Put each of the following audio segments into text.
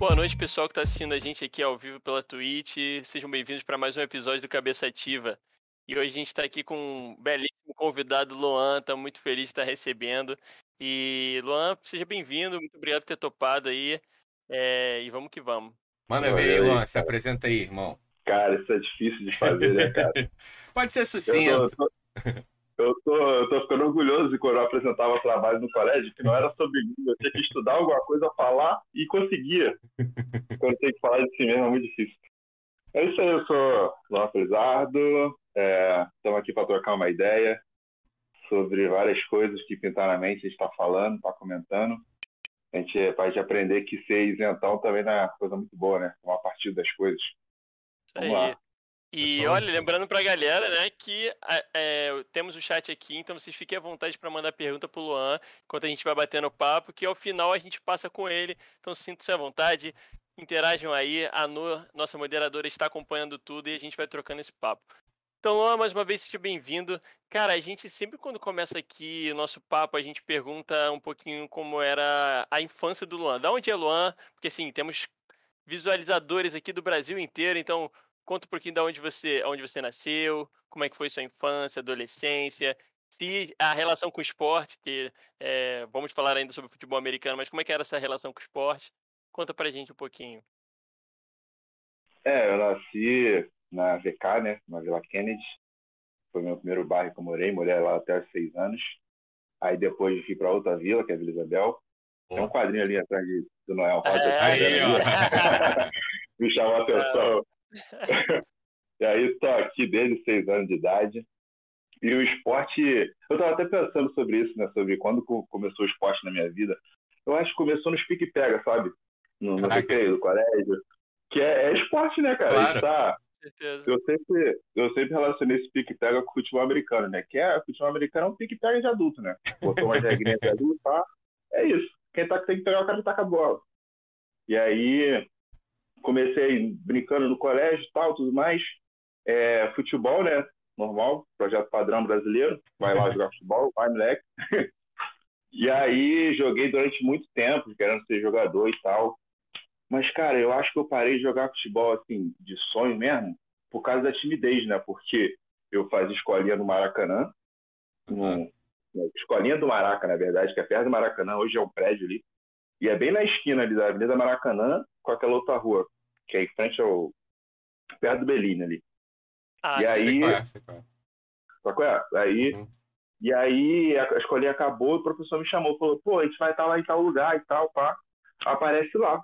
Boa noite, pessoal que está assistindo a gente aqui ao vivo pela Twitch. Sejam bem-vindos para mais um episódio do Cabeça Ativa. E hoje a gente está aqui com um belíssimo convidado, Luan. Está muito feliz de estar recebendo. E, Luan, seja bem-vindo. Muito obrigado por ter topado aí. É, e vamos que vamos. Manda ver aí, Luan. Se apresenta aí, irmão. Cara, isso é difícil de fazer, né, cara? Pode ser sucinto. Eu tô, eu tô, eu tô ficando orgulhoso de quando eu apresentava trabalho no colégio, que não era sobre mim, eu tinha que estudar alguma coisa, falar e conseguia. Quando tem que falar de si mesmo é muito difícil. É isso aí, eu sou Luan Felizardo, estamos é, aqui para trocar uma ideia sobre várias coisas que pintaram na mente, a gente está falando, está comentando. A gente pode aprender que ser isentão também não é coisa muito boa, né? Uma partir das coisas. Vamos aí. lá. E olha, lembrando pra galera, né, que é, temos o chat aqui, então vocês fiquem à vontade para mandar pergunta pro Luan enquanto a gente vai batendo papo, que ao final a gente passa com ele. Então sinta-se à vontade, interajam aí. A no, nossa moderadora está acompanhando tudo e a gente vai trocando esse papo. Então, Luan, mais uma vez, seja bem-vindo. Cara, a gente sempre quando começa aqui o nosso papo, a gente pergunta um pouquinho como era a infância do Luan. Da onde é Luan? Porque assim, temos visualizadores aqui do Brasil inteiro, então Conta um pouquinho de onde você, onde você nasceu, como é que foi sua infância, adolescência, se a relação com o esporte, que é, vamos falar ainda sobre futebol americano, mas como é que era essa relação com o esporte? Conta pra gente um pouquinho. É, eu nasci na VK, né, na Vila Kennedy. Foi meu primeiro bairro que eu morei, morei lá até os seis anos. Aí depois fui para outra vila, que é a Vila Isabel. Tem um quadrinho ali atrás de, do Noel. É, aí, ó. Me chamou a atenção. e aí estou aqui desde seis anos de idade. E o esporte, eu estava até pensando sobre isso, né? Sobre quando começou o esporte na minha vida. Eu acho que começou nos pique-pega, sabe? No, no recreio, no colégio. Que é, é, esporte, né, cara? Claro. Tá, eu sempre, eu sempre relacionei esse pique-pega com o futebol americano, né? Que é, o futebol americano é um pique-pega de adulto, né? Botou uma regrinhas de adulto, tá? É isso. Quem tá, tem que pegar o cara tá com a bola. E aí, comecei brincando no colégio e tal, tudo mais. É, futebol, né? Normal, projeto padrão brasileiro. Vai lá jogar futebol, vai, moleque. e aí joguei durante muito tempo, querendo ser jogador e tal. Mas, cara, eu acho que eu parei de jogar futebol, assim, de sonho mesmo, por causa da timidez, né? Porque eu fazia escolinha no Maracanã, no, escolinha do Maraca, na verdade, que é perto do Maracanã, hoje é um prédio ali. E é bem na esquina ali da Avenida Maracanã com aquela outra rua, que é em frente ao. perto do Belina ali. Ah, e aí. Só qual é? Aí. Uhum. E aí a escolinha acabou, o professor me chamou, falou, pô, a gente vai estar lá em tal lugar e tal, pá. Aparece lá.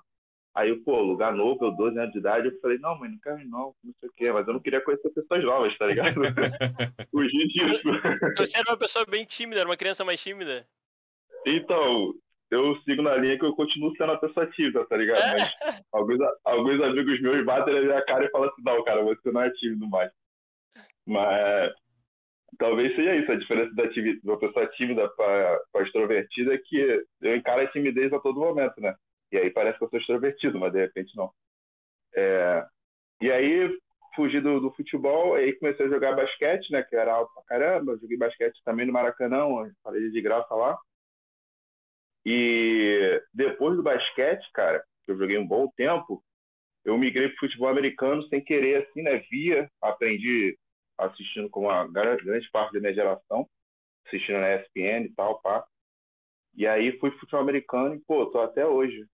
Aí, pô, lugar novo, eu 12 anos de idade, eu falei, não, mãe, não quero ir não, não sei o quê, mas eu não queria conhecer pessoas novas, tá ligado? Fugir disso. Você era uma pessoa bem tímida, era uma criança mais tímida. Então, eu sigo na linha que eu continuo sendo a pessoa tímida, tá ligado? Mas alguns, alguns amigos meus batem na minha cara e falam assim, não, cara, você não é tímido mais. Mas talvez seja isso, a diferença da, de uma pessoa tímida para extrovertida é que eu encaro a timidez a todo momento, né? E aí parece que eu sou extrovertido, mas de repente não. É... E aí fugi do, do futebol, aí comecei a jogar basquete, né? Que era alto pra caramba, joguei basquete também no Maracanã, falei de graça lá. E depois do basquete, cara, que eu joguei um bom tempo, eu migrei para futebol americano sem querer, assim, né? Via, aprendi assistindo com uma grande parte da minha geração, assistindo na ESPN e tal, pá. E aí fui futebol americano e, pô, tô até hoje,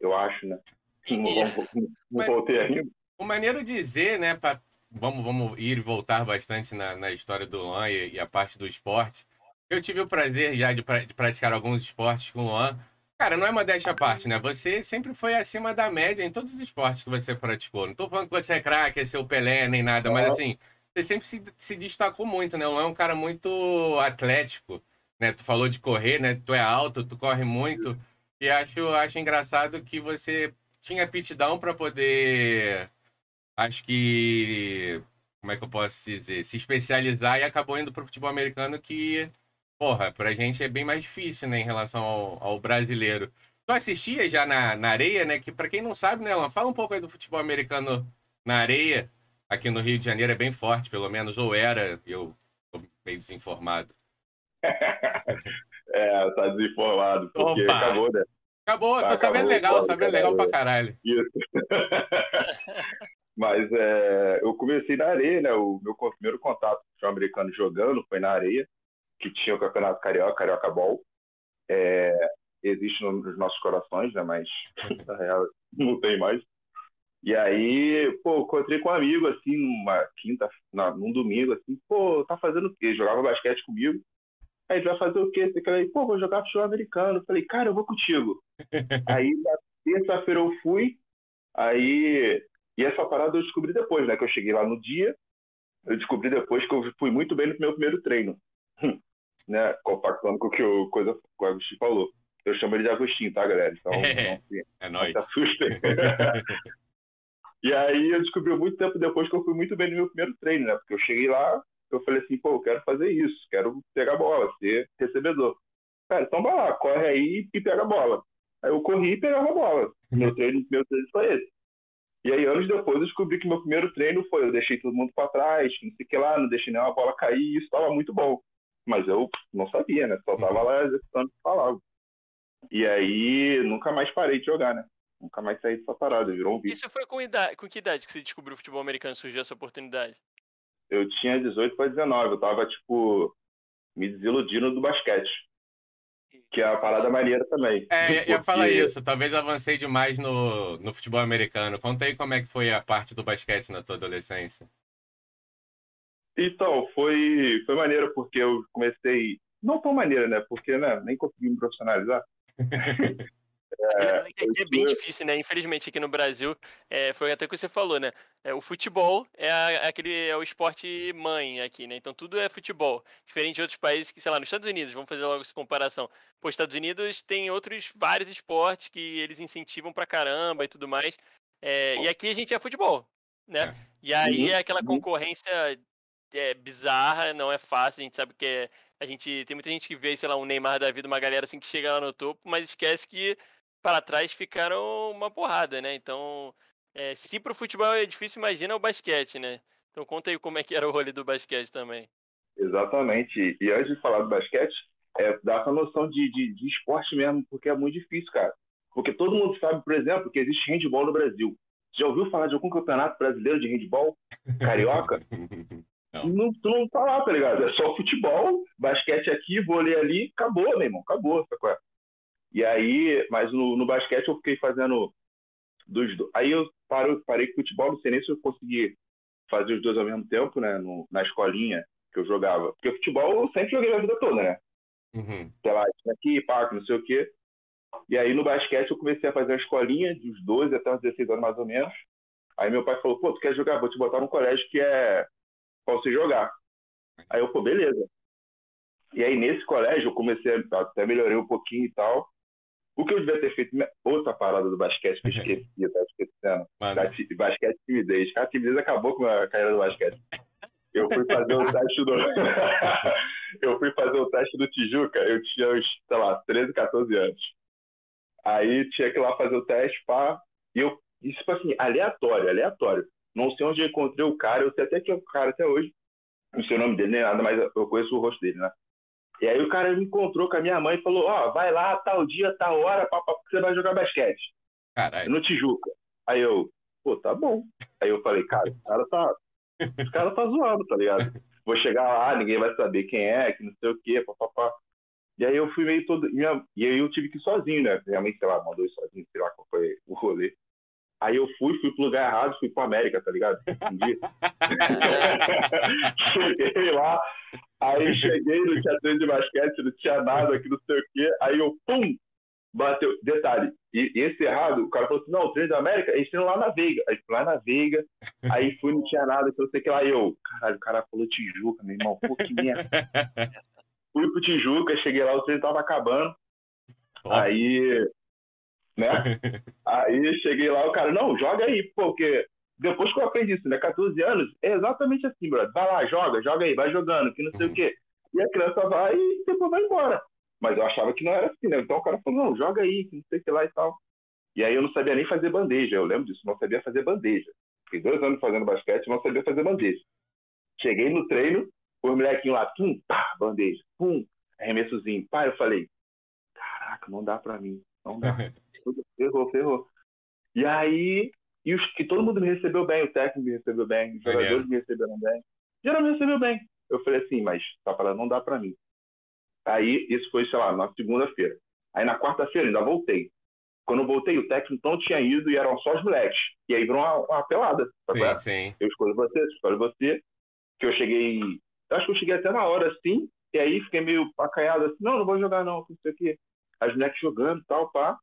eu acho, né? Não, não, não voltei ainda. O maneiro dizer, né, pra, vamos, vamos ir e voltar bastante na, na história do Luan e, e a parte do esporte, eu tive o prazer já de, pra, de praticar alguns esportes com o Luan. Cara, não é modéstia à parte, né? Você sempre foi acima da média em todos os esportes que você praticou. Não tô falando que você é craque, é seu Pelé, nem nada, mas assim, você sempre se, se destacou muito, né? O Luan é um cara muito atlético, né? Tu falou de correr, né? Tu é alto, tu corre muito. E acho, acho engraçado que você tinha aptidão para poder. Acho que. Como é que eu posso dizer? Se especializar e acabou indo pro futebol americano que porra, pra gente é bem mais difícil, né, em relação ao, ao brasileiro. Tu assistia já na, na areia, né? Que para quem não sabe, né, Alan, fala um pouco aí do futebol americano na areia. Aqui no Rio de Janeiro é bem forte, pelo menos, ou era, eu tô meio desinformado. é, tá desinformado, porque Opa. acabou, né? Acabou, tô sabendo legal, sabendo legal pra caralho. Isso. Mas é, eu comecei na areia, né? O meu primeiro contato com o americano jogando foi na areia, que tinha o Campeonato Carioca, Carioca Ball. É, existe nos nossos corações, né? Mas na real não tem mais. E aí, pô, encontrei com um amigo, assim, numa quinta, não, num domingo, assim, pô, tá fazendo o quê? Jogava basquete comigo. Aí vai fazer o quê? Você falei, pô, vou jogar futebol americano. falei, cara, eu vou contigo. aí na terça-feira eu fui, aí. E essa parada eu descobri depois, né? Que eu cheguei lá no dia, eu descobri depois que eu fui muito bem no meu primeiro treino. Né? Compactando com o que o, coisa, o Agostinho falou. Eu chamo ele de Agostinho, tá, galera? Então, é, não, é nóis. E aí eu descobri muito tempo depois que eu fui muito bem no meu primeiro treino, né? Porque eu cheguei lá, eu falei assim, pô, eu quero fazer isso, quero pegar a bola, ser recebedor. Cara, então vai lá, corre aí e pega a bola. Aí eu corri e pegava a bola. Meu treino, meu treino foi esse. E aí, anos depois, eu descobri que meu primeiro treino foi: eu deixei todo mundo para trás, não sei o que lá, não deixei nenhuma bola cair, e isso estava muito bom. Mas eu não sabia, né? Só tava lá executando o que falava. E aí, nunca mais parei de jogar, né? Nunca mais saí dessa parada, virou um vídeo. Isso foi com, idade, com que idade que você descobriu o futebol americano surgiu essa oportunidade? eu tinha 18 para 19. Eu tava, tipo, me desiludindo do basquete. Que é a parada maneira também. É, porque... ia falar isso. Talvez avancei demais no, no futebol americano. Conta aí como é que foi a parte do basquete na tua adolescência. Então, foi, foi maneiro porque eu comecei. Não tão maneira, né? Porque né, nem consegui me profissionalizar. É, é, bem difícil, né? Infelizmente aqui no Brasil, é, foi até o que você falou, né? É, o futebol é, a, é aquele é o esporte mãe aqui, né? Então tudo é futebol. Diferente de outros países que, sei lá, nos Estados Unidos, vamos fazer logo essa comparação. Pô, Estados Unidos tem outros vários esportes que eles incentivam pra caramba e tudo mais. É, e aqui a gente é futebol, né? É. E aí uhum. é aquela uhum. concorrência é, bizarra, não é fácil, a gente sabe que é, a gente tem muita gente que vê, sei lá, um Neymar da vida, uma galera assim que chega lá no topo, mas esquece que para trás ficaram uma porrada, né? Então, é, se para o futebol é difícil, imagina o basquete, né? Então conta aí como é que era o rolê do basquete também. Exatamente. E antes de falar do basquete, é, dá essa noção de, de, de esporte mesmo, porque é muito difícil, cara. Porque todo mundo sabe, por exemplo, que existe handball no Brasil. Já ouviu falar de algum campeonato brasileiro de handball? Carioca? Não. tu não tá lá, tá ligado? É só futebol, basquete aqui, vôlei ali, acabou, meu irmão, acabou. Sabe? E aí, mas no, no basquete eu fiquei fazendo dos dois. Aí eu paro, parei com futebol, não sei nem se eu consegui fazer os dois ao mesmo tempo, né? No, na escolinha que eu jogava. Porque futebol eu sempre joguei a vida toda, né? Uhum. Sei lá, aqui, parque, não sei o quê. E aí no basquete eu comecei a fazer a escolinha dos 12 até os 16 anos mais ou menos. Aí meu pai falou, pô, tu quer jogar? Vou te botar num colégio que é você jogar. Aí eu, pô, beleza. E aí nesse colégio eu comecei, a, até melhorei um pouquinho e tal. O que eu devia ter feito, outra parada do basquete que eu esqueci, eu tava esquecendo. Da, basquete timidez. A timidez acabou com a carreira do basquete. Eu fui fazer o teste do. eu fui fazer o teste do Tijuca, eu tinha uns, sei lá, 13, 14 anos. Aí tinha que ir lá fazer o teste, pá. E eu, isso, tipo assim, aleatório, aleatório. Não sei onde eu encontrei o cara, eu sei até que é o cara até hoje. Não sei o nome dele nem nada, mas eu conheço o rosto dele, né? E aí o cara me encontrou com a minha mãe e falou, ó, oh, vai lá, tal dia, tal hora, papai, você vai jogar basquete. Caralho. No Tijuca. Aí eu, pô, tá bom. Aí eu falei, cara, o cara tá. O cara tá zoando, tá ligado? Vou chegar lá, ninguém vai saber quem é, que não sei o quê, papapá. E aí eu fui meio todo. Minha... E aí eu tive que ir sozinho, né? Minha mãe, sei lá, mandou ir sozinho, sei lá qual foi o rolê. Aí eu fui, fui pro lugar errado, fui pro América, tá ligado? Um dia. Cheguei lá, Aí cheguei, não tinha treino de basquete, não tinha nada aqui, não sei o quê. Aí eu, pum, bateu. Detalhe, e, esse errado, o cara falou assim: não, o treino da América, eles treinam lá na Veiga. Aí fui lá na Veiga, aí fui, não tinha nada, então sei que lá. eu, caralho, o cara falou Tijuca, meu irmão, pô, que merda. fui pro Tijuca, cheguei lá, o treino tava acabando. Aí, né? aí cheguei lá, o cara, não, joga aí, porque depois que eu aprendi isso, né? 14 anos, é exatamente assim, brother. Vai lá, joga, joga aí, vai jogando, que não sei o quê. E a criança vai e depois vai embora. Mas eu achava que não era assim, né? Então o cara falou, não, joga aí, que não sei o que lá e tal. E aí eu não sabia nem fazer bandeja, eu lembro disso, não sabia fazer bandeja. Fiquei dois anos fazendo basquete, não sabia fazer bandeja. Cheguei no treino, os molequinhos lá, pum, pá, bandeja, pum, arremessozinho, pá, eu falei, caraca, não dá pra mim, não dá. ferrou, ferrou. E aí, e os, que todo mundo me recebeu bem, o técnico me recebeu bem, os jogadores me receberam bem. Geral me recebeu bem. Eu falei assim, mas tá falando, não dá pra mim. Aí, isso foi, sei lá, na segunda-feira. Aí na quarta-feira ainda voltei. Quando eu voltei, o técnico não tinha ido e eram só os moleques. E aí virou uma, uma pelada. Sim, sim. Eu escolho você, escolho você. Que eu cheguei. Eu acho que eu cheguei até na hora, assim. E aí fiquei meio acanhado assim, não, não vou jogar não, não sei o quê. As moleques jogando e tal, pá.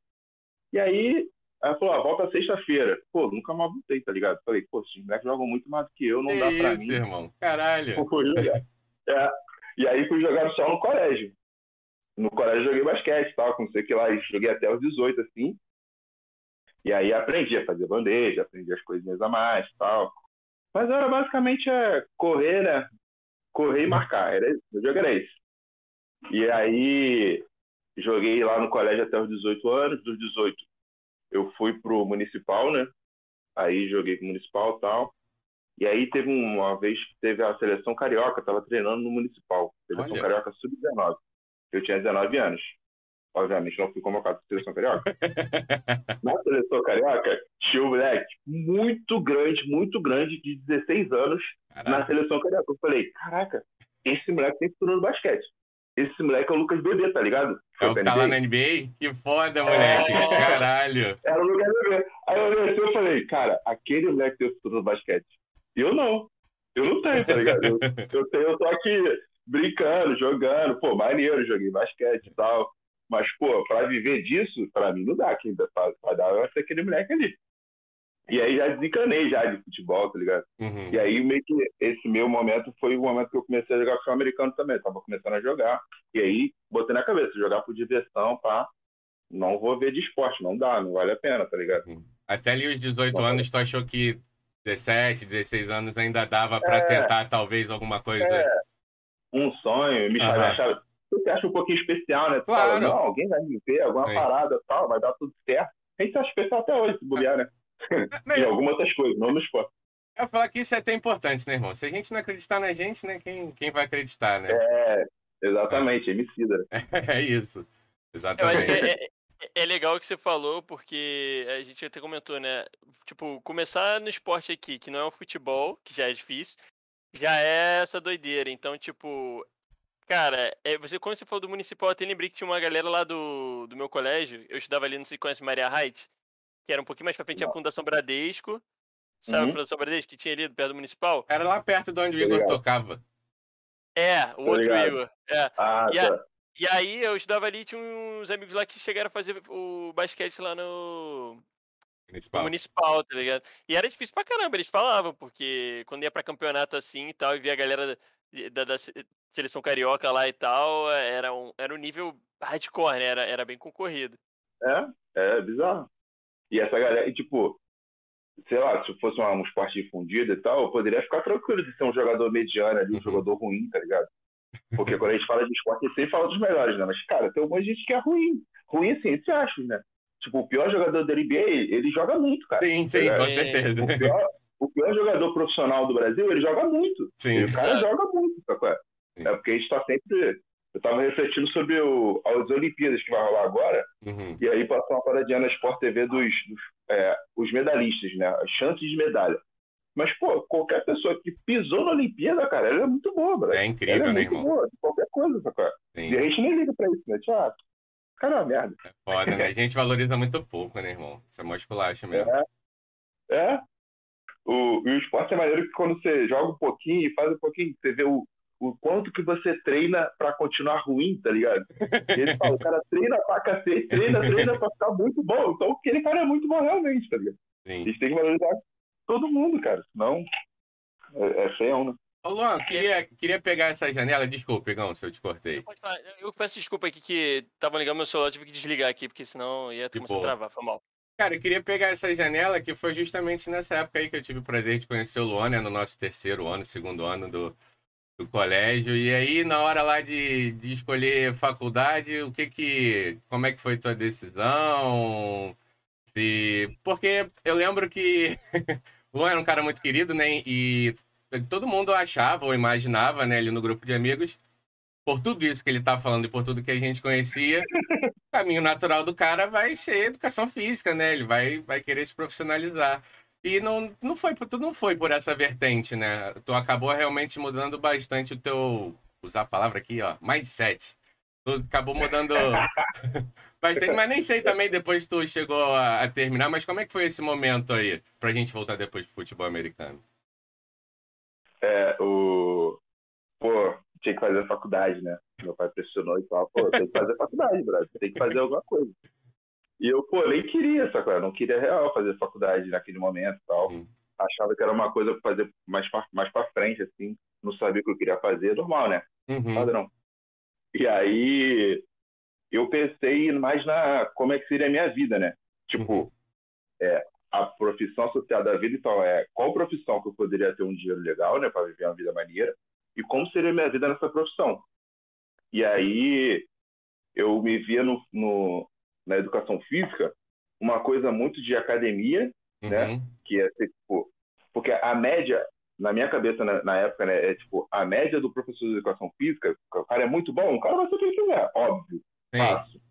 E aí, ela falou, ah, volta sexta-feira. Pô, nunca mais voltei, tá ligado? Falei, pô, esses moleques jogam muito mais do que eu, não que dá pra isso, mim. irmão. Caralho. é. E aí fui jogar só no colégio. No colégio joguei basquete tal, não sei o que lá, e joguei até os 18, assim. E aí aprendi a fazer bandeja, aprendi as coisinhas a mais tal. Mas era basicamente é, correr, né? Correr e marcar. Era, o jogo era esse. E aí joguei lá no colégio até os 18 anos. Dos 18 eu fui pro municipal, né? Aí joguei com o municipal e tal. E aí teve uma vez que teve a seleção carioca, tava treinando no municipal. Seleção Olha. carioca sub-19. Eu tinha 19 anos. Obviamente não fui convocado para seleção carioca. Na seleção carioca, tinha um moleque muito grande, muito grande, de 16 anos, na Caraca. seleção carioca. Eu falei, caraca, esse moleque tem futuro no basquete. Esse moleque é o Lucas Bebê, tá ligado? É o que tá lá na NBA? Que foda, moleque. É. Caralho. Era o Lucas Bebê. Aí eu olhei assim e falei, cara, aquele moleque tem futuro no basquete. E eu não. Eu não tenho, tá ligado? Eu, eu, tenho, eu tô aqui brincando, jogando. Pô, maneiro, joguei basquete e tal. Mas, pô, pra viver disso, pra mim não dá. Quem ainda pra, pra dar vai ser aquele moleque ali. E aí já desencanei já de futebol, tá ligado? Uhum. E aí meio que esse meu momento foi o momento que eu comecei a jogar futebol americano também. Tava começando a jogar. E aí botei na cabeça, jogar por diversão, pá. Não vou ver de esporte, não dá, não vale a pena, tá ligado? Até ali os 18 anos, tu achou que 17, 16 anos ainda dava pra tentar talvez alguma coisa. É. Um sonho, me Aham. achava. Você acha um pouquinho especial, né? Tu Claro. fala, não, alguém vai me ver, alguma Sim. parada tal, vai dar tudo certo. A gente acha especial até hoje, se bobear, né? Mas Em algumas outras coisas, não no esporte. eu ia falar que isso é até importante, né, irmão? Se a gente não acreditar na gente, né, quem, quem vai acreditar, né? É, exatamente, emicida. né? É, isso. Eu Exatamente. acho que é, é- é legal o que você falou, porque a gente até comentou, né? Tipo, começar no esporte aqui, que não é o futebol, que já é difícil, já é essa doideira. Então, tipo, cara, é, você, quando você falou do municipal, eu até lembrei que tinha uma galera lá do, do meu colégio, eu estudava ali, não sei se conhece Maria Height, que era um pouquinho mais pra frente a. Fundação Bradesco. Sabe Uhum. a Fundação Bradesco que tinha ali perto do municipal? Era lá perto de onde o Igor tocava. É, o Tô outro ligado. Igor. É. Ah, E a- tá. E aí eu estudava ali, tinha uns amigos lá que chegaram a fazer o basquete lá no, Municipal. municipal, tá ligado? E era difícil pra caramba, eles falavam, porque quando ia pra campeonato assim e tal, e via a galera da, da- da se- seleção carioca lá e tal, era um, era um nível hardcore, né? Era, era bem concorrido. É, é bizarro. E essa galera, e tipo, sei lá, se fosse uma- um esporte difundido e tal, eu poderia ficar tranquilo de ser um jogador mediano ali, um Uhum. jogador ruim, tá ligado? Porque quando a gente fala de esporte, a gente sempre fala dos melhores, né? Mas, cara, tem um monte de gente que é ruim. Ruim, assim, entre aspas, né? Tipo, o pior jogador da NBA, ele joga muito, cara. Sim, sim, com certeza. O pior, o pior jogador profissional do Brasil, ele joga muito. Sim. E o cara joga muito, sacou? É porque a gente tá sempre. Eu tava refletindo sobre o, as Olimpíadas que vai rolar agora. Uhum. E aí passou uma paradinha na Sport TV dos, dos é, os medalhistas, né? As chances de medalha. Mas, pô, qualquer pessoa que pisou na Olimpíada, cara, ela é muito boa, brother. É ela incrível, é né, muito irmão? boa, qualquer coisa, sacou? E a gente nem liga pra isso, né? Tipo, ah, cara, é uma merda. Foda, né? A gente valoriza muito pouco, né, irmão? Isso é mó esculacho mesmo. É. O, e o esporte é maneiro que quando você joga um pouquinho e faz um pouquinho, você vê o, o quanto que você treina pra continuar ruim, tá ligado? E ele fala, o cara treina pra cacete, treina, treina pra ficar muito bom. Então aquele cara é muito bom realmente, tá ligado? A Sim. gente tem que valorizar todo mundo, cara. Senão é, é feião, né? Ô, Luan, queria, queria pegar essa janela. Desculpa, Pegão, se eu te cortei. Eu peço desculpa aqui que tava ligando meu celular, tive que desligar aqui, porque senão ia começar a travar, foi mal. Cara, eu queria pegar essa janela que foi justamente nessa época aí que eu tive o prazer de conhecer o Luan, né? No nosso terceiro ano, segundo ano do, do colégio. E aí, na hora lá de, de escolher faculdade, o que que... Como é que foi tua decisão? Se... Porque eu lembro que o Luan era um cara muito querido, né? E todo mundo achava ou imaginava, né? Ali no grupo de amigos, por tudo isso que ele tá falando e por tudo que a gente conhecia, caminho natural do cara vai ser educação física, né? Ele vai, vai querer se profissionalizar. E não, não foi, tu não foi por essa vertente, né? Tu acabou realmente mudando bastante o teu, usar a palavra aqui, ó, mindset. Tu acabou mudando bastante, mas nem sei também depois tu chegou a, a, terminar, mas como é que foi esse momento aí, pra gente voltar depois pro futebol americano? É, o... Pô, tinha que fazer faculdade, né? Meu pai pressionou e tal, pô, tem que fazer faculdade, brother, tem que fazer alguma coisa. E eu, pô, nem queria, sabe? não queria real fazer faculdade naquele momento e tal. Hum. Achava que era uma coisa pra fazer mais pra, mais pra frente, assim. Não sabia o que eu queria fazer, normal, né? Uhum. Padrão. E aí eu pensei mais na como é que seria a minha vida, né? Tipo, uhum. é, a profissão associada à vida, então, é qual profissão que eu poderia ter um dinheiro legal, né, para viver uma vida maneira, e como seria a minha vida nessa profissão. E aí eu me via no, no, na educação física uma coisa muito de academia, né? uhum. né? Que é tipo, porque a média na minha cabeça na, na, época, né, é tipo a média do professor de educação física, o cara é muito bom, o cara vai ser o que quiser, óbvio, Sim. fácil.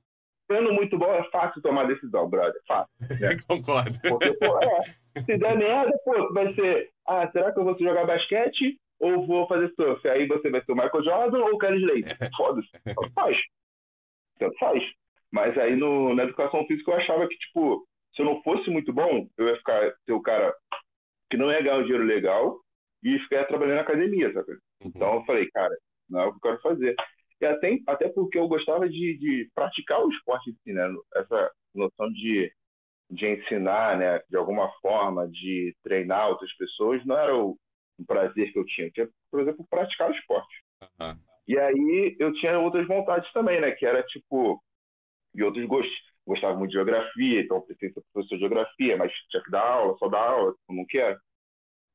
Sendo muito bom é fácil tomar decisão, brother, fácil. Né? Concordo. Porque, pô, é, se der merda, pô, vai ser, ah, será que eu vou jogar basquete ou vou fazer surf? Aí você vai ser o Michael Jordan ou o Kelly Slater? Foda-se, tanto faz. Faz. Mas aí no, na educação física eu achava que, tipo, se eu não fosse muito bom, eu ia ficar ser o cara que não ia ganhar um dinheiro legal e ficar trabalhando na academia, sabe? Uhum. Então eu falei, cara, não é o que eu quero fazer. E até, até porque eu gostava de, de praticar o esporte em si, né? Essa noção de, de ensinar, né? De alguma forma, de treinar outras pessoas, não era o, o prazer que eu tinha. Eu tinha, por exemplo, praticar o esporte. Uhum. E aí eu tinha outras vontades também, né? Que era, tipo, e outros gostos. Gostava muito de geografia, então pensei ser professor de geografia, mas tinha que dar aula, só dar aula, tipo, não quero.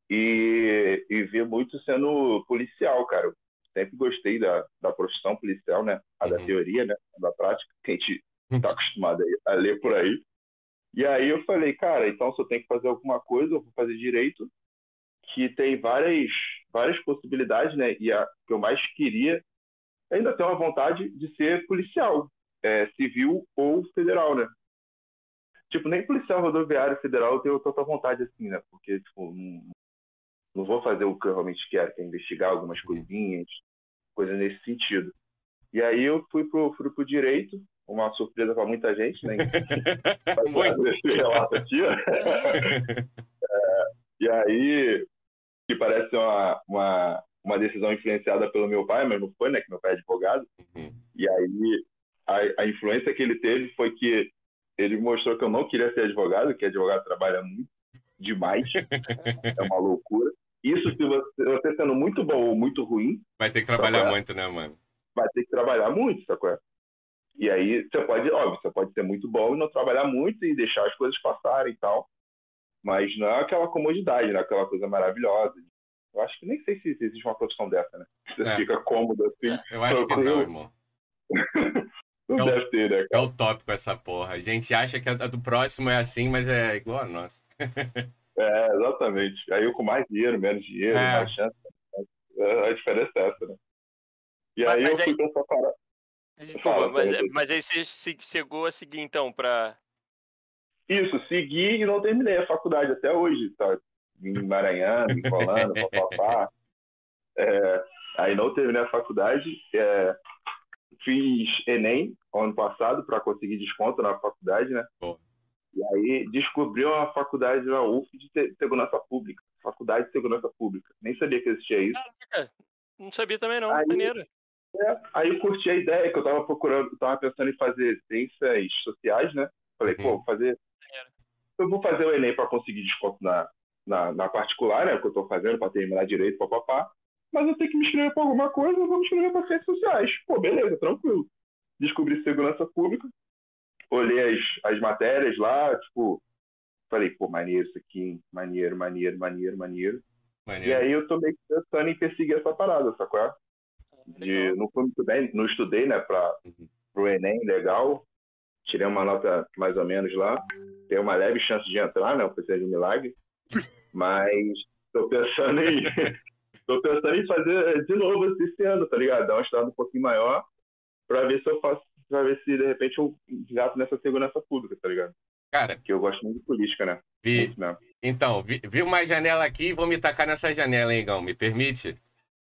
E, e vi muito sendo policial, cara. Eu sempre gostei da, da profissão policial, né? A uhum. da teoria, né? A da prática, que a gente está acostumado a, a ler por aí. E aí eu falei, cara, então se eu tenho que fazer alguma coisa, eu vou fazer direito, que tem várias, várias possibilidades, né? E a que eu mais queria, ainda tenho a vontade de ser policial, é, civil ou federal, né? Tipo, nem policial rodoviário federal eu tenho tanta vontade assim, né? Porque, tipo, não, não vou fazer o que eu realmente quero, que é investigar algumas coisinhas, coisas nesse sentido. E aí eu fui pro, fui pro direito, uma surpresa para muita gente, né? Muito. Esse relato aqui, é, e aí, que parece uma, uma, uma decisão influenciada pelo meu pai, mas não foi, né? Que meu pai é advogado. Uhum. E aí a, a influência que ele teve foi que ele mostrou que eu não queria ser advogado, que advogado trabalha muito demais, é uma loucura. Isso se você, você, sendo muito bom ou muito ruim. Vai ter que trabalhar muito, né, mano? Vai ter que trabalhar muito, sacou? E aí você pode, óbvio, você pode ser muito bom e não trabalhar muito e deixar as coisas passarem e tal. Mas não é aquela comodidade, não é aquela coisa maravilhosa. Eu acho que nem sei se existe uma profissão dessa, né? Você é. fica cômodo assim. Eu acho que não, irmão. Não é deve o, ter, né? Cara? É utópico essa porra. A gente acha que a do próximo é assim, mas é igual a nossa. é, exatamente. Aí eu com mais dinheiro, menos dinheiro, é. mais chance. A diferença é essa, né? E mas, aí mas eu fui aí... pensar, cara. Desculpa, mas, mas, aí você chegou a seguir então pra. Isso, segui e não terminei a faculdade até hoje, tá? Em Maranhão, encolando, papapá. É, aí não terminei a faculdade. É, fiz Enem ano passado para conseguir desconto na faculdade, né? Bom. E aí descobri uma faculdade na UF de segurança pública. Faculdade de segurança pública. Nem sabia que existia isso. Caraca, não sabia também não, aí, maneiro. É, aí eu curti a ideia que eu tava procurando, eu tava pensando em fazer ciências sociais, né? Falei, uhum. pô, vou fazer. Eu vou fazer o Enem para conseguir desconto na, na, na, particular, né? Que eu tô fazendo para terminar direito, papapá mas eu tenho que me inscrever para alguma coisa, eu vou me inscrever para ciências sociais. Pô, beleza, tranquilo. Descobri segurança pública, olhei as, as matérias lá, tipo, falei, pô, maneiro isso aqui, maneiro, maneiro, maneiro, maneiro. maneiro. E aí eu tô meio pensando em perseguir essa parada, sacou? Ah, de, não foi muito bem, não estudei, né, para uhum. o Enem, legal. Tirei uma nota mais ou menos lá. Tem uma leve chance de entrar, né? Eu precisei de um milagre. Mas estou pensando em Tô pensando em fazer de novo esse ano, tá ligado? Dar um estado um pouquinho maior para ver se eu faço, pra ver se de repente eu gato nessa segurança pública, tá ligado? Cara. Que eu gosto muito de política, né? Vi, então, vi, vi uma janela aqui e vou me tacar nessa janela, hein, Gão? Me permite?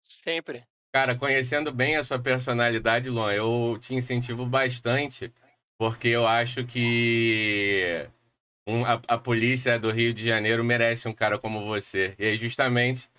Sempre. Cara, conhecendo bem a sua personalidade, Luan, eu te incentivo bastante, porque eu acho que um, a, a, polícia do Rio de Janeiro merece um cara como você. E aí, justamente,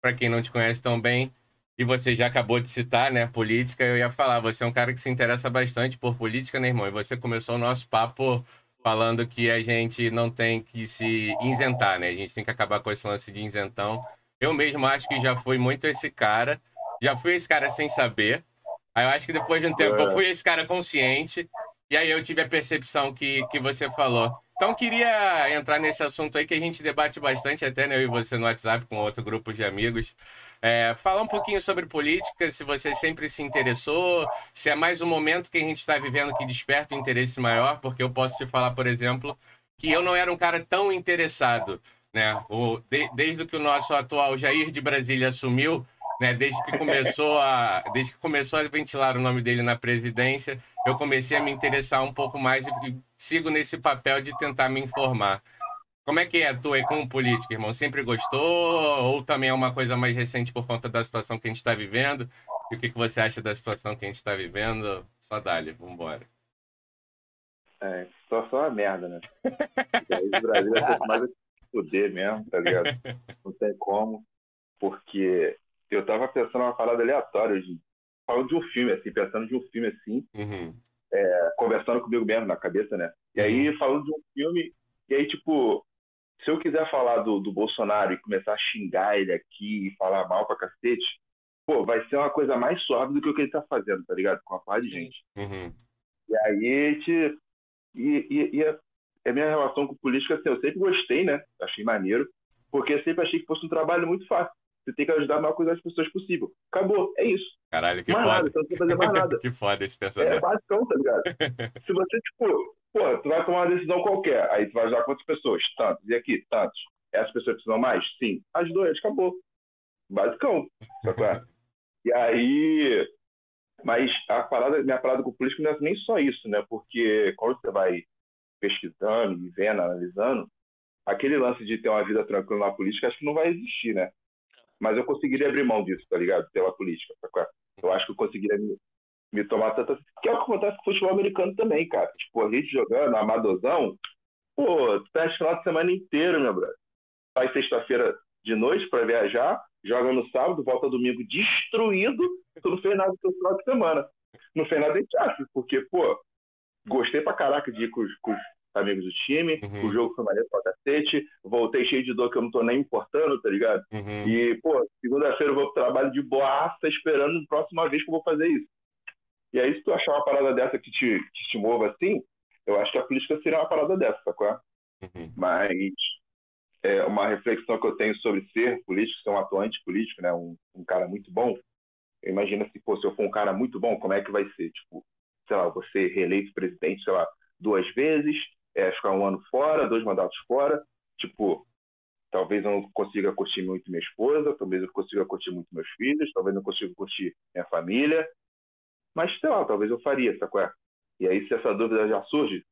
para quem não te conhece tão bem, e você já acabou de citar, né, política, eu ia falar, você é um cara que se interessa bastante por política, né, irmão? E você começou o nosso papo falando que a gente não tem que se isentar, né? A gente tem que acabar com esse lance de isentão. Eu mesmo acho que já fui muito esse cara, já fui esse cara sem saber. Aí eu acho que depois de um tempo eu fui esse cara consciente, e aí eu tive a percepção que, que você falou. Então, queria entrar nesse assunto aí que a gente debate bastante, até né, eu e você no WhatsApp com outro grupo de amigos. É, falar um pouquinho sobre política, se você sempre se interessou, se é mais um momento que a gente está vivendo que desperta um interesse maior, porque eu posso te falar, por exemplo, que eu não era um cara tão interessado. Né? O, de, desde que o nosso atual Jair de Brasília assumiu, né, desde que começou a desde que começou a ventilar o nome dele na presidência, eu comecei a me interessar um pouco mais e, sigo nesse papel de tentar me informar. Como é que é tua aí como política, irmão? Sempre gostou ou também é uma coisa mais recente por conta da situação que a gente está vivendo? E o que, que você acha da situação que a gente está vivendo? Só dá-lhe, vambora. É, situação é uma merda, né? o Brasil é mais poder mesmo, tá ligado? Não tem como, porque eu tava pensando uma parada aleatória hoje, falando de um filme, assim, pensando de um filme assim, uhum. é, conversando comigo mesmo na cabeça, né? E aí, uhum. falando de um filme, e aí, tipo, se eu quiser falar do, do Bolsonaro e começar a xingar ele aqui e falar mal pra cacete, pô, vai ser uma coisa mais suave do que o que ele tá fazendo, tá ligado? Com a par de gente. Uhum. E aí, te, e, e, e a, a, minha relação com política, assim, eu sempre gostei, né? Achei maneiro, porque eu sempre achei que fosse um trabalho muito fácil. Você tem que ajudar a maior coisa das pessoas possível. Acabou, é isso. Caralho, que mais foda. Nada, você não fazer mais nada. que foda esse pensamento. É basicão, tá ligado? Se você, tipo, pô, tu vai tomar uma decisão qualquer, aí tu vai ajudar quantas pessoas? Tantos. E aqui, tantos. Essas pessoas precisam mais? Sim. As duas, acabou. Basicão. Sabe? e aí. Mas a parada, minha parada com o político não é nem só isso, né? Porque quando você vai pesquisando e vendo, analisando, aquele lance de ter uma vida tranquila na política acho que não vai existir, né? Mas eu conseguiria abrir mão disso, tá ligado? Pela política. Tá eu acho que eu conseguiria me, me tomar tanta. Que é o que acontece com o futebol americano também, cara. Tipo, a gente jogando, amadozão, pô, tu tá final de semana inteiro, meu brother. Sai sexta-feira de noite para viajar, joga no sábado, volta domingo destruído, tu não fez nada no final de semana. Não fez nada de acha, porque, pô, gostei pra caraca de ir com com os amigos do time. Uhum. O jogo foi maneiro pra cacete. Voltei cheio de dor que eu não tô nem importando, tá ligado? Uhum. E, pô, segunda-feira eu vou pro trabalho de boaça esperando a próxima vez que eu vou fazer isso. E aí, se tu achar uma parada dessa que te, que te mova assim, eu acho que a política seria uma parada dessa, sacou? Uhum. Mas é uma reflexão que eu tenho sobre ser político, ser um atuante político, né? Um, um cara muito bom. Imagina se, pô, se eu for um cara muito bom, como é que vai ser? Tipo, sei lá, você reeleito presidente, sei lá, duas vezes, é, ficar um ano fora, dois mandatos fora. Tipo, talvez eu não consiga curtir muito minha esposa, talvez eu não consiga curtir muito meus filhos, talvez eu não consiga curtir minha família. Mas, sei lá, talvez eu faria, sacou? E aí, se essa dúvida já surge,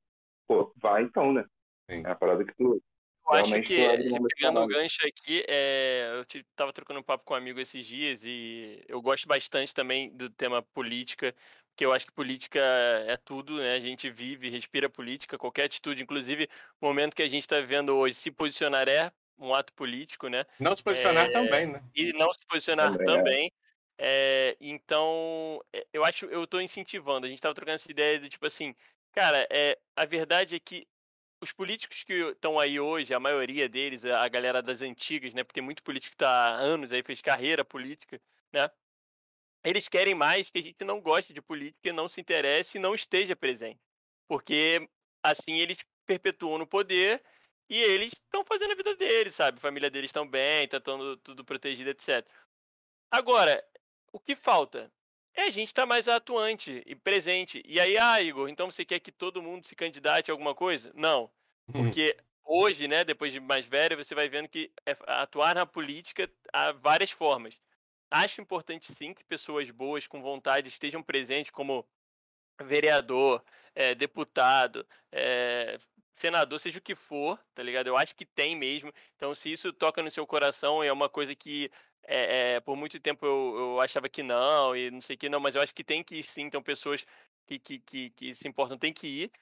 pô, vai então, né? Sim. É a parada que tu. Eu acho que, pegando o gancho aqui, é, eu estava trocando um papo com um amigo esses dias e eu gosto bastante também do tema política que eu acho que política é tudo, né? A gente vive, respira política, qualquer atitude, inclusive o momento que a gente está vivendo hoje, se posicionar é um ato político, né? Não se posicionar é... também, né? E não se posicionar também. também. É... então, é, eu acho, eu estou incentivando. A gente estava trocando essa ideia de tipo assim, cara, é, a verdade é que os políticos que estão aí hoje, a maioria deles, a galera das antigas, né? Porque tem muito político que está há anos aí, fez carreira política, né? Eles querem mais que a gente não goste de política, não se interesse e não esteja presente. Porque assim eles perpetuam no poder e eles estão fazendo a vida deles, sabe? A família deles estão bem, está tudo, tudo protegido, etc. Agora, o que falta? É a gente estar tá mais atuante e presente. E aí, ah, Igor, então você quer que todo mundo se candidate a alguma coisa? Não. Porque hoje, né, depois de mais velho, você vai vendo que é, atuar na política há várias formas. Acho importante sim que pessoas boas, com vontade, estejam presentes, como vereador, é, deputado, é, senador, seja o que for, tá ligado? Eu acho que tem mesmo. Então, se isso toca no seu coração, é uma coisa que é, por muito tempo eu, eu, achava que não, e não sei que não, mas eu acho que tem que ir sim, então pessoas que, que, que, que se importam tem que ir.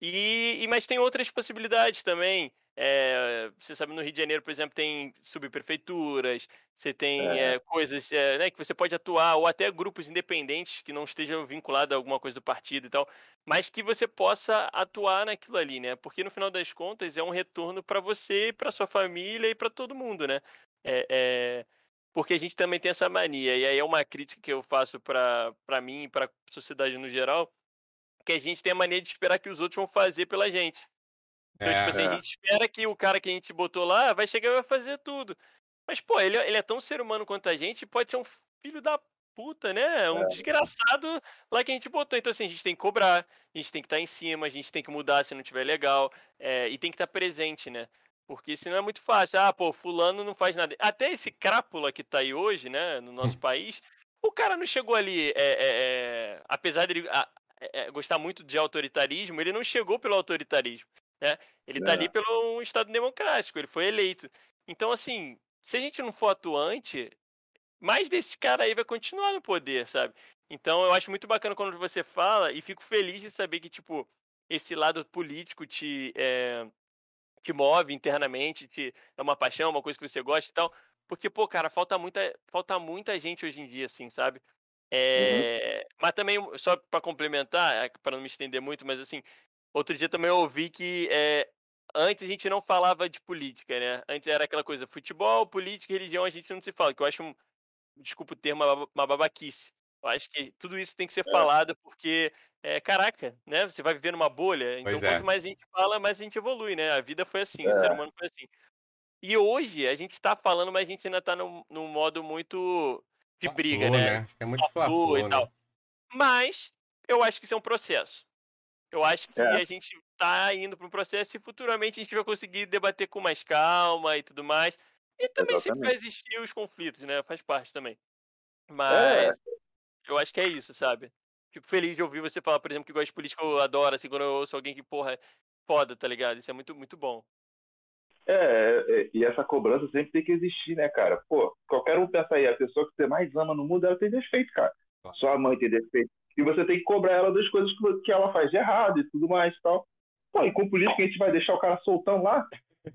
E, e mas tem outras possibilidades também. É, você sabe, no Rio de Janeiro, por exemplo, tem subprefeituras, você tem é. É, coisas eh, né, que você pode atuar, ou até grupos independentes que não estejam vinculados a alguma coisa do partido e tal, mas que você possa atuar naquilo ali, né? Porque no final das contas é um retorno para você, para sua família e para todo mundo, né? É, porque a gente também tem essa mania, e aí é uma crítica que eu faço para mim e para a sociedade no geral, que a gente tem a mania de esperar que os outros vão fazer pela gente. Então, é, tipo assim, é. a gente espera que o cara que a gente botou lá vai chegar e vai fazer tudo. Mas, pô, ele, ele é tão ser humano quanto a gente, pode ser um filho da puta, né? Um é. desgraçado lá que a gente botou. Então, assim, a gente tem que cobrar, a gente tem que estar tá em cima, a gente tem que mudar se não tiver legal, é, e tem que estar tá presente, né? Porque senão é muito fácil. Ah, pô, fulano não faz nada. Até esse crápula que tá aí hoje, né, no nosso país, o cara não chegou ali, é, apesar dele gostar muito de autoritarismo, ele não chegou pelo autoritarismo. Né? Ele está é. ali pelo um Estado democrático, ele foi eleito. Então, assim, se a gente não for atuante, mais desse cara aí vai continuar no poder, sabe? Então, eu acho muito bacana quando você fala e fico feliz de saber que, tipo, esse lado político te, é, te move internamente, te, é uma paixão, uma coisa que você gosta e tal. Porque, pô, cara, falta muita, falta muita gente hoje em dia, assim, sabe? É, uhum. Mas também, só para complementar, é, para não me estender muito, mas assim, Outro dia também eu ouvi que é, antes a gente não falava de política, né? Antes era aquela coisa, futebol, política e religião a gente não se fala, que eu acho, um, desculpa o termo, uma babaquice. Eu acho que tudo isso tem que ser é. falado porque, é, caraca, né? Você vai viver numa bolha, então quanto mais a gente fala, mais a gente evolui, né? A vida foi assim, o ser humano foi assim. E hoje a gente está falando, mas a gente ainda está num, num modo muito de briga, né? né? É muito fla e tal. Né? Mas eu acho que isso é um processo. Eu acho que é. a gente está indo para um processo e futuramente a gente vai conseguir debater com mais calma e tudo mais. E também Exatamente. sempre vai existir os conflitos, né? Faz parte também. É. Mas é. eu acho que é isso, sabe? Fico feliz de ouvir você falar, por exemplo, que gosta de política, eu adoro, assim, quando eu ouço alguém que, porra, é foda, tá ligado? Isso é muito, muito bom. É, é, e essa cobrança sempre tem que existir, né, cara? Pô, qualquer um pensa aí, a pessoa que você mais ama no mundo, ela tem defeito, cara. Sua mãe tem defeito, e você tem que cobrar ela das coisas que ela faz de errado e tudo mais e tal. Pô, e com política a gente vai deixar o cara soltão lá?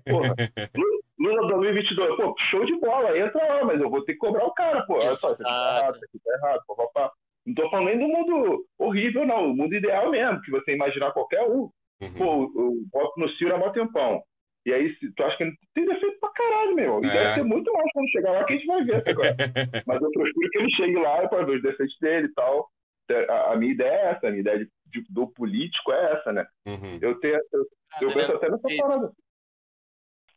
Porra, Lula 2022, pô, show de bola, entra lá, mas eu vou ter que cobrar o cara, pô. Olha só, isso aqui tá errado, isso aqui tá errado, Não tô falando do mundo horrível, não, o mundo ideal mesmo, que você imaginar qualquer um. Uhum. Pô, eu boto no Ciro há mó tempão. E aí, se, tu acha que ele tem defeito pra caralho, meu. E é. deve ter muito mais quando chegar lá que a gente vai ver. Mas eu prefiro que ele chegue lá para ver os defeitos dele e tal a, a, minha ideia é essa, a minha ideia de, de, do político é essa, né? Uhum. Eu, tenho, eu, eu penso até nessa parada.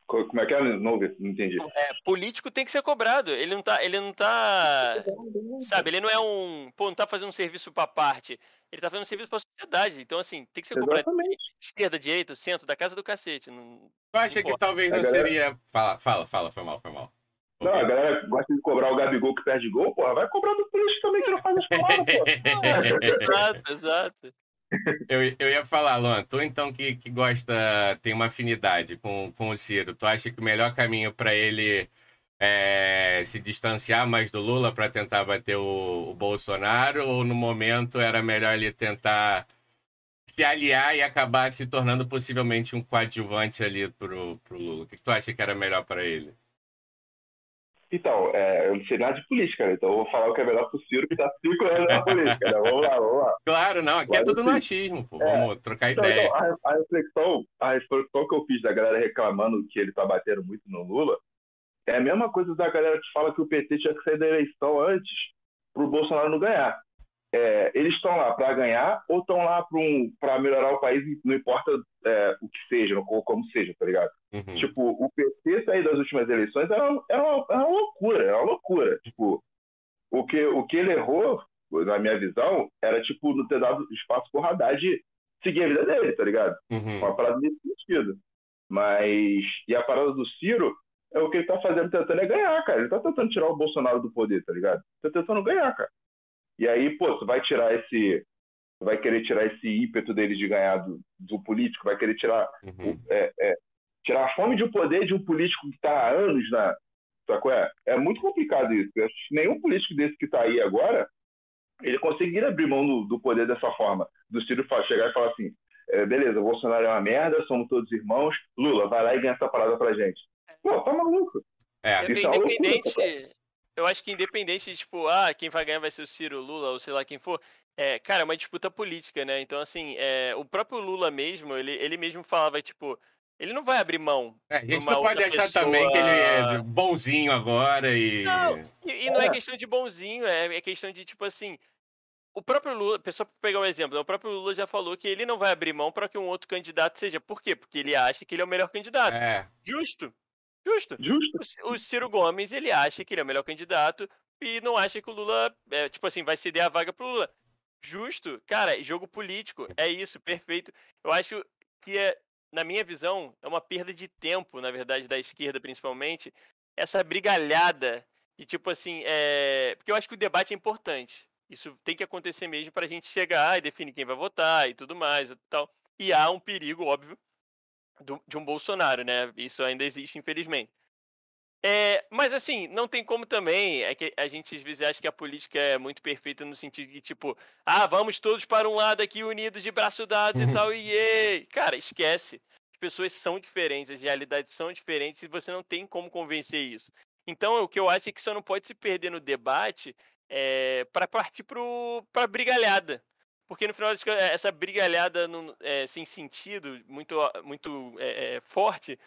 Como é que é? Não, não entendi. É, político tem que ser cobrado. Ele não tá. Ele não tá. Sabe, ele não é um. Pô, não tá fazendo um serviço pra parte. Ele tá fazendo serviço pra sociedade. Então, assim, tem que ser cobrado. Esquerda, direita, centro, da casa do cacete. Não, tu acha que talvez não galera... seria. Fala, fala, fala, foi mal, foi mal. Não, a galera gosta de cobrar o Gabigol que perde gol, porra. Vai cobrar do político também que não faz as palavras, porra. exato, exato. Eu, eu ia falar, Luan, tu então que, que gosta, tem uma afinidade com, com o Ciro, tu acha que o melhor caminho para ele é se distanciar mais do Lula para tentar bater o, o, Bolsonaro ou no momento era melhor ele tentar se aliar e acabar se tornando possivelmente um coadjuvante ali pro, pro Lula? O que, que tu acha que era melhor para ele? Então, é, eu não sei nada de política, né? então eu vou falar o que é melhor pro Ciro, que tá cinco anos na política, né? Vamos lá, vamos lá. Claro, não, aqui é tudo no achismo, pô. É, vamos trocar então, ideia. Então, a, a, reflexão, a reflexão que eu fiz da galera reclamando que ele tá batendo muito no Lula é a mesma coisa da galera que fala que o PT tinha que sair da eleição antes pro Bolsonaro não ganhar é, eles estão lá para ganhar ou estão lá para um, melhorar o país, não importa é, o que seja, ou como seja, tá ligado? Uhum. Tipo, o PT sair das últimas eleições era, era, uma, era uma loucura, era uma loucura. Tipo, o que, o que ele errou, na minha visão, era, tipo, não ter dado espaço pro Haddad seguir a vida dele, tá ligado? Uhum. Uma parada nesse sentido. Mas, e a parada do Ciro, é o que ele tá fazendo, tentando é ganhar, cara. Ele tá tentando tirar o Bolsonaro do poder, tá ligado? Tá tentando ganhar, cara. E aí, pô, tu vai tirar esse, vai querer tirar esse ímpeto dele de ganhar do, do político, vai querer tirar, Uhum. é, é, tirar a fome de um poder de um político que está há anos na. Sacou? É, é muito complicado isso. Nenhum político desse que está aí agora ele conseguiria abrir mão do, do poder dessa forma. Do Ciro chegar e falar assim: é, beleza, Bolsonaro é uma merda, somos todos irmãos, Lula, vai lá e ganha essa parada pra gente. Pô, tá maluco. É, Isso é loucura, Independente. Eu acho que independente de, tipo, ah, quem vai ganhar vai ser o Ciro, o Lula, ou sei lá quem for. É, cara, é uma disputa política, né? Então, assim, é, o próprio Lula mesmo, ele, ele mesmo falava, tipo, ele não vai abrir mão. É, a gente não pode achar pessoa- também que ele é bonzinho agora e. Não, E, e não é É. questão de bonzinho, é, é questão de, tipo assim. O próprio Lula, pessoal pra pegar um exemplo, o próprio Lula já falou que ele não vai abrir mão para que um outro candidato seja. Por quê? Porque ele acha que ele é o melhor candidato. É, Justo. Justo. Justo. O O Ciro Gomes, ele acha que ele é o melhor candidato e não acha que o Lula, é, tipo assim, vai ceder a vaga pro Lula. Justo. Cara, jogo político. É isso, perfeito. Eu acho que, é, na minha visão, é uma perda de tempo, na verdade, da esquerda principalmente, essa brigalhada e tipo assim, é... porque eu acho que o debate é importante. Isso tem que acontecer mesmo para a gente chegar e definir quem vai votar e tudo mais e tal. E há um perigo, óbvio, do- de um Bolsonaro, né? Isso ainda existe, infelizmente. É, mas assim, não tem como também. É que a gente às vezes acha que a política é muito perfeita no sentido de tipo, ah, vamos todos para um lado aqui unidos de braço dado e tal, e ei. Cara, esquece. As pessoas são diferentes, as realidades são diferentes e você não tem como convencer isso. Então, o que eu acho é que você não pode se perder no debate é, para partir para a brigalhada. Porque no final das contas, essa brigalhada não- é, sem sentido, muito, muito é, é, forte,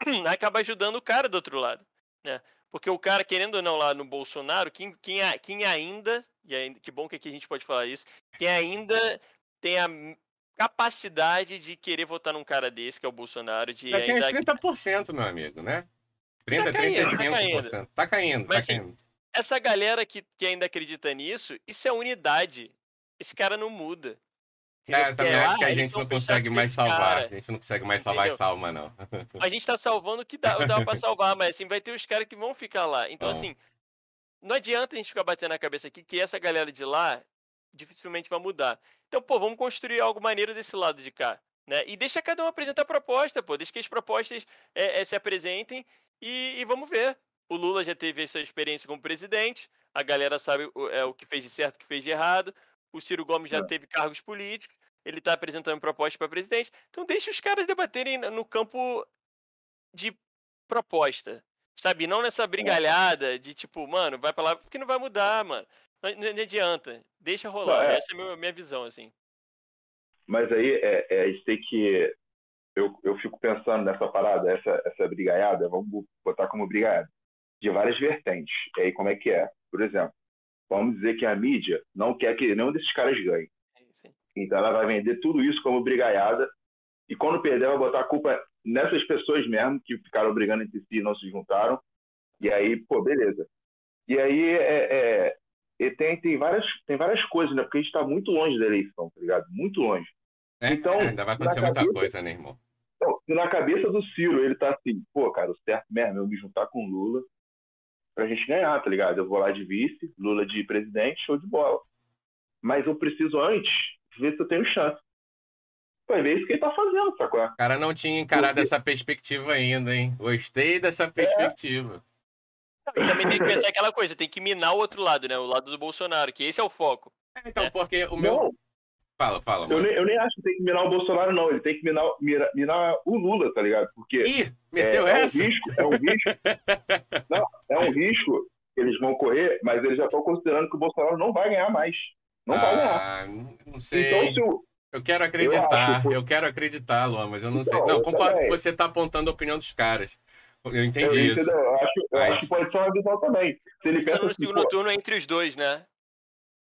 acaba ajudando o cara do outro lado. Né? Porque o cara, querendo ou não, lá no Bolsonaro, quem, quem, quem ainda, e ainda, que bom que aqui a gente pode falar isso, quem ainda tem a capacidade de querer votar num cara desse, que é o Bolsonaro, de já tem uns ainda 30%, meu amigo, né? 30, Tá caindo, tá 35%. Tá caindo, tá Mas, assim, caindo. essa galera que, que ainda acredita nisso, isso é unidade. Esse cara não muda. É, eu também acho que ah, a eles gente não consegue mais salvar. cara. A gente não consegue mais salvar e salva, não. A gente tá salvando o que dá, dá pra salvar, mas assim, vai ter os caras que vão ficar lá. Então, Então. assim, não adianta a gente ficar batendo na cabeça aqui que essa galera de lá dificilmente vai mudar. Então, pô, vamos construir algo maneiro desse lado de cá. Né? E deixa cada um apresentar a proposta, pô. Deixa que as propostas é, é, se apresentem e, e vamos ver. O Lula já teve essa experiência como presidente, a galera sabe o, é, o que fez de certo, o que fez de errado. O Ciro Gomes já É. teve cargos políticos, ele está apresentando proposta para presidente. Então deixa os caras debaterem no- campo de proposta, sabe? Não nessa brigalhada de tipo, mano, vai pra lá, porque não vai mudar, mano. Não, não- não adianta. Deixa rolar. Não, é. Essa é a minha, minha visão, assim. Mas aí é, é, a gente tem que. Eu, eu fico pensando nessa parada, essa, essa brigaiada, vamos botar como brigaiada, de várias vertentes. E aí, como é que é? Por exemplo, vamos dizer que a mídia não quer que nenhum desses caras ganhe. Sim. Então ela vai vender tudo isso como brigaiada. E quando perder, vai botar a culpa nessas pessoas mesmo que ficaram brigando entre si e não se juntaram. E aí, pô, beleza. E aí é, é- e tem, tem, várias, tem várias coisas, né? Porque a gente está muito longe da eleição, tá ligado? Muito longe. É, Então, ainda vai acontecer na muita cabeça- coisa, né, irmão? Então, se na cabeça do Ciro ele tá assim, pô, cara, o certo mesmo é eu me juntar com o Lula pra gente ganhar, tá ligado? Eu vou lá de vice, Lula de presidente, show de bola. Mas eu preciso antes ver se eu tenho chance. Vai ver isso que ele tá fazendo, sacou? O cara não tinha encarado Porque- essa perspectiva ainda, hein? Gostei dessa perspectiva. E também tem que pensar aquela coisa, tem que minar o outro lado, né? O lado do Bolsonaro, que esse é o foco. É, Então, É. porque o meu. Não, Fala, fala, eu nem, eu nem acho que tem que minar o Bolsonaro, não. Ele tem que minar, mirar, minar o Lula, tá ligado? Porque Ih, meteu é, essa? É um risco, é um risco. não, é um risco que eles vão correr, mas eles já estão considerando que o Bolsonaro não vai ganhar mais. Não vai ganhar. Ah, não- sei. Então, se o, Eu quero acreditar, pô. eu quero acreditar, Luan, mas eu não sei. Então, Não, eu concordo também. que você tá apontando a opinião dos caras. Eu eu, entendi isso. entendeu? Eu acho, eu Mas- acho que pode ser uma visão também. Se ele Pensando pensa no assim, segundo pô, turno entre os dois, né?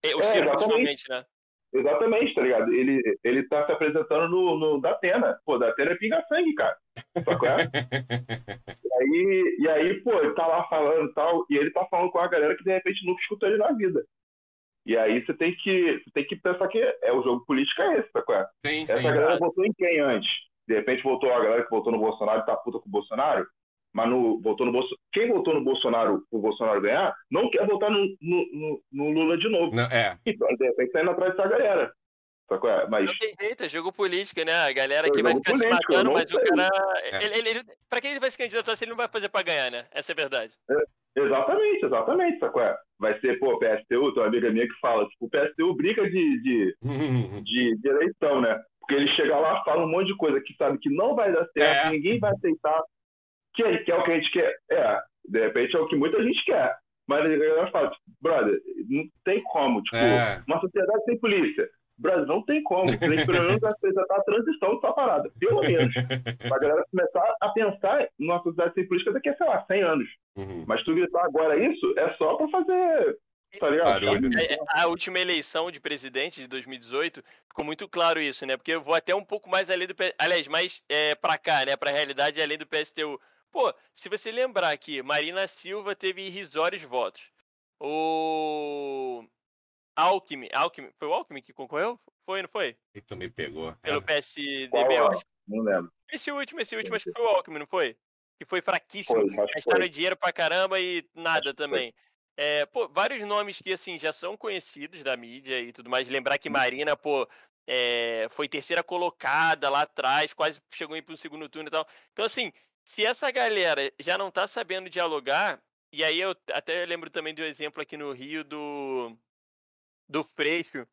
E- O É, Ciro, exatamente. principalmente, né? Exatamente, tá ligado? Ele, ele tá se apresentando no, no Datena. Pô, Datena é pinga-sangue, cara. Sacou? É? e, aí, e aí, pô, ele tá lá falando e tal, e ele tá falando com a galera que de repente nunca escutou ele na vida. E aí você tem que, você tem que pensar que é o jogo político é esse, sacou? É? Sim, Essa sim. galera votou em quem antes? De repente votou a galera que votou no Bolsonaro e tá puta com o Bolsonaro, mas no, votou no Bolso... quem votou no Bolsonaro o Bolsonaro ganhar não quer votar no, no, no- no Lula de novo. Não, é, Então, repente, tá indo atrás dessa galera. É? Mas... Não tem jeito, é jogo político, né? A galera que vai ficar político, se matando, mas sei. o cara. É. Ele, ele, pra quem ele vai se candidatar se ele não vai fazer pra ganhar, né? Essa é a verdade. É, exatamente, exatamente, sacou? É? Vai ser, pô, PSTU, tem uma amiga minha que fala, tipo, o PSTU briga de, de, de, de, eleição, né? Porque ele chega lá, fala um monte de coisa que sabe que não vai dar certo, é. ninguém vai aceitar, que, que é o que a gente quer. É, de repente é o que muita gente quer. Mas a galera fala, tipo, brother, não tem como, tipo, é. uma sociedade sem polícia Brasil não tem como. Tem que pelo menos apresentar a transição dessa parada, pelo menos. Pra galera começar a pensar numa sociedade sem política daqui a, sei lá, 100 anos. Uhum. Mas tu gritar agora isso é só pra fazer. Tá ligado? É, é, a última eleição de presidente de 2018 ficou muito claro isso, né? Porque eu vou até um pouco mais além do. Aliás, mais é, pra cá, né? Pra realidade além do PSTU. Pô, se você lembrar que Marina Silva teve irrisórios votos. O Alckmin, Alckmin, foi o Alckmin que concorreu? Foi, não foi? E tu me pegou. Pelo PSDB, Qual, acho. Não lembro. Esse último, esse último, acho que foi o Alckmin, não foi? Que foi fraquíssimo. Foi, Gastaram dinheiro pra caramba e nada também. É, pô, vários nomes que, assim, já são conhecidos da mídia e tudo mais. Lembrar que Marina, pô, é, foi terceira colocada lá atrás, quase chegou em pro segundo turno e tal. Então, assim, se essa galera já não tá sabendo dialogar, e aí eu até lembro também do exemplo aqui no Rio do do Freixo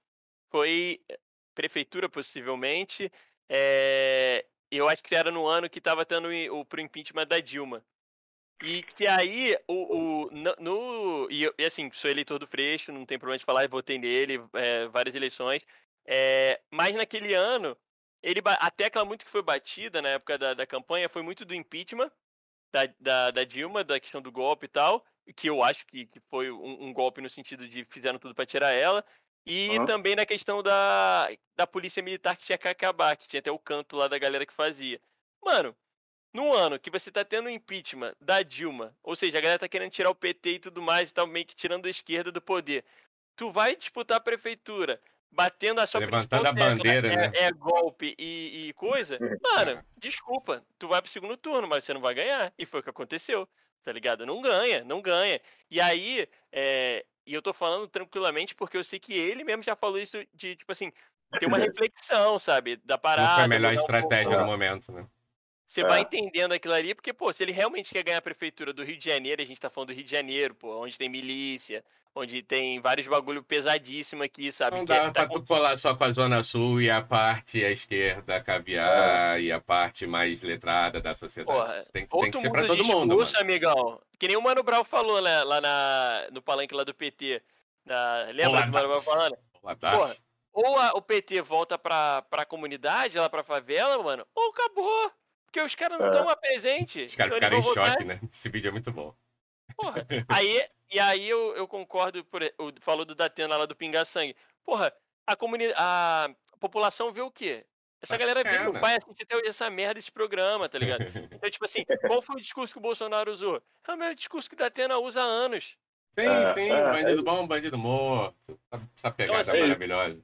foi eh, prefeitura, possivelmente. É, eu acho que era no ano que estava tendo o pro impeachment da Dilma. E que aí, o, o no, no e, e, assim, sou eleitor do Freixo, não tem problema de falar, votei nele, é, várias eleições. É, mas naquele ano, ele, a tecla muito que foi batida na época da, da campanha foi muito do impeachment da, da, da Dilma, da questão do golpe e tal que eu acho que, que foi um, um, golpe no sentido de fizeram tudo para tirar ela. E uhum. também na questão da, da polícia militar que tinha que acabar, que tinha até o canto lá da galera que fazia. Mano, num ano que você tá tendo um impeachment da Dilma, ou seja, a galera tá querendo tirar o PT e tudo mais e tal, meio que tirando a esquerda do poder. Tu vai disputar a prefeitura, batendo a sua Levantando a bandeira, é, né? É, golpe e, e coisa. Mano, desculpa, tu vai pro segundo turno, mas você não vai ganhar. E foi o que aconteceu tá ligado? Não ganha, não ganha. E aí, é, e eu tô falando tranquilamente porque eu sei que ele mesmo já falou isso de, tipo assim, ter uma reflexão, sabe? Da parada. Não foi a melhor estratégia um no momento, né? Você é. vai entendendo aquilo ali, porque, pô, se ele realmente quer ganhar a prefeitura do Rio de Janeiro, a gente tá falando do Rio de Janeiro, pô, onde tem milícia, onde tem vários bagulho pesadíssimo aqui, sabe? Não dá é, tá pra tu colar só com a Zona Sul e a parte à esquerda caviar é. e a parte mais letrada da sociedade. Porra, tem, tem que ser pra todo discurso, mundo. Mano. amigão. Que nem o Mano Brown falou né, lá na, no palanque lá do PT. Na, lembra do Mano Brown falando? Porra, ou a, o PT volta pra, pra comunidade, lá pra favela, mano, ou acabou. Porque os caras não estão é. lá presentes. Os caras então ficaram em choque, votar. né? Esse vídeo é muito bom. Porra, aí, e aí eu, eu concordo, por, eu, falou do Datena lá do Pinga Sangue. Porra, a comunidade, a população vê o quê? Essa galera vê, meu pai assiste até hoje essa merda, esse programa, tá ligado? Então, tipo assim, qual foi o discurso que o Bolsonaro usou? É o mesmo discurso que o Datena usa há anos. Sim, é, sim, é, bandido é... bom, bandido morto. Essa pegada então, assim, maravilhosa.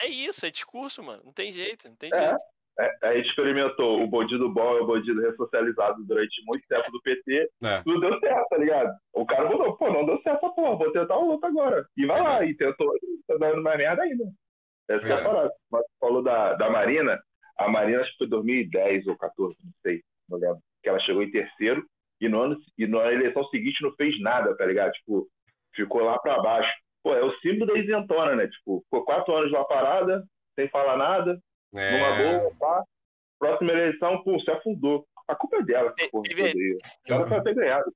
É isso, é discurso, mano. Não tem jeito, não tem é. jeito. É, a gente experimentou o bandido bom e o bandido ressocializado durante muito tempo do PT. É. Tudo deu certo, tá ligado? O cara mudou, pô, não deu certo porra, vou tentar o outro agora. E vai lá, e tentou, tá dando mais merda ainda. Essa é, é a parada. Mas falou da, da Marina, a Marina acho que foi 2010 ou 14, não sei, não lembro. Que ela chegou em terceiro e, no ano, e na eleição seguinte não fez nada, tá ligado? Tipo, ficou lá pra baixo. Pô, é o símbolo da isentona, né? Tipo, ficou quatro anos lá parada, sem falar nada, é... Numa boa, pá. Próxima eleição, pô, se afundou. A culpa é dela, porra, eu... Ela vai ter ganhado.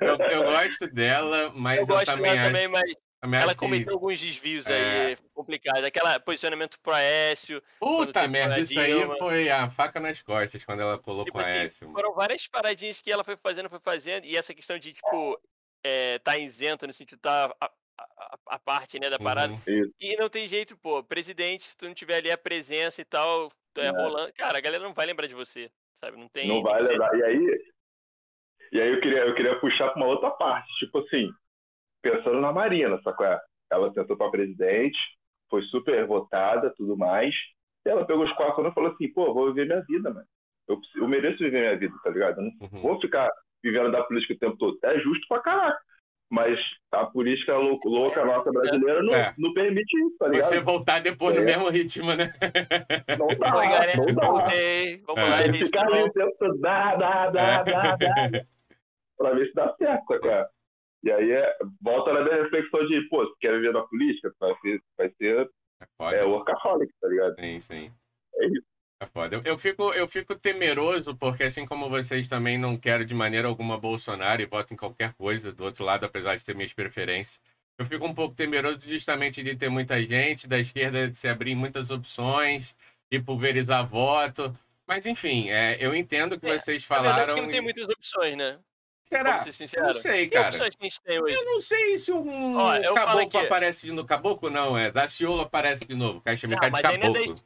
Eu, eu, gosto dela, mas eu, eu também acho... Também, mas... Também ela cometeu que... alguns desvios é... aí complicados. Aquela posicionamento pro Aécio. Puta merda, isso aí foi a faca nas costas quando ela colocou tipo, assim, Aécio. Foram várias paradinhas que ela foi fazendo, foi fazendo. E essa questão de, tipo, é, tá isenta no sentido tá a, a, parte, né, da parada. Uhum. E não tem jeito, pô, presidente, se tu não tiver ali a presença e tal, é, é. rolando, cara, a galera não vai lembrar de você, sabe? Não tem. Não vai lembrar. E aí, e aí eu queria, eu queria puxar para uma outra parte, tipo assim, pensando na Marina, sacou? Ela tentou para presidente, foi super votada, tudo mais. E ela pegou os quatro anos e falou assim, pô, vou viver minha vida, mano. Eu, eu mereço viver minha vida, tá ligado? Eu não uhum. vou ficar vivendo da política o tempo todo. É justo pra caraca. Mas a política lou- louca nossa brasileira não, É. não permite isso, tá ligado? Você voltar depois no É. mesmo ritmo, né? Não dá, Oi, galera, não dá. voltei. Vamos É. lá, que ficar ali o tempo todo, dá, dá, dá, dá, dá, pra ver se dá certo, cara. E aí é, volta na minha reflexão de, pô, se quer viver na política, vai ser, vai ser É é, workaholic, tá ligado? Sim, sim. É isso. É foda. Eu, eu fico, eu fico temeroso, porque assim como vocês também não quero de maneira alguma Bolsonaro e voto em qualquer coisa do outro lado, apesar de ter minhas preferências. Eu fico um pouco temeroso justamente de ter muita gente, da esquerda de se abrir muitas opções e pulverizar voto. Mas enfim, é, eu entendo o que É, vocês Na falaram. verdade, que não tem muitas opções, né? Será? Ser. Não sei, Que cara. opções que a gente tem hoje? Eu não sei se um falo caboclo aqui- aparece de novo. Caboclo não, é. Daciolo aparece de novo. Caixa Não, de mas ainda é da- caboclo.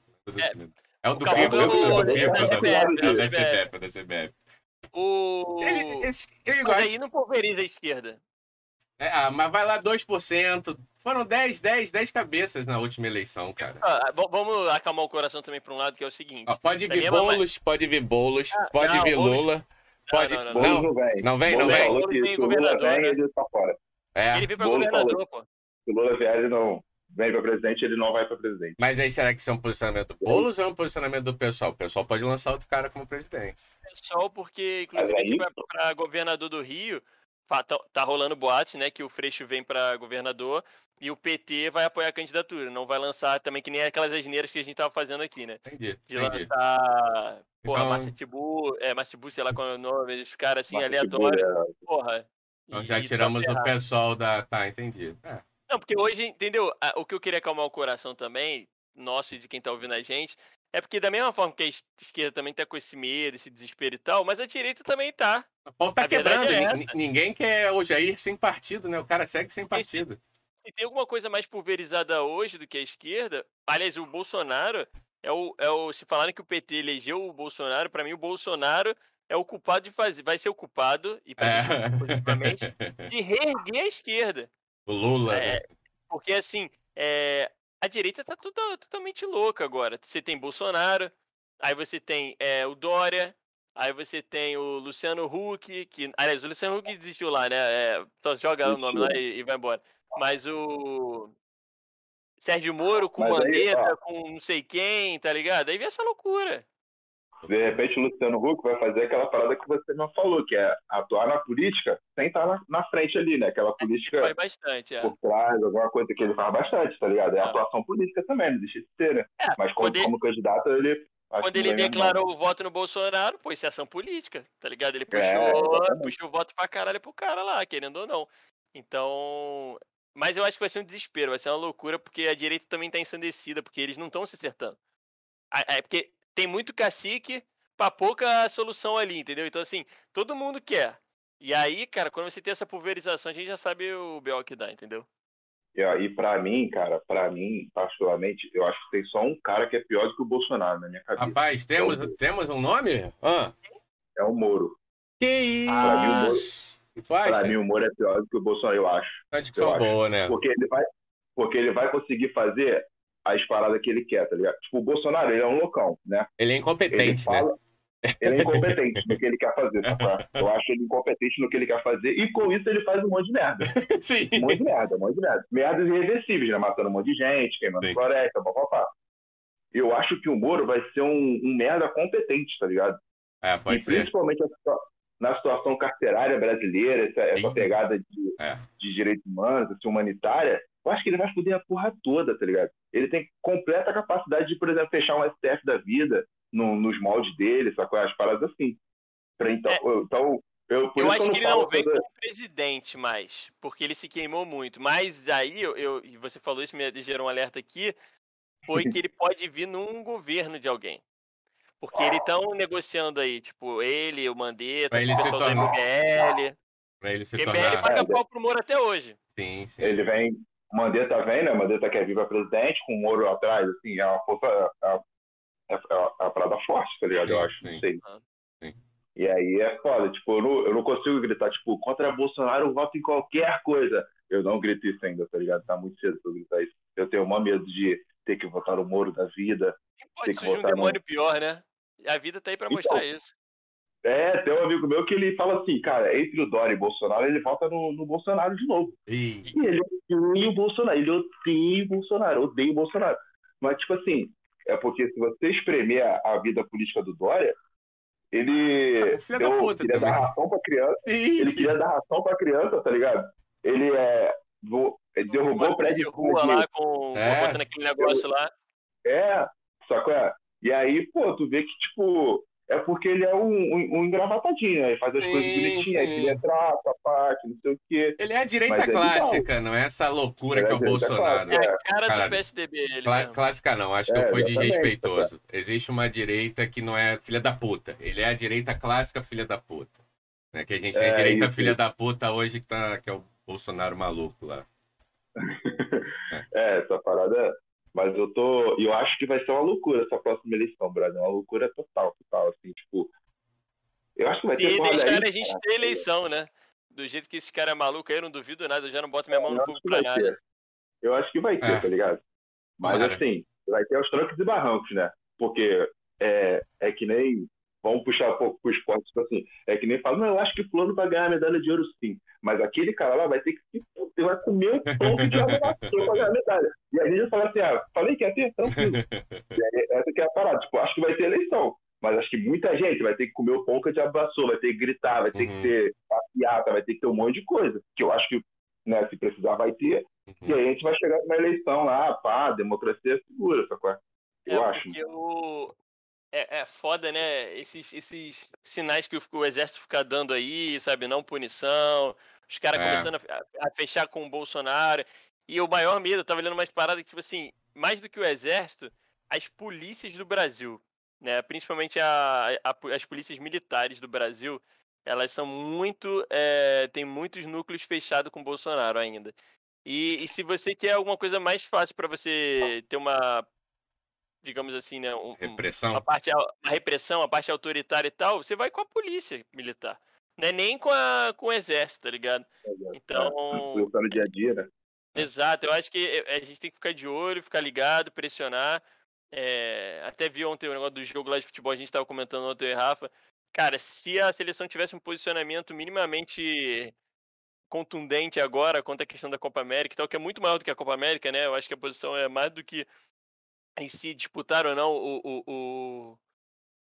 É, o do FIFA, é o- é o do é FIFA, da da CBF, da da CBF, da CBF. O... Ele, esse- Mas gosto. aí não pulveriza a esquerda. É, ah, mas vai lá 2%. Foram 10, 10, 10 cabeças na última eleição, cara. Ah, v- vamos acalmar o coração também para um lado, que é o seguinte. Ó, pode vir mesma Boulos, pode vir Boulos, pode não, vir Boulos- Lula. Pode... não, não, Não, não vem. não vem, não vem? vem o Lula governador, vem, né? ele tá fora. É. Ele veio pra Boulos governador, pô. Se o Lula vier, ele não vem pra presidente, ele não vai pra presidente. Mas aí será que isso é um posicionamento do Boulos ou é um posicionamento do pessoal? O pessoal pode lançar outro cara como presidente. Pessoal, porque, inclusive, Mas é pra governador do Rio, tá, tá rolando boate, né? Que o Freixo vem pra governador e o PT vai apoiar a candidatura. Não vai lançar também, que nem aquelas asneiras que a gente tava fazendo aqui, né? Entendi, De entendi. lançar. Porra, Então- Márcia Tibu, é, Márcia Tibu, sei lá qual é o nome, esses caras assim, aleatórios. é, Porra. Então E- já tiramos o pessoal da. Tá, entendi. É. Não, porque hoje, entendeu? O que eu queria acalmar o coração também, nosso e de quem tá ouvindo a gente, é porque da mesma forma que a es- esquerda também tá com esse medo, esse desespero e tal, mas a direita também tá. O pau tá A quebrando. é. Ninguém quer o Jair sem partido, né? O cara segue sem partido. Se tem alguma coisa mais pulverizada hoje do que a esquerda, aliás, o Bolsonaro é o. É o se falarem que o PT elegeu o Bolsonaro, pra mim o Bolsonaro é o culpado de fazer. Vai ser o culpado, e pra É. mim, positivamente, de reerguer a esquerda. O Lula, É, né? Porque assim, é, a direita tá tota- totalmente louca agora. Você tem Bolsonaro, aí você tem é, o Dória, aí você tem o Luciano Huck, que. Aliás, o Luciano Huck desistiu lá, né? É, só joga o nome lá e, e vai embora. Mas o. Sérgio Moro com Mas aí, Mandetta, com não sei quem, tá ligado? Aí vem essa loucura. De repente o Luciano Huck vai fazer aquela parada que você não falou, que é atuar na política sem estar na, na frente ali, né? Aquela Ele política faz bastante, é. por trás, alguma coisa que ele faz bastante, tá ligado? É Ah. atuação política também, não deixa de ser, né? É, Mas como, ele- como candidato, ele. acho Quando ele declarou o voto no Bolsonaro, pô, isso é ação política, tá ligado? Ele puxou, É, puxou o voto pra caralho pro cara lá, querendo ou não. Então. Mas eu acho que vai ser um desespero, vai ser uma loucura, porque a direita também tá ensandecida, porque eles não estão se acertando. É porque tem muito cacique pra pouca solução ali, entendeu? Então, assim, todo mundo quer. E aí, cara, quando você tem essa pulverização, a gente já sabe o BO que dá, entendeu? E, ó, e pra mim, cara, pra mim, particularmente, eu acho que tem só um cara que é pior do que o Bolsonaro na minha cabeça. Rapaz, temos, temos um nome? Ah, É o Moro. que Pra mim, o Moro- isso? Que? Pra mim, o Moro é pior do que o Bolsonaro, eu acho. Uma discussão eu acho. boa, né? Porque ele vai, porque ele vai conseguir fazer as paradas que ele quer, tá ligado? Tipo, o Bolsonaro, ele é um loucão, né? Ele é Ele incompetente, né? fala. Ele é incompetente no que ele quer fazer, tá? Eu acho ele incompetente no que ele quer fazer e com isso ele faz um monte de merda. Sim. Um monte de merda, um monte de merda. Merdas irreversíveis, né? Matando um monte de gente, queimando Sim. floresta, papapá. Eu acho que o Moro vai ser um, um merda competente, tá ligado? É, pode e ser. principalmente na situação carcerária brasileira, essa, essa pegada de, É. de direitos humanos, assim, humanitária, eu acho que ele vai foder a porra toda, tá ligado? Ele tem completa capacidade de, por exemplo, fechar um STF da vida no- nos moldes dele, sacou? As paradas assim. Pra, então, eu, então, eu, por eu isso acho eu que ele não vem toda- como presidente mais, porque ele se queimou muito. Mas aí, eu, eu- e você falou isso, me gerou um alerta aqui, foi que ele pode vir num governo de alguém. Porque eles estão negociando aí, tipo, ele, o Mandetta, Pra ele o se pessoal do tornar- MBL. Pra ele se O MBL tornar. paga É, pau pro Moro até hoje. Sim, sim. Ele vem. Mandetta vem, né? Mandetta quer vir pra presidente, com o Moro atrás, assim, é uma força. É, é, é, é uma parada forte, tá ligado? Eu Sim, acho, sim. não sei. Ah. Sim. E aí é foda, tipo, eu não, eu não consigo gritar, tipo, contra Bolsonaro eu voto em qualquer coisa. Eu não grito isso ainda, tá ligado? Tá muito cedo pra eu gritar isso. Eu tenho maior medo de ter que votar no Moro da vida. E pode Tem que surgir um votar no- demônio pior, né? A vida tá aí pra Então, mostrar isso. É, tem um amigo meu que ele fala assim, cara, entre o Dória e o Bolsonaro, ele volta no, no Bolsonaro de novo. E... E ele odeia o Bolsonaro, ele odeia o Bolsonaro, odeia o Bolsonaro. Mas, tipo assim, é porque se você espremer a, a vida política do Dória, ele Ah, filho da puta queria também. dar ração pra criança, Sim, ele sim. queria dar ração pra criança, tá ligado? Ele é, vo- ele derrubou o prédio de rua de- lá com É. botando aquele negócio lá. É, sacou? É? E aí, pô, tu vê que, tipo, é porque ele é um, um, um engravatadinho? Ele faz as Sim, coisas bonitinhas, ele entra, papá, que não sei o quê. Ele é a direita Mas é clássica, não é essa loucura Ele que é é o a Bolsonaro. clássica. É a cara Caralho. do PSDB, ele Clá- mesmo. Clássica não, acho que É, eu fui desrespeitoso. Existe uma direita que não é filha da puta. Ele é a direita clássica filha da puta. Né? Que a gente tem a É, direita isso, filha da puta hoje que, tá, que é o Bolsonaro maluco lá. É, essa parada. É- Mas eu tô. e Eu acho que vai ser uma loucura essa próxima eleição, Brasil. Uma loucura total, total. Assim, tipo. Eu acho que vai Se ter porradaria, deixar a gente cara. ter eleição, né? Do jeito que esse cara é maluco aí, eu não duvido nada, eu já não boto minha mão Eu no fogo pra nada. ter. Eu acho que vai ter, É. tá ligado? Mas Tomara. assim, vai ter os trancos e barrancos, né? Porque é, é que nem. Vamos puxar um pouco pro esporte, tipo assim. É que nem falam, não, eu acho que fulano vai ganhar a medalha de ouro sim. Mas aquele cara lá vai ter que se fuder, vai comer um ponto de água na sua pra ganhar a medalha. E a gente vai falar assim, ah, falei que ia ter? Tranquilo. E aí, essa que é a parada. Tipo, acho que vai ter eleição. Mas acho que muita gente vai ter que comer o pão que a diabo assou, vai ter que gritar, vai ter Uhum. que ter passeata, vai ter que ter um monte de coisa. Que eu acho que, né, se precisar, vai ter. E Uhum. aí a gente vai chegar numa eleição lá, pá, democracia segura, sacou? Eu é, acho. porque o... é, é foda, né? Esses, esses sinais que o, o exército fica dando aí, sabe? Não punição, os caras É. começando a, a fechar com o Bolsonaro. E o maior medo, eu tava lendo umas paradas que, tipo assim, mais do que o exército, as polícias do Brasil, né? Principalmente a, a- as polícias militares do Brasil, elas são muito. É, tem muitos núcleos fechados com o Bolsonaro ainda. E, e se você quer alguma coisa mais fácil para você ter uma, digamos assim, né, um- Repressão? uma parte uma repressão, a parte autoritária e tal, você vai com a polícia militar. Não é nem com, a, com o exército, tá ligado? Então, Tá no dia a dia, né? exato, eu acho que eh, a gente tem que ficar de olho, ficar ligado, pressionar. É, até vi ontem o negócio do jogo lá de futebol, a gente tava comentando ontem, e Rafa. Cara, se a seleção tivesse um posicionamento minimamente contundente agora quanto à questão da Copa América e tal, que é muito maior do que a Copa América, né? Eu acho que a posição é mais do que em se disputar ou não o, o, o,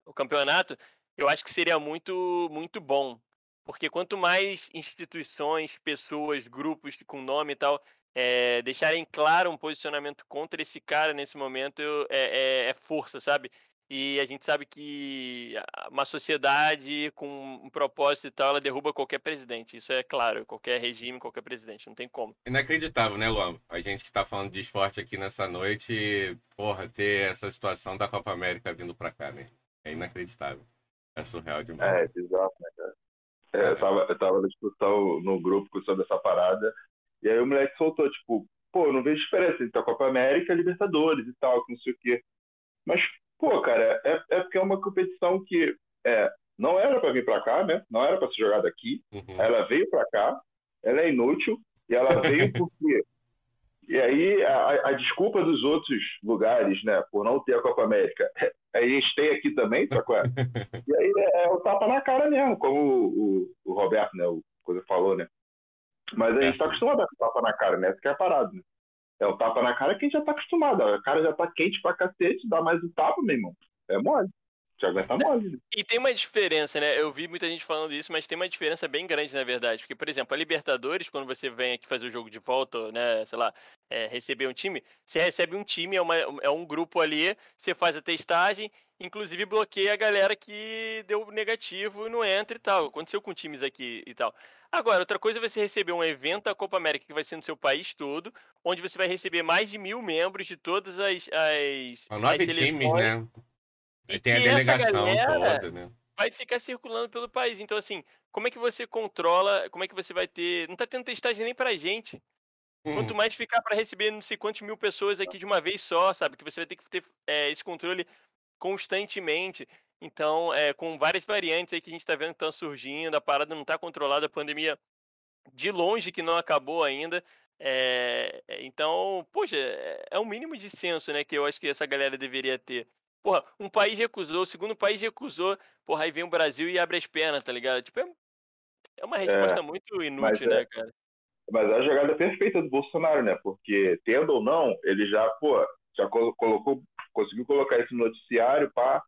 o campeonato, eu acho que seria muito, muito bom. Porque quanto mais instituições, pessoas, grupos com nome e tal, é, deixarem claro um posicionamento contra esse cara nesse momento, é, é- é força, sabe? E a gente sabe que a- uma sociedade com um propósito e tal, ela derruba qualquer presidente. Isso é claro, qualquer regime, qualquer presidente, não tem como. Inacreditável, né, Luan? A gente que tá falando de esporte aqui nessa noite, porra, ter essa situação da Copa América vindo pra cá, né? É inacreditável. É surreal demais. É, bizarro, né, cara? É, eu, tava, eu tava na discussão no grupo sobre essa parada, e aí o moleque soltou, tipo, pô, não vejo diferença entre a Copa América e a Libertadores e tal, que não sei o quê. Mas, pô, cara, é, é porque é uma competição que é, não era pra vir pra cá, né? Não era pra ser jogada aqui. Uhum. Ela veio pra cá, ela é inútil, e ela veio porque. E aí, a, a desculpa dos outros lugares, né, por não ter a Copa América, a gente tem aqui também, sacou? E aí é, é o tapa na cara mesmo, como o, o, o Roberto, né, o coisa falou, né? Mas a gente tá acostumado a tapa na cara, né? Que é a parada, né? É o tapa na cara que a gente já tá acostumado. O cara já tá quente pra cacete, dá mais um tapa, meu irmão. É mole. Te aguenta mole. né? E tem uma diferença, né? Eu vi muita gente falando isso, mas tem uma diferença bem grande, na verdade. Porque, por exemplo, a Libertadores, quando você vem aqui fazer o jogo de volta, né, sei lá, é, receber um time, você recebe um time, é, uma, é um grupo ali, você faz a testagem, inclusive bloqueia a galera que deu negativo e não entra e tal. Aconteceu com times aqui e tal. Agora, outra coisa é você receber um evento da Copa América que vai ser no seu país todo, onde você vai receber mais de mil membros de todas as, as, as nove seleções times, né? E tem a essa delegação galera- toda, né? vai ficar circulando pelo país. Então, assim, como é que você controla? Como é que você vai ter. Não tá tendo testagem nem pra gente. Quanto Hum, mais ficar para receber não sei quantos mil pessoas aqui de uma vez só, sabe? Que você vai ter que ter é, esse controle constantemente. Então, é, com várias variantes aí que a gente tá vendo que estão surgindo, a parada não tá controlada, a pandemia de longe que não acabou ainda. É, é, então, poxa, é, é um mínimo de senso, né? Que eu acho que essa galera deveria ter. Porra, um país recusou, o segundo país recusou, porra, aí vem o Brasil e abre as pernas, tá ligado? Tipo, é, é uma resposta É, muito inútil, é- né, cara? Mas é a jogada perfeita do Bolsonaro, né? Porque, tendo ou não, ele já, pô, já colo- colocou, conseguiu colocar isso no noticiário, pá,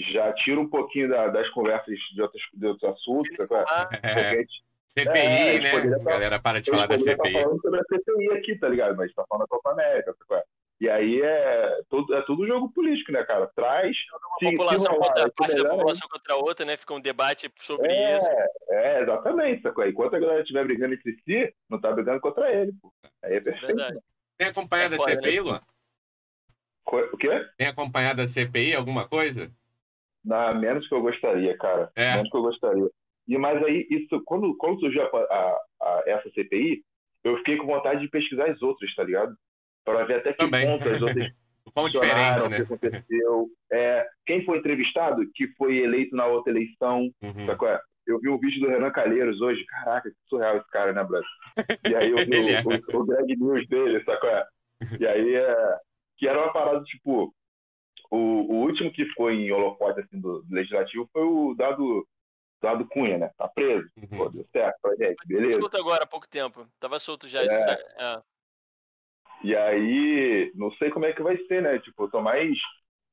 já tira um pouquinho da- das conversas de outros, de outros assuntos, é? É, gente- CPI, É, a gente né? tá- Galera, para de falar da poderia tá CPI. falando sobre a CPI aqui, tá ligado? Mas tá falando da Copa América, é? E aí é tudo, é tudo jogo político, né, cara? Traz. se- se população rolar, contra parte da melhor, população contra a outra, né? Fica um debate sobre É, isso. é, exatamente, sacou? Enquanto a galera estiver brigando entre si, não tá brigando contra ele, pô. Aí é É perfeito. verdade. Tem acompanhado É a CPI, Luan? Co- O quê? Tem acompanhado a CPI, alguma coisa? Na, menos que eu gostaria, cara. É. Menos que eu gostaria. E mas aí, isso, quando, quando surgiu a, a- a- essa CPI, eu fiquei com vontade de pesquisar as outras, tá ligado? Pra ver até que Também. ponto as outras Quão diferente, o né? que aconteceu. É, quem foi entrevistado, que foi eleito na outra eleição, Uhum. sacou? É? Eu vi um vídeo do Renan Calheiros hoje, caraca, que surreal esse cara, né, brother? E aí eu vi Ele é. o, o, o Greg News dele, sacou? É? E aí, é, que era uma parada, tipo, o, o último que foi em holofote, assim, do, do Legislativo foi o Dado, Dado Cunha, né? Tá preso, Uhum. pô, deu certo pra gente, beleza. Solto agora há pouco tempo. Tava solto já. É. esse- é. E aí, não sei como é que vai ser, né? Tipo, eu tô mais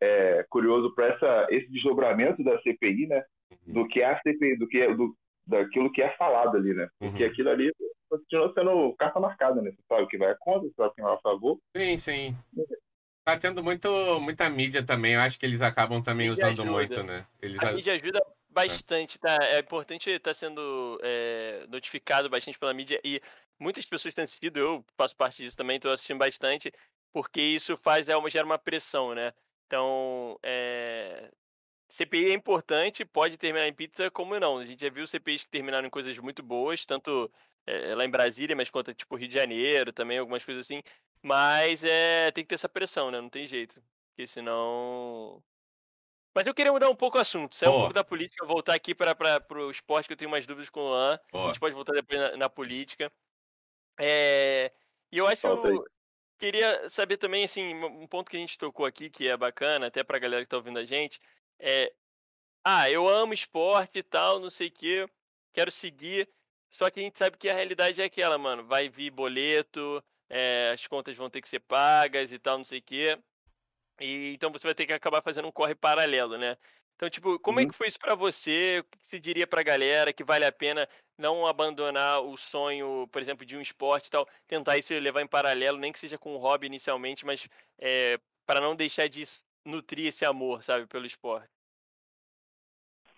é, curioso para essa esse desdobramento da CPI, né? Uhum. Do que é a CPI, do que é, do, daquilo que é falado ali, né? Porque Uhum. aquilo ali continua sendo carta marcada, né? Você sabe o que vai contra, você sabe quem vai a favor. Sim, sim. Tá tendo muito, muita mídia também. Eu acho que eles acabam também usando ajuda. muito, né? Eles A mídia ajuda bastante, tá? É importante estar sendo é, notificado bastante pela mídia e muitas pessoas têm assistido, eu faço parte disso também, estou assistindo bastante, porque isso faz, é uma, gera uma pressão, né? Então, é, CPI é importante, pode terminar em pizza, como não. A gente já viu CPIs que terminaram em coisas muito boas, tanto é, lá em Brasília, mas quanto tipo Rio de Janeiro também, algumas coisas assim. Mas é, tem que ter essa pressão, né? Não tem jeito. Porque senão. Mas eu queria mudar um pouco o assunto, sair um Boa. pouco da política, voltar aqui para o esporte, que eu tenho umas dúvidas com o Luan. A Boa. gente pode voltar depois na, na política. É, E eu acho que queria saber também, assim, um um ponto que a gente tocou aqui, que é bacana, até pra galera que tá ouvindo a gente, é. Ah, eu amo esporte e tal, não sei o quê, quero seguir. Só que a gente sabe que a realidade é aquela, mano. Vai vir boleto, é, as contas vão ter que ser pagas e tal, não sei o quê. E então você vai ter que acabar fazendo um corre paralelo, né? Então, tipo, como é Uhum. que foi isso pra você? O que você diria pra galera que vale a pena não abandonar o sonho, por exemplo, de um esporte e tal, tentar isso e levar em paralelo, nem que seja com um hobby inicialmente, mas é, para não deixar de nutrir esse amor, sabe, pelo esporte.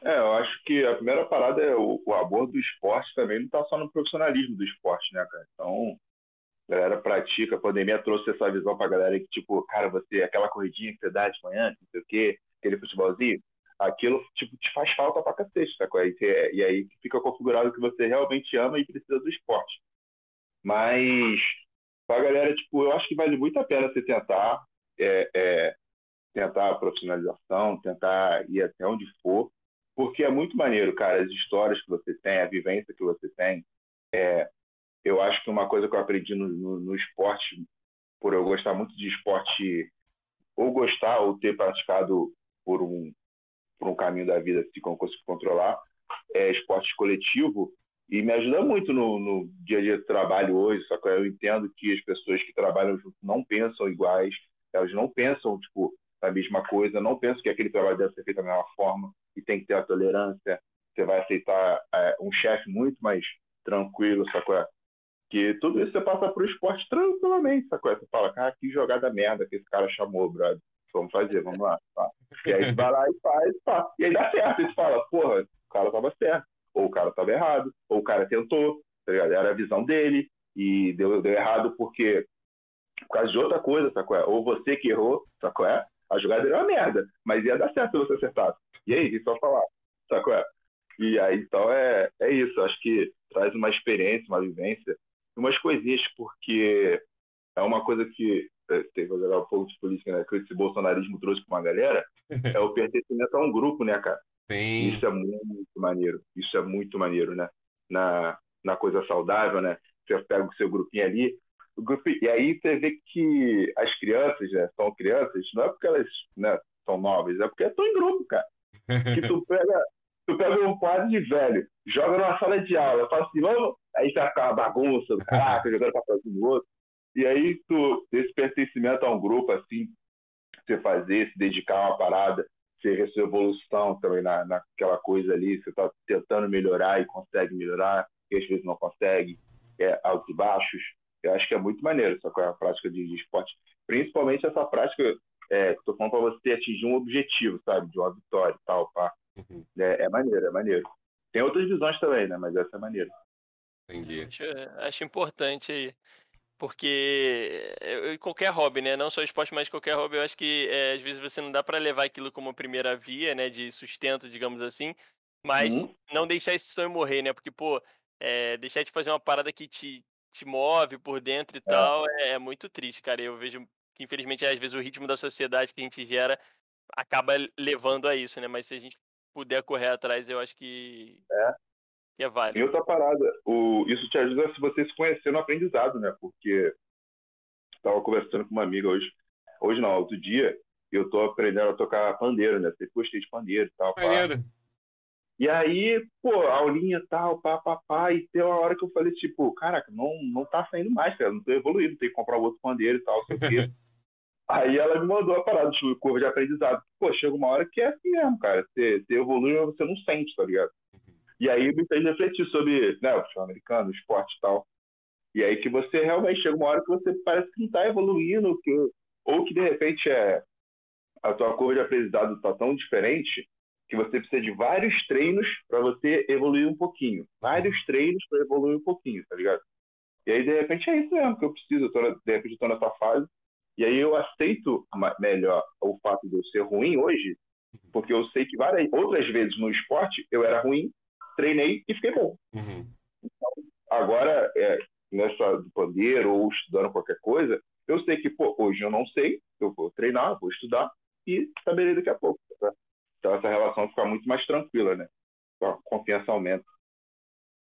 É, eu acho que a primeira parada é o, o amor do esporte também não tá só no profissionalismo do esporte, né, cara? Então, a galera pratica, a pandemia trouxe essa visão pra galera que, tipo, cara, você, aquela corridinha que você dá de manhã, não sei o quê, aquele futebolzinho, aquilo, tipo, te faz falta pra cacete, tá? E, e aí fica configurado que você realmente ama e precisa do esporte. Mas, pra galera, tipo, eu acho que vale muito a pena você tentar, é, é, tentar a profissionalização, tentar ir até onde for, porque é muito maneiro, cara, as histórias que você tem, a vivência que você tem. É, eu acho que uma coisa que eu aprendi no, no, no esporte, por eu gostar muito de esporte, ou gostar ou ter praticado por um, por um caminho da vida assim, que não consigo controlar, é esporte coletivo, e me ajuda muito no, no dia a dia do trabalho hoje, só que eu entendo que as pessoas que trabalham junto não pensam iguais, elas não pensam, tipo, a mesma coisa, não pensam que aquele trabalho deve ser feito da mesma forma, e tem que ter a tolerância, você vai aceitar é, um chefe muito mais tranquilo, sacou? Que tudo isso você passa pro esporte tranquilamente, sacou? Você fala, cara, que jogada merda que esse cara chamou, brother. Vamos fazer, vamos lá. E aí vai lá e faz, pá. E aí dá certo. E você fala, porra, o cara tava certo. Ou o cara tava errado. Ou o cara tentou, tá ligado? Era a visão dele. E deu, deu errado porque por causa de outra coisa, sacou? Ou você que errou, sacou? A jogada era uma merda, mas ia dar certo se você acertasse. E aí, é só falar, sacou? E aí, então, é, é isso. Acho que traz uma experiência, uma vivência, umas coisinhas, porque é uma coisa que jogar um pouco de política, né? Que esse bolsonarismo trouxe para uma galera, é o pertencimento a um grupo, né, cara? Sim. Isso é muito maneiro. Isso é muito maneiro, né? Na, na coisa saudável, né? Você pega o seu grupinho ali. Grupo, e aí você vê que as crianças, né? São crianças, não é porque elas né, são novas? É porque tô em grupo, cara. Que tu pega, tu pega um quadro de velho, joga numa sala de aula, fala assim, vamos. Aí fica aquela bagunça, caraca, jogando papelzinho no outro. E aí tu, esse pertencimento a um grupo, assim, você fazer, se dedicar a uma parada, ser a sua evolução também na, naquela coisa ali, você está tentando melhorar e consegue melhorar, e às vezes não consegue, é altos e baixos. Eu acho que é muito maneiro essa a prática de, de esporte, principalmente essa prática é, estou falando para você atingir um objetivo, sabe, de uma vitória e tal, pá. Uhum. É, é maneiro, é maneiro. Tem outras visões também, né? Mas essa é maneira. Entendi. Acho, acho importante aí. Porque qualquer hobby, né? Não só esporte, mas qualquer hobby, eu acho que é, às vezes você não dá para levar aquilo como primeira via, né? De sustento, digamos assim. Mas uhum. não deixar esse sonho morrer, né? Porque, pô, é, deixar de fazer uma parada que te, te move por dentro e é. tal é, é, muito triste, cara. Eu vejo que, infelizmente, às vezes o ritmo da sociedade que a gente gera acaba levando a isso, né? Mas se a gente puder correr atrás, eu acho que é, que é válido. E outra parada, o, isso te ajuda se você se conhecer no aprendizado, né? Porque estava conversando com uma amiga hoje, hoje não, outro dia, eu estou aprendendo a tocar pandeiro, né? Sempre gostei de pandeiro e tal. Pandeiro. E aí, pô, aulinha tal, pá, pá, pá, e tem uma hora que eu falei, tipo, caraca, não, não tá saindo mais, cara, não tô evoluindo, tem que comprar outro pandeiro e tal, sei o quê. aí ela me mandou a parada de curva de aprendizado. Pô, chega uma hora que é assim mesmo, cara, você, você evolui, mas você não sente, tá ligado? E aí me fez refletir sobre né, o futebol americano, o esporte e tal. E aí que você realmente chega uma hora que você parece que não está evoluindo, que, ou que de repente é, a tua curva de aprendizado está tão diferente que você precisa de vários treinos para você evoluir um pouquinho. Vários treinos para evoluir um pouquinho, tá ligado? E aí, de repente, é isso mesmo que eu preciso. Eu tô, de repente, estou nessa fase. E aí eu aceito melhor o fato de eu ser ruim hoje, porque eu sei que várias outras vezes no esporte eu era ruim treinei e fiquei bom. Uhum. Então, agora, é, nessa do pandeiro ou estudando qualquer coisa, eu sei que, pô, hoje eu não sei, eu vou treinar, vou estudar e saberei daqui a pouco. Tá? Então, essa relação fica muito mais tranquila, né? A confiança aumenta.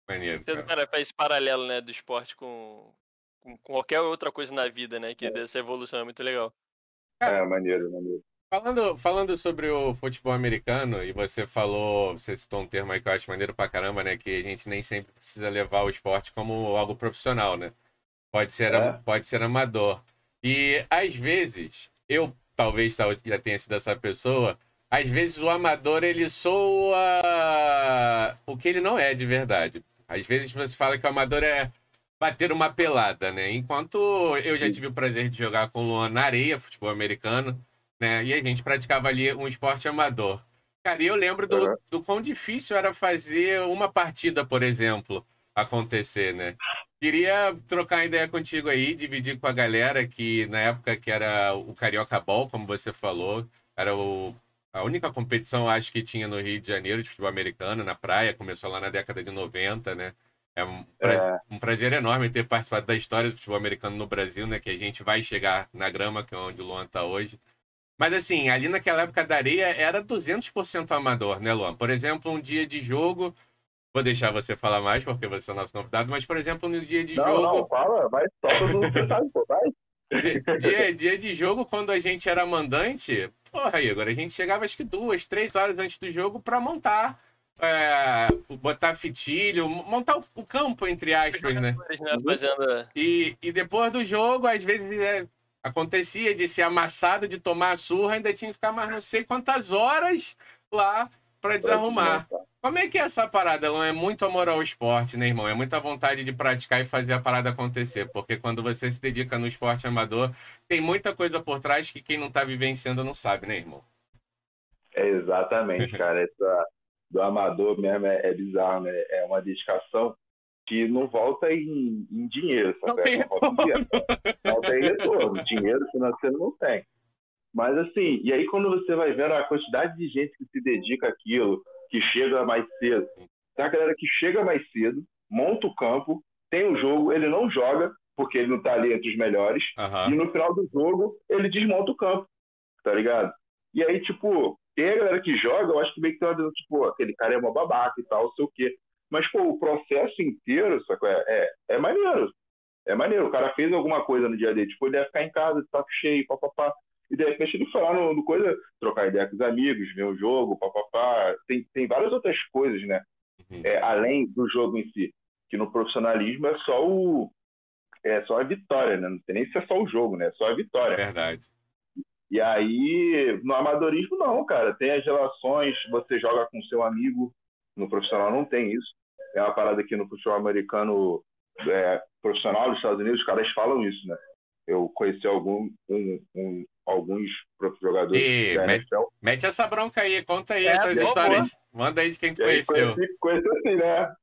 Maneiro, cara. cara, faz paralelo, né, do esporte com, com qualquer outra coisa na vida, né? Que é. dessa evolução é muito legal. É, maneiro, maneiro. Falando, falando sobre o futebol americano, e você falou, você citou um termo aí que eu acho maneiro pra caramba, né? Que a gente nem sempre precisa levar o esporte como algo profissional, né? Pode ser, é. pode ser amador. E às vezes, eu talvez já tenha sido essa pessoa, às vezes o amador ele soa o que ele não é de verdade. Às vezes você fala que o amador é bater uma pelada, né? Enquanto eu já tive o prazer de jogar com o Luan na areia, futebol americano né? E a gente praticava ali um esporte amador. Cara, eu lembro do, uhum. do quão difícil era fazer uma partida, por exemplo, acontecer, né? Queria trocar ideia contigo aí, dividir com a galera que na época que era o Carioca Ball, como você falou, era o, a única competição, acho que tinha no Rio de Janeiro de futebol americano, na praia, começou lá na década de 90, né? É um, prazer, é um prazer enorme ter participado da história do futebol americano no Brasil, né? Que a gente vai chegar na grama, que é onde o Luan tá hoje. Mas assim, ali naquela época da areia era 200% amador, né, Luan? Por exemplo, um dia de jogo. Vou deixar você falar mais, porque você é o nosso convidado, mas, por exemplo, no dia de não, jogo. Não, fala, vai, solta pô, vai. Dia, dia de jogo, quando a gente era mandante, porra, Igor, a gente chegava acho que duas, três horas antes do jogo para montar é, botar fitilho, montar o, campo, entre aspas, né? Fazendo... E, e depois do jogo, às vezes é, Acontecia de ser amassado, de tomar a surra, ainda tinha que ficar mais não sei quantas horas lá para desarrumar. Como é que é essa parada? Não é muito amor ao esporte, né, irmão? É muita vontade de praticar e fazer a parada acontecer. Porque quando você se dedica no esporte amador, tem muita coisa por trás que quem não está vivenciando não sabe, né, irmão? É exatamente, cara. Essa do amador mesmo é, é bizarro, né? É uma dedicação que não volta em, em dinheiro. Não tem, retorno. Dinheiro. não tem retorno. Dinheiro financeiro não tem. Mas assim, e aí quando você vai vendo a quantidade de gente que se dedica àquilo, que chega mais cedo, tem a galera que chega mais cedo, monta o campo, tem o jogo, ele não joga, porque ele não tá ali entre os melhores, uhum. e no final do jogo ele desmonta o campo, tá ligado? E aí, tipo, tem a galera que joga, eu acho que meio que tem uma tipo, aquele cara é uma babaca e tal, sei o quê. Mas, pô, o processo inteiro, sacou? É, é, é maneiro. É maneiro. O cara fez alguma coisa no dia dele. Tipo, ele ia ficar em casa, de saco cheio, papapá. e de repente ele foi lá no, no coisa, trocar ideia com os amigos, ver o jogo, papapá. Tem, tem várias outras coisas, né? Uhum. É, além do jogo em si. Que no profissionalismo é só o. É só a vitória, né? Não tem nem se é só o jogo, né? É só a vitória. Verdade. E aí, no amadorismo, não, cara. Tem as relações, você joga com seu amigo. No profissional não tem isso. É uma parada que no futebol americano é, profissional dos Estados Unidos, os caras falam isso, né? Eu conheci algum, um, um, alguns jogadores e, mete, mete, essa bronca aí, conta aí é, essas histórias. Boa. Manda aí de quem tu conheceu. Conheci, conheci assim, né?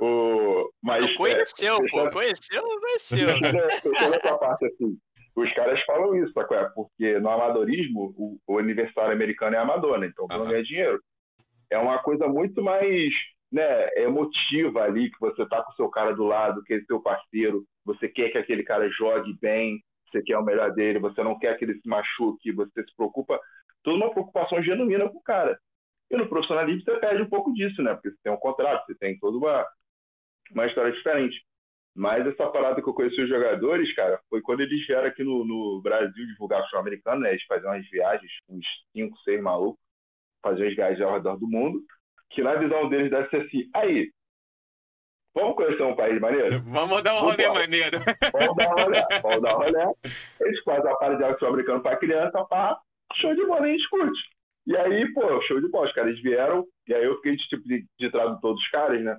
O, mas, tu conheceu, é, pô. Conheceu, conheceu. Essa parte assim. Os caras falam isso, sabe? É? Porque no amadorismo, o, o aniversário americano é amador, né? Então, não ganha dinheiro. É uma coisa muito mais né, emotiva ali, que você tá com o seu cara do lado, que é seu parceiro, você quer que aquele cara jogue bem, você quer o melhor dele, você não quer que ele se machuque, você se preocupa, toda uma preocupação genuína com o cara. E no profissionalismo você perde um pouco disso, né? Porque você tem um contrato, você tem toda uma, uma história diferente. Mas essa parada que eu conheci os jogadores, cara, foi quando eles vieram aqui no, no Brasil divulgar o futebol americano, né? Eles faziam umas viagens, uns 5, 6 malucos, faziam as viagens ao redor do mundo, que na visão deles deve ser assim, aí, Vamos conhecer um país maneiro? Vamos dar um rolê maneiro. Vamos dar um rolê. Vamos dar um rolê. Eles fazem a parte de arte americano para criança, pá, show de bola, a gente curte. E aí, pô, show de bola. Os caras vieram, e aí eu fiquei de tipo de, de tradutor dos caras, né?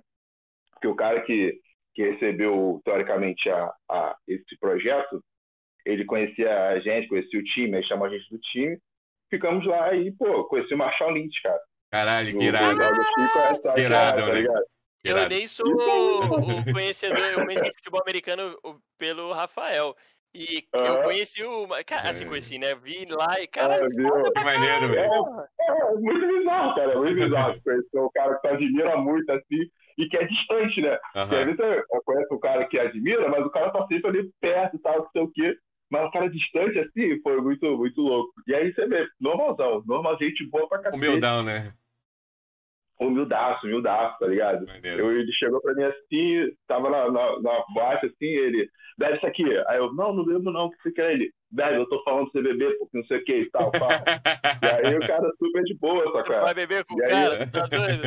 Porque o cara que, que recebeu, teoricamente, a, a, esse projeto, ele conhecia a gente, conhecia o time, aí chamou a gente do time. Ficamos lá e, pô, conheci o Marshall Lynch, cara. Caralho, que irado. Que irado, tá ligado? Eu nem sou o conhecedor, eu conheci futebol americano pelo Rafael. E ah. eu conheci o. Cara, assim, conheci, né? Vi lá e, cara. É, que maneiro, velho. É, é, muito bizarro, cara. É muito bizarro. Conhecer um cara que tu admira muito, assim, e que é distante, né? Uhum. Porque às vezes você conhece um cara que admira, mas o cara tá sempre ali perto e tal, não sei o quê. Mas o cara distante, assim, foi muito, muito louco. E aí você vê, normalzão, normal, gente boa pra cacete. Humildão, né? Humildaço, humildaço, tá ligado? Eu, ele chegou pra mim assim, tava na, na, na boate assim, ele, bebe isso aqui. Aí eu, não, não bebo não, o que você quer? Ele, bebe, eu tô falando pra você beber, porque não sei o que e tal, pá. e aí o cara super de boa, só cara. Vai beber com o cara, tá doido?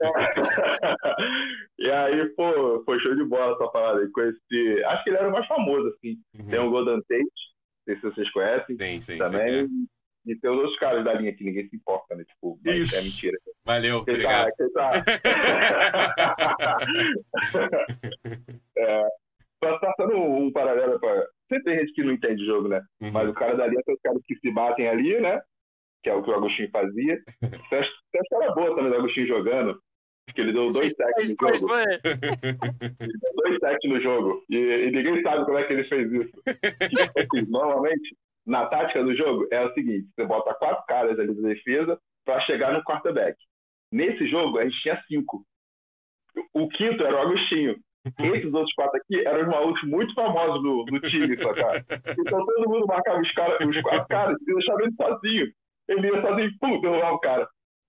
e aí, pô, foi show de bola essa parada. E conheci, acho que ele era o mais famoso, assim. Uhum. Tem o Golden Tate, não sei se vocês conhecem. Sim, sim, também. Sim, é. E tem os outros caras da linha que ninguém se importa, né? Tipo, Isso. é mentira. Valeu, que obrigado. Tá, é, passando um, um paralelo para. Sempre tem gente que não entende jogo, né? Uhum. Mas o cara da linha tem os caras que se batem ali, né? Que é o que o Agostinho fazia. Tem a história boa também do Agostinho jogando. Que ele deu dois sets no jogo. Ele deu dois sets no jogo. E, e, ninguém sabe como é que ele fez isso. Normalmente, na tática do jogo é o seguinte: você bota quatro caras ali da defesa para chegar no quarterback. Nesse jogo, a gente tinha cinco. O quinto era o Agostinho. Esses outros quatro aqui eram os malucos muito famosos do, do time, saca? Então todo mundo marcava os, cara, os quatro caras e deixava ele sozinho. Ele ia sozinho, pum, derrubava o cara.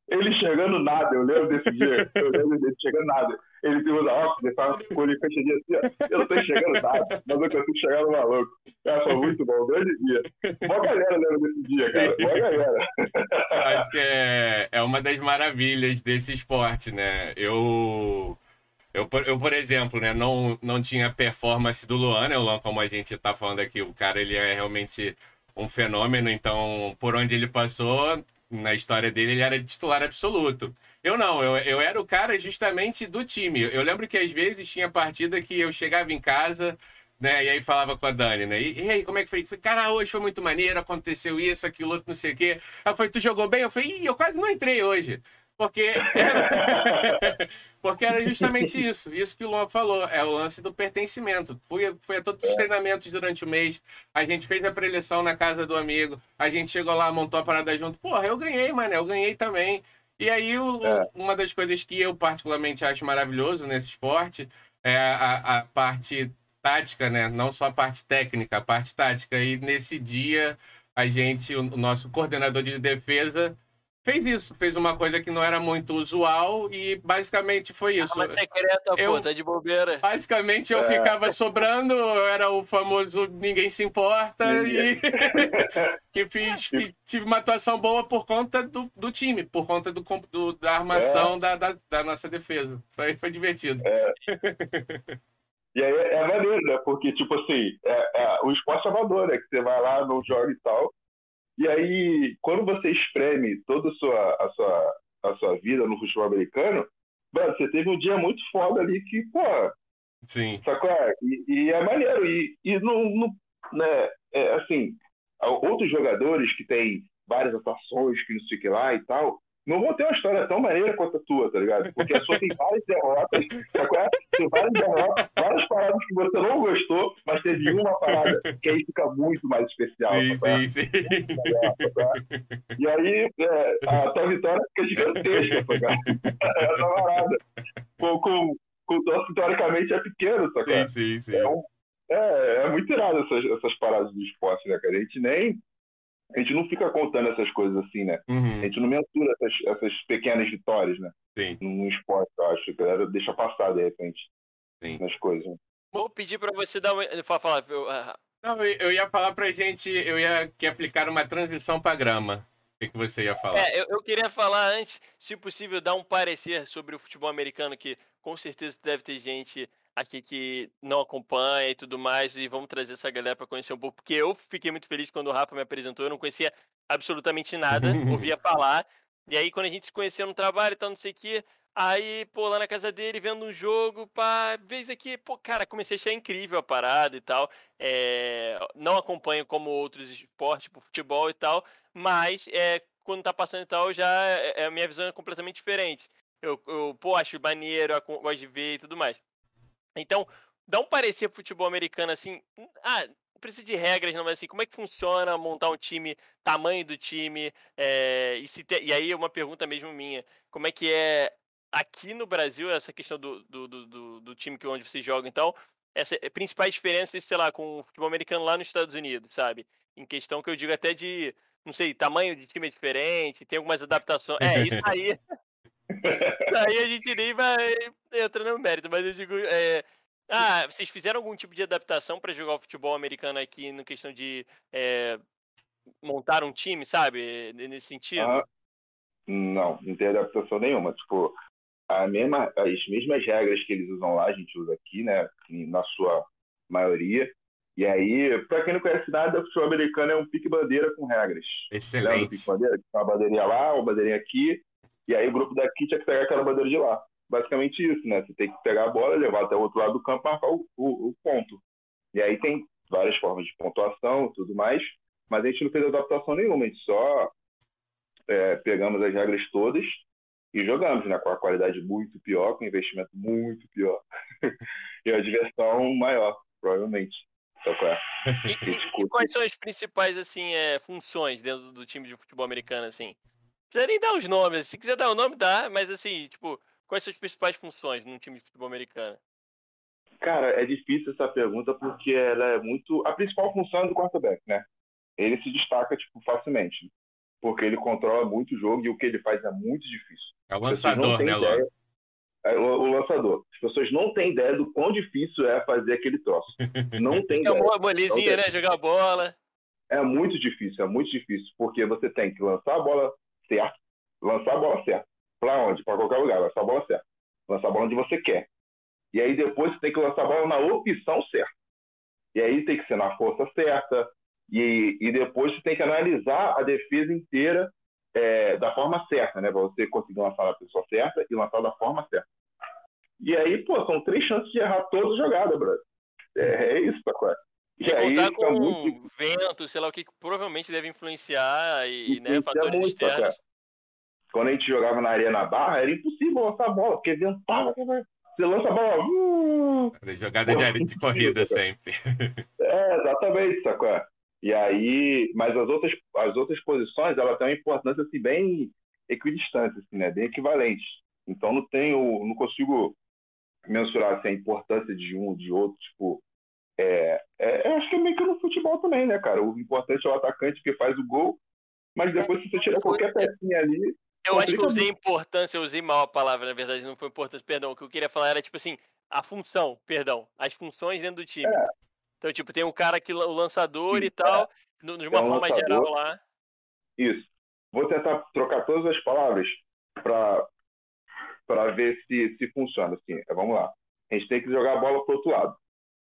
Ele chegando nada, eu lembro desse dia. Eu lembro dele chegando nada. Ele se usa óculos, ele faz uma colher fechadinha assim, ó. Eu não tô enxergando nada, mas eu consigo chegar no maluco. Cara, foi muito bom, um grande dia. Boa galera lembra desse dia, cara. Boa galera. Acho que é, é uma das maravilhas desse esporte, né? Eu. Eu, eu, por exemplo, né, não, não tinha performance do Luan, né? O Luan, como a gente tá falando aqui, o cara ele é realmente um fenômeno, então por onde ele passou, na história dele, ele era titular absoluto. Eu não, eu, eu era o cara justamente do time. Eu lembro que às vezes tinha partida que eu chegava em casa, né, e aí falava com a Dani, né, e, e aí, como é que foi? Falei, cara, hoje foi muito maneiro, aconteceu isso, aquilo, outro, não sei o quê. Ela foi, tu jogou bem? Eu falei, ih, eu quase não entrei hoje. Porque era... porque era justamente isso, isso que o Luan falou, é o lance do pertencimento. Fui, fui a todos os treinamentos durante o mês, a gente fez a preleção na casa do amigo, a gente chegou lá, montou a parada junto. Porra, eu ganhei, mano, eu ganhei também. E aí, o, é. uma das coisas que eu particularmente acho maravilhoso nesse esporte é a, a parte tática, né? Não só a parte técnica, a parte tática. E nesse dia, a gente, o nosso coordenador de defesa fez isso, fez uma coisa que não era muito usual e basicamente foi isso. Arma secreta, Eu- pô, tá de bobeira. Basicamente eu É. ficava sobrando, eu era o famoso ninguém se importa e, e fiz, fi- tive uma atuação boa por conta do, do time, por conta do, do- da armação da, da, da nossa defesa. Foi, foi divertido. E aí é, é maneiro, né? Porque, tipo assim, é, é, o esporte amador, né? Que você vai lá, não joga e tal. E aí, quando você espreme toda a sua, a sua, a sua vida no futebol americano, mano, você teve um dia muito foda ali que, pô, Sim. sacou? É? E, e é maneiro. E, e não, não, né, é, assim, outros jogadores que têm várias atuações, que não sei o que lá e tal, não vão ter uma história tão maneira quanto a tua, tá ligado? Porque a sua tem várias derrotas? É? Tem várias derrotas, várias paradas que você não gostou, mas teve uma parada que aí fica muito mais especial. Sim, sacou? sim, sim. melhor, sacou? E aí, é, a tua vitória fica gigantesca, sacou? Essa parada. Com, com, com o que teoricamente é pequeno, sacou? Sim, sim, sim. É, um- é, é muito irado essas, essas paradas do esporte, né, cara? A gente nem. A gente não fica contando essas coisas assim, né? A Uhum, gente não mensura essas, essas pequenas vitórias, né? sim. No, esporte, eu acho. A galera deixa passar, de repente, Sim. nas coisas. né? Vou pedir pra você dar uma. Fala, fala, eu- ah, Não, eu eu ia falar pra gente, eu ia que aplicar uma transição pra grama. O que, que você ia falar? É, eu, eu queria falar antes, se possível, dar um parecer sobre o futebol americano, que com certeza deve ter gente aqui que não acompanha e tudo mais, e vamos trazer essa galera para conhecer um pouco, porque eu fiquei muito feliz quando o Rafa me apresentou, eu não conhecia absolutamente nada, ouvia falar, e aí quando a gente se conheceu no trabalho e tal, não sei o que, aí, pô, lá na casa dele, vendo um jogo, pá, vez aqui, pô, cara, comecei a achar incrível a parada e tal, é, não acompanho como outros esportes, tipo futebol e tal, mas é, quando tá passando e tal, já é, a minha visão é completamente diferente. Eu, eu pô, acho maneiro, gosto de ver e tudo mais. Então, dá um parecer pro futebol americano assim. Ah, não precisa de regras, não, mas assim, como é que funciona montar um time, tamanho do time, é, e, se te- e aí uma pergunta mesmo minha, como é que é aqui no Brasil essa questão do, do, do, do- time que onde você joga, então, essa principais diferenças, sei lá, com o futebol americano lá nos Estados Unidos, sabe? Em questão que eu digo até de, não sei, tamanho de time é diferente, tem algumas adaptações. É, isso aí. Aí a gente nem vai entrar no mérito, mas eu digo. é, ah, vocês fizeram algum tipo de adaptação para jogar o futebol americano aqui na questão de é, montar um time, sabe? Nesse sentido? Ah, não, não tem adaptação nenhuma. Tipo, a mesma, as mesmas regras que eles usam lá, a gente usa aqui, né? Na sua maioria. E aí, pra quem não conhece nada, o futebol americano é um pique-bandeira com regras. Lembra do Excelente. pique-bandeira? Tinha uma bandeirinha lá, uma bandeirinha aqui, e aí o grupo daqui tinha que pegar aquela bandeira de lá. Basicamente isso, né? Você tem que pegar a bola, levar até o outro lado do campo e marcar o, o- o ponto. E aí tem várias formas de pontuação e tudo mais, mas a gente não fez adaptação nenhuma, a gente só é, pegamos as regras todas e jogamos, né? Com a qualidade muito pior, com investimento muito pior. e a diversão maior, provavelmente. Então, é. E, e- e quais são as principais assim, é, funções dentro do time de futebol americano, assim? Não precisa nem dar os nomes. Se quiser dar o nome, dá, mas assim, tipo, quais são as principais funções num time de futebol americano? Cara, é difícil essa pergunta porque ela é muito. A principal função é do quarterback, né? Ele se destaca tipo, facilmente. Porque ele controla muito o jogo e o que ele faz é muito difícil. É o lançador, né, ideia- Lô? É, o, o lançador. As pessoas não têm ideia do quão difícil é fazer aquele troço. Não tem É ideia. uma molezinha, né? Jogar bola. É muito difícil, é muito difícil, porque você tem que lançar a bola certa, lançar a bola certa. Pra onde? Pra qualquer lugar, lançar a bola certa. Lançar a bola onde você quer. E aí depois você tem que lançar a bola na opção certa. E aí tem que ser na força certa. E, e depois você tem que analisar a defesa inteira é, da forma certa, né? Pra você conseguir lançar na pessoa certa e lançar da forma certa. E aí, pô, são três chances de errar toda jogada, brother. É, é isso, Pacote. E Sem aí contar fica com muito vento, sei lá o que, que provavelmente deve influenciar e, né, Influencia fatores muito, externos. cara. Quando a gente jogava na areia na barra, era impossível lançar a bola, porque ventava. Você lança a bola. hum, Jogada de, areia- de corrida sempre. É, exatamente, sacou? E aí, mas as outras, as outras posições, ela tem uma importância assim, bem equidistante, assim, né? bem equivalente. Então não tenho, não consigo mensurar assim, a importância de um, de outro, tipo. É, é, eu acho que é meio que no futebol também, né, cara? O importante é o atacante que faz o gol mas depois se você tirar qualquer pecinha ali. Eu acho que eu usei importância, eu usei mal a palavra, na verdade, não foi importância, perdão. O que eu queria falar era, tipo assim, a função, perdão, as funções dentro do time. É. Então, tipo, tem um cara que o lançador Sim, e tal, é. de uma é um forma lançador. geral lá. Isso. Vou tentar trocar todas as palavras para para ver se, se funciona. Assim, vamos lá. A gente tem que jogar a bola para outro lado.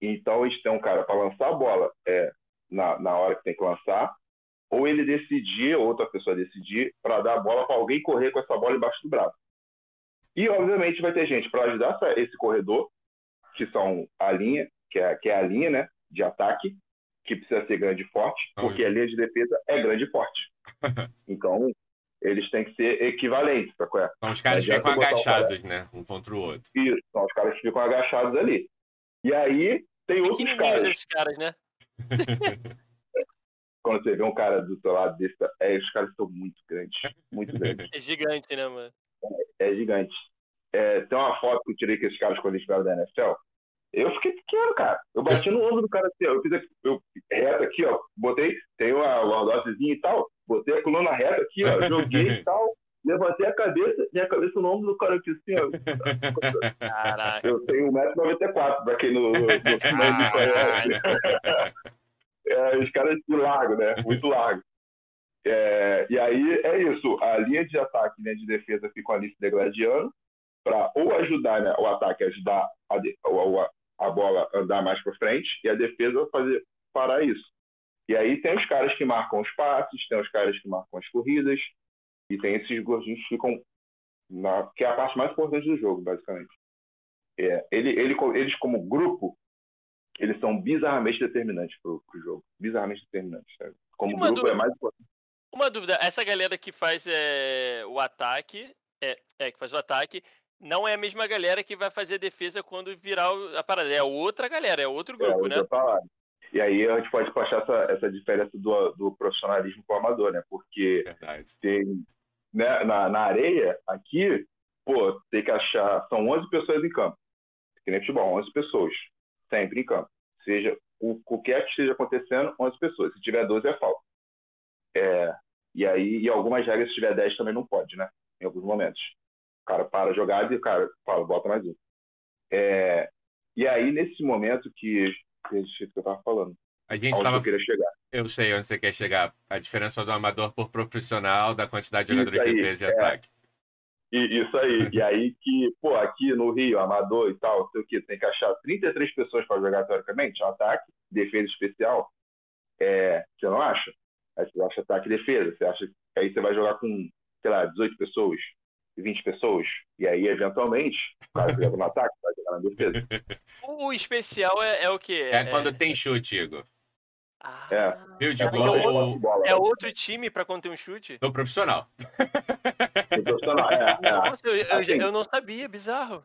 Então, a gente tem um cara para lançar a bola é, na, na hora que tem que lançar, ou ele decidir, outra pessoa decidir, para dar a bola para alguém correr com essa bola embaixo do braço. E, obviamente, vai ter gente para ajudar esse corredor, que são a linha, que é, que é a linha né, de ataque, que precisa ser grande e forte, porque a linha de defesa é grande e forte. Então, eles têm que ser equivalentes. Tá? São os caras que ficam agachados, né? Um contra o outro. Isso, são os caras que ficam agachados ali. E aí, tem outros caras. esses caras, né? Quando você vê um cara do seu lado desse, é, os caras estão muito grandes. Muito grandes. É gigante, né, mano? É, é gigante. É, tem uma foto que eu tirei com esses caras quando eles vieram da NFL. Eu fiquei pequeno, cara. Eu bati no ombro do cara assim, ó. Eu fiz aqui, eu, reto aqui, ó. Botei, tem uma lordosezinha e tal. Botei a coluna reta aqui, ó. Joguei e tal. Levantei a cabeça, minha cabeça no ombro do cara aqui assim, ó. Caraca. Eu tenho 1,94m, pra quem não, não, não conhece. É, os caras de largo, né? Muito largo. É, e aí é isso. A linha de ataque e linha de defesa ficam ali se degradando para ou ajudar né, o ataque, ajudar a, a, a bola andar mais para frente e a defesa fazer parar isso. E aí tem os caras que marcam os passes, tem os caras que marcam as corridas e tem esses gordinhos que ficam na, que é a parte mais importante do jogo, basicamente. É, ele, ele, eles como grupo, eles são bizarramente determinantes para o jogo, bizarramente determinantes. Sabe? Como grupo é dúvida, é mais importante. Uma dúvida, essa galera que faz é, o ataque, é, é, que faz o ataque, não é a mesma galera que vai fazer defesa quando virar a parada. É outra galera, é outro grupo, é, né? E aí a gente pode achar essa, essa diferença do, do profissionalismo com o amador, né? Porque Verdade. tem né, na, na areia, aqui, pô, tem que achar. São 11 pessoas em campo. Que nem futebol, 11 pessoas. Sempre em campo. Seja o qualquer que esteja acontecendo, 11 pessoas. Se tiver 12 é falta. É, e aí, e algumas regras, se tiver 10 também não pode, né? Em alguns momentos. O cara para a jogada e o cara fala, bota mais um. É, e aí, nesse momento que, que eu estava falando, a gente estava. Eu, eu sei onde você quer chegar. A diferença do amador por profissional, da quantidade de jogadores de defesa e é. ataque. Isso aí. e aí que, pô, aqui no Rio, amador e tal, sei o que, tem que achar 33 pessoas para jogar teoricamente, um ataque, defesa especial. É, você não acha? Aí você acha ataque e defesa. Você acha que aí você vai jogar com, sei lá, 18 pessoas. 20 pessoas. E aí, eventualmente, o cara joga no ataque, vai jogar na defesa. O especial é, é o quê? É, é, quando tem chute, Igor. Ah, é. Field é. É outro time para quando tem um chute? No profissional. No profissional, é. é. Nossa, eu, eu, assim, eu, não sabia, bizarro.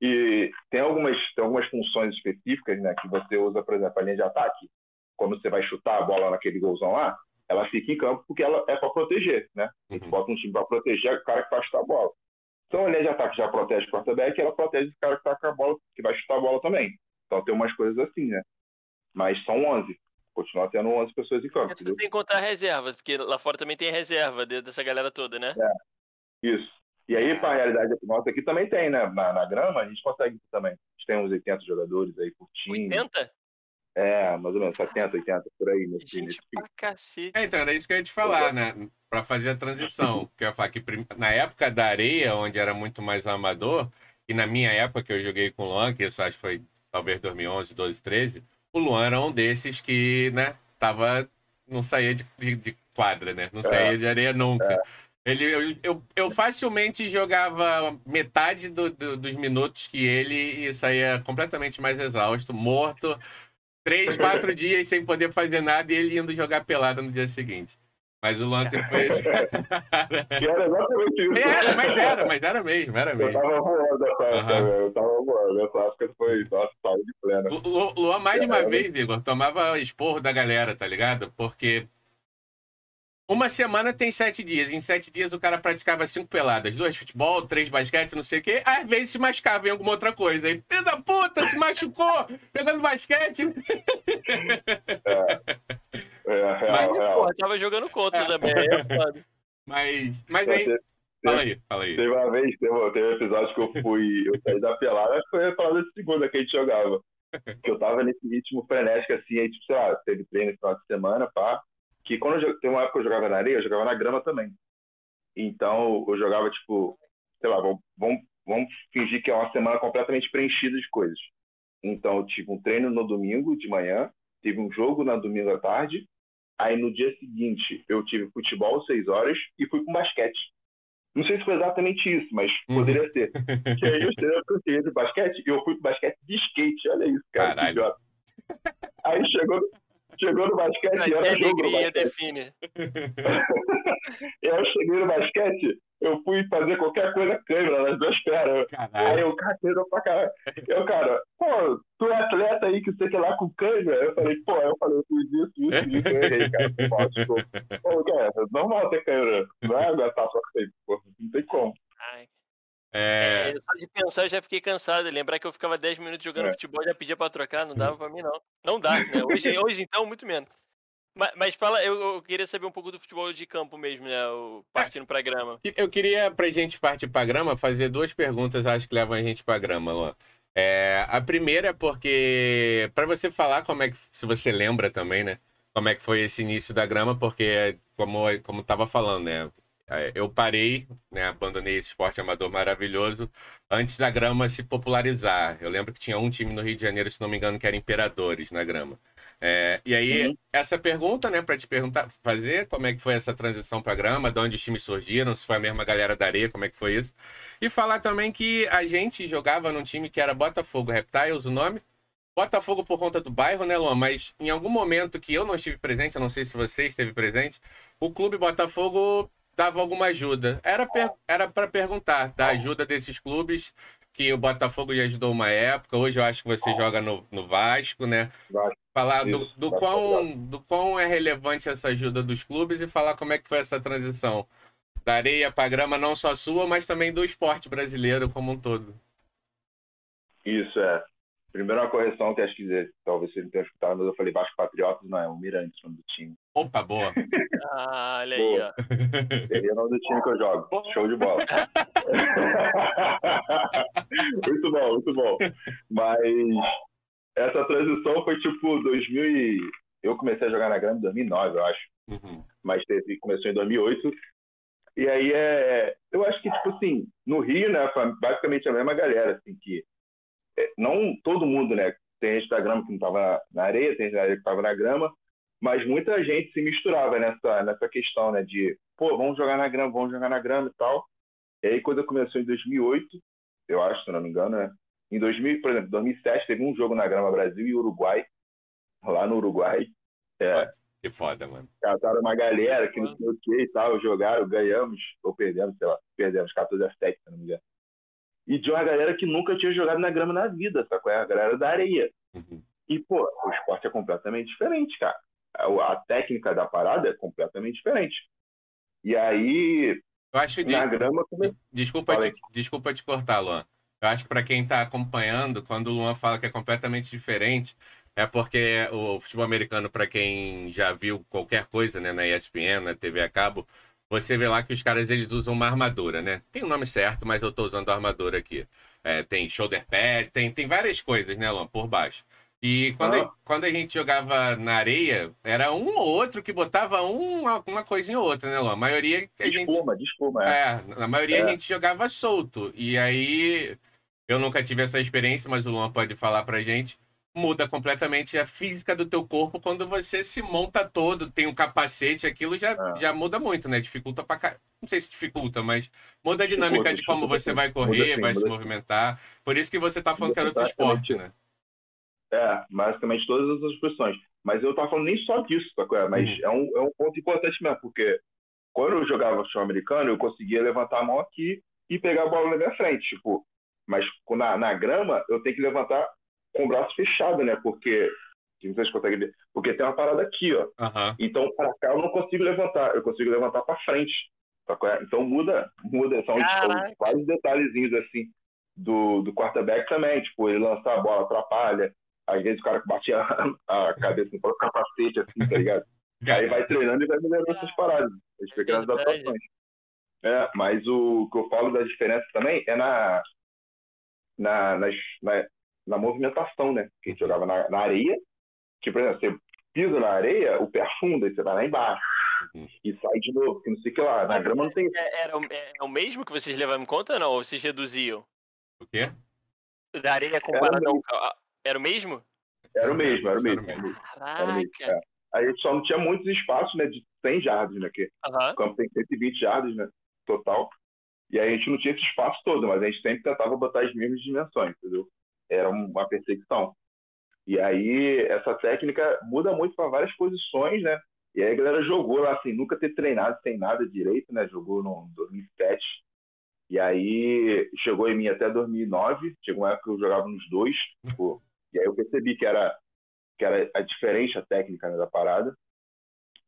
E tem algumas, tem algumas funções específicas, né, que você usa, por exemplo, a linha de ataque. Quando você vai chutar a bola naquele golzão lá, ela fica em campo porque ela é para proteger, né? Uhum. Você bota um time para proteger o cara que vai chutar a bola. Então a linha de ataque já protege o quarterback ela protege o cara que está com a bola, que vai chutar a bola também. Então tem umas coisas assim, né? Mas são 11. Continua tendo 11 pessoas em campo. É, tem que contar reservas, porque lá fora também tem reserva dessa galera toda, né? É. Isso. E aí, para a realidade nossa aqui também tem, né? Na, na grama, a gente consegue também. A gente tem uns 80 jogadores aí por time. 80? É, mais ou menos, 70, 80, por aí. Nesse, Gente nesse pra cacete. É, então, era isso que eu ia te falar, né? Pra fazer a transição. Porque eu ia falar que na época da areia, onde era muito mais amador, e na minha época que eu joguei com o Luan, que isso acho que foi talvez 2011, 12, 13, o Luan era um desses que, né, tava. não saía de, de, de quadra, né? Não é. saía de areia nunca. É. Ele, eu, eu, eu, facilmente jogava metade do, do, dos minutos que ele e saía completamente mais exausto, morto, três, quatro dias sem poder fazer nada e ele indo jogar pelada no dia seguinte. Mas o lance foi esse. que era exatamente isso. Era, mas era, mas era mesmo, era mesmo. Eu tava voando nessa época, uhum. eu tava voando. Nessa época foi, nossa, saúde plena. Luan, mais de uma é, vez, Igor, tomava esporro da galera, tá ligado? Porque uma semana tem sete dias. Em sete dias o cara praticava cinco peladas. Duas futebol, três basquete, não sei o quê. Às vezes se machucava em alguma outra coisa. Aí, filho da puta, se machucou pegando basquete. É, É, real, Mas, real. porra, tava jogando contra também. é. Mas, mas aí. Fala aí, fala aí. Teve uma vez, teve, teve um episódio que eu fui, eu saí da pelada, acho que foi a pelada de segunda que a gente jogava. Que eu tava nesse ritmo frenético, assim, aí, tipo, sei lá, teve treino no final de semana, pá. Que quando eu, tem uma época que eu jogava na areia, eu jogava na grama também. Então, eu jogava, tipo, sei lá, vamos, vamos, vamos fingir que é uma semana completamente preenchida de coisas. Então, eu tive um treino no domingo de manhã, tive um jogo na domingo à tarde, aí no dia seguinte eu tive futebol seis horas e fui com basquete. Não sei se foi exatamente isso, mas Uhum. poderia ser. Que aí eu cheguei eu cheguei de basquete e eu fui pro basquete de skate. Olha isso, cara. que Caralho. idiota. Aí chegou, chegou no basquete Que e era jogo no alegria basquete. define. E aí eu cheguei no basquete, eu fui fazer qualquer coisa câmera nas duas pernas. Aí Caralho. eu, carteira pra caralho. Eu, cara, pô, tu é atleta aí que sei que lá com câmera? Eu falei, pô, eu falei, eu fiz isso, isso, isso, eu errei, cara. Pô, desculpa. Pô, cara, é normal ter câmera. Não é aguentar só feito, pô, não tem como. Ai, É, é, só de pensar eu já fiquei cansado. Lembrar que eu ficava 10 minutos jogando É. futebol já pedia pra trocar, não dava pra mim, não. Não dá, né? Hoje, hoje então, muito menos. Mas, mas fala, eu, eu queria saber um pouco do futebol de campo mesmo, né? O, partindo pra grama. Eu queria, pra gente partir pra grama, fazer duas perguntas, acho que levam a gente pra grama, Luan. É, a primeira é porque, pra você falar como é que, se você lembra também, né? Como é que foi esse início da grama, porque, como, como tava falando, né? é, Eu parei, né? Abandonei esse esporte amador maravilhoso antes da grama se popularizar. Eu lembro que tinha um time no Rio de Janeiro, se não me engano, que era Imperadores na grama. É, e aí, Uhum. essa pergunta, né, para te perguntar, fazer como é que foi essa transição para grama, de onde os times surgiram, se foi a mesma galera da areia, como é que foi isso. E falar também que a gente jogava num time que era Botafogo Reptiles, o nome. Botafogo por conta do bairro, né, Luan? Mas em algum momento que eu não estive presente, eu não sei se você esteve presente, o clube Botafogo dava alguma ajuda. Era per... era para perguntar da ajuda desses clubes que o Botafogo já ajudou uma época. Hoje eu acho que você joga no, no Vasco, né? Vasco, Falar do, isso, do, Vasco quão, do quão é relevante essa ajuda dos clubes e falar como é que foi essa transição da areia para grama, não só sua, mas também do esporte brasileiro como um todo. Isso, é. Primeiro uma correção que acho que talvez você não tenha escutado, mas eu falei Vasco Patriotas, não, é o Mirante, o nome do time. Opa, boa. Ah, olha aí, ó. Seria o nome do time que eu jogo. Show de bola. muito bom, muito bom. Mas essa transição foi tipo 2000 e... Eu comecei a jogar na grama em 2009, eu acho. Uhum. Mas teve, começou em 2008. E aí é... Eu acho que, tipo assim, no Rio, né, foi basicamente a mesma galera, assim, que... é, Não todo mundo, né? Tem gente da grama que não tava na areia, tem gente da areia que tava na grama, mas muita gente se misturava nessa, nessa questão, né? De, pô, vamos jogar na grama, vamos jogar na grama e tal. E aí, quando começou em 2008, eu acho, se eu não me engano, né? Em 2000, por exemplo, 2007 teve um jogo na grama Brasil e Uruguai, lá no Uruguai. É, Que foda, mano. cataram uma galera que não sei o que e tal, jogaram, ganhamos, ou perdemos, sei lá, perdemos 14 a 7, se eu não me engano. E de uma galera que nunca tinha jogado na grama na vida, sacou? É a galera da areia. Uhum. E, pô, o esporte é completamente diferente, cara. A, a técnica da parada é completamente diferente. E aí, Eu acho de... na grama, come... Desculpa te, desculpa te cortar, Luan. Eu acho que para quem está acompanhando, quando o Luan fala que é completamente diferente, é porque o futebol americano, para quem já viu qualquer coisa, né, na ESPN, na TV a cabo, você vê lá que os caras eles usam uma armadura, né? Tem o nome certo, mas eu estou usando a armadura aqui. É, tem shoulder pad, tem, tem várias coisas, né, Luan, por baixo. E quando, Ah. a, quando a gente jogava na areia, era um ou outro que botava um, uma coisinha ou outra, né, Luan? A maioria que a gente. espuma, de espuma, é. É, na maioria É. a gente jogava solto. E aí, eu nunca tive essa experiência, mas o Luan pode falar pra gente. Muda completamente a física do teu corpo quando você se monta todo, tem um capacete, aquilo já, É. já muda muito, né? Dificulta pra cá. Não sei se dificulta, mas muda a dinâmica de como você vai correr, sim, vai se movimentar. Por isso que você tá falando que era outro esporte, né? É, basicamente todas as posições. Mas eu tava falando nem só disso, sacou? É, Mas Uhum. é, um, é um ponto importante mesmo, porque quando eu jogava futebol americano, eu conseguia levantar a mão aqui e pegar a bola na minha frente, tipo. Mas na, na grama, eu tenho que levantar com o braço fechado, né? Porque. que Vocês conseguem ver? Porque tem uma parada aqui, ó. Aham. Então, para cá eu não consigo levantar, eu consigo levantar para frente. sacou? Então muda, muda, são, vários detalhezinhos assim do, do quarterback também, tipo, ele lançar a bola atrapalha, às vezes o cara batia a, a cabeça no próprio capacete, assim, tá ligado? Aí vai treinando e vai melhorando essas paradas, as pequenas adaptações. É, mas o que eu falo da diferença também é na, na, nas- na, na movimentação, né? Que a gente jogava na, na areia, que, por exemplo, você pisa na areia, o pé afunda, e você vai lá embaixo. Uhum. E sai de novo, que não sei o que lá. Na grama não tem isso. É, era o- é, o mesmo que vocês levavam em conta ou não? Ou vocês reduziam? O quê? Da areia comparado ao. Era o mesmo? Era o mesmo, era o mesmo. mesmo. Era o mesmo. Caraca! é. Aí a gente só não tinha muitos espaços, né? De 100 jardas, né? Que Aham. o campo tem 120 jardas, né? Total. E aí a gente não tinha esse espaço todo, mas a gente sempre tentava botar as mesmas dimensões, entendeu? Era um- uma perseguição. E aí essa técnica muda muito para várias posições, né? E aí a galera jogou lá sem nunca ter treinado sem nada direito, né? Jogou no 2007. E aí chegou em mim até 2009. Chegou uma época que eu jogava nos dois. tipo, e aí eu percebi que era que era a diferente a técnica né, da parada.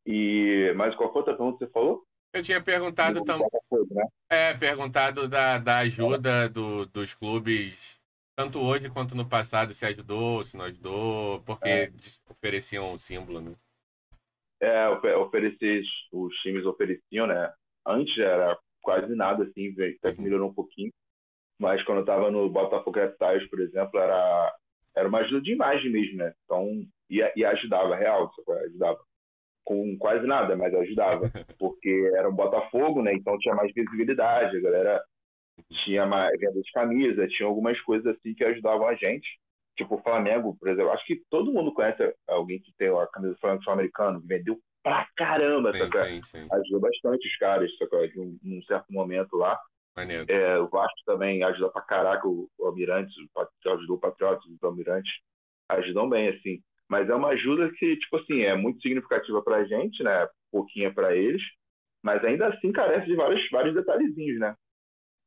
E mas qual foi a outra pergunta que você falou? Eu tinha perguntado Do também. Né? É, perguntado da, da ajuda do, dos clubes, tanto hoje quanto no passado, se ajudou, se não ajudou, porque É. ofereciam um símbolo, né? É, ofe- oferecer, os times ofereciam, né? Antes era quase nada, assim, até que melhorou um pouquinho. Mas quando eu tava no Botafogo Reptiles, por exemplo, era, era uma ajuda de imagem mesmo, né? Então, e, e ajudava, real, sacou? ajudava. Com quase nada, mas ajudava. Porque era um Botafogo, né? Então tinha mais visibilidade, a galera tinha mais venda de camisa, tinha algumas coisas assim que ajudavam a gente. Tipo o Flamengo, por exemplo. Acho que todo mundo conhece alguém que tem a camisa do Flamengo sul-americano, que vendeu pra caramba, Sim, sacou? sim, sim. Ajudou bastante os caras, sacou? De um, num certo momento lá. Maneiro. É, o Vasco também ajuda pra caraca o, o Almirante, o Pat- ajudou o Patriotas, os Almirantes ajudam bem, assim. Mas é uma ajuda que, tipo assim, é muito significativa pra gente, né? Pouquinha pra eles, mas ainda assim carece de vários, vários detalhezinhos, né?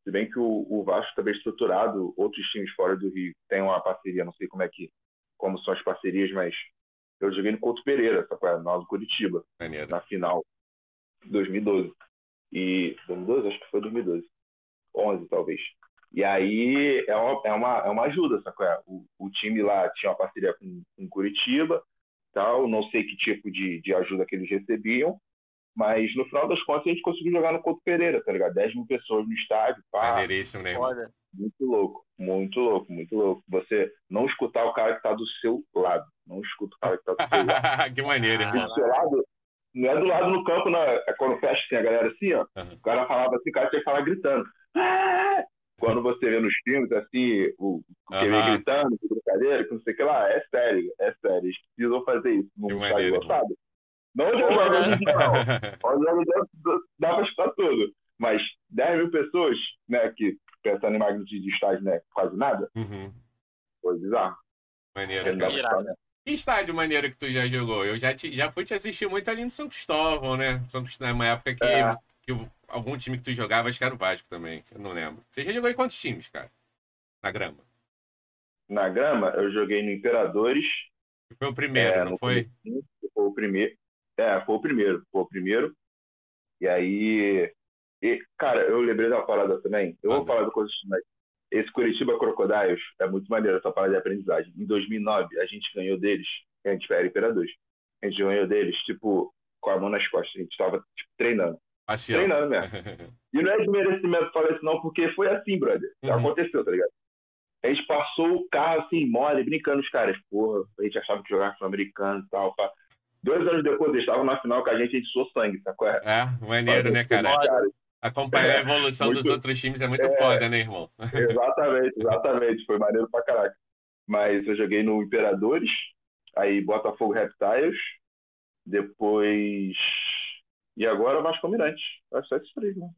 Se bem que o, o Vasco está bem estruturado, outros times fora do Rio têm uma parceria, não sei como é que, como são as parcerias, mas eu joguei no Couto Pereira, sacou? Nós do Curitiba Maneiro. na final 2012. E 2012, acho que foi 2012. 11 talvez. E aí é uma, é uma, é uma ajuda, sacou? É, O, o time lá tinha uma parceria com, com Curitiba, tal, não sei que tipo de, de ajuda que eles recebiam, mas no final das contas a gente conseguiu jogar no Couto Pereira, tá ligado? 10 mil pessoas no estádio, pá, Maneiríssimo, né, muito louco, muito louco, muito louco. Você não escutar o cara que tá do seu lado, não escuta o cara que tá do seu lado. que maneiro, do seu lado, não é do lado no campo, não. É quando fecha tem a galera assim, ó. Uhum. O cara falava assim, o cara tinha que falar gritando. "Ah!" Quando você vê nos filmes, assim, o, que vem Aham. gritando, de brincadeira, que não sei o que lá, é sério, é sério. Eles precisam fazer isso Que. Não em dia, não. Onde eu jogo, dá pra escutar tudo. Mas 10 mil pessoas, né, que pensando em magnitude de estádio, né, quase nada, Uhum. foi bizarro. Maneiro, Não dá né? Que estádio maneiro que tu já jogou? Eu já, te, já fui te assistir muito ali no São Cristóvão, né? São Cristóvão, numa época que, É. que algum time que tu jogava, acho que era o Vasco também. Eu não lembro. Você já jogou em quantos times, cara? Na grama. Na grama, eu joguei no Imperadores, Foi o primeiro, É, não foi? Foi o primeiro. É, foi o primeiro. Foi o primeiro. E aí. e, cara, eu lembrei da parada também. Eu vou falar do coisa Esse Curitiba Crocodiles é muito maneiro essa parada de aprendizagem. Em 2009, a gente ganhou deles. A gente era Imperadores. A gente ganhou deles, tipo, com a mão nas costas. A gente tava tipo, treinando. Passeão. Treinando mesmo. E não é de merecimento falar isso, não, porque foi assim, brother. Uhum. Aconteceu, tá ligado? A gente passou o carro assim, mole, brincando os caras. Porra, a gente achava que jogava sul-americano e tal. Pá. Dois anos depois, eles estavam na final com a gente, a gente suou sangue, sacou? É, maneiro, né, cara? cara? Acompanhar a É, evolução dos muito- outros times é muito É. foda, né, irmão? Exatamente, exatamente. Foi maneiro pra caraca. Mas eu joguei no Imperadores, aí Botafogo Reptiles, depois. E agora Vasco Mirante. Acho que é né?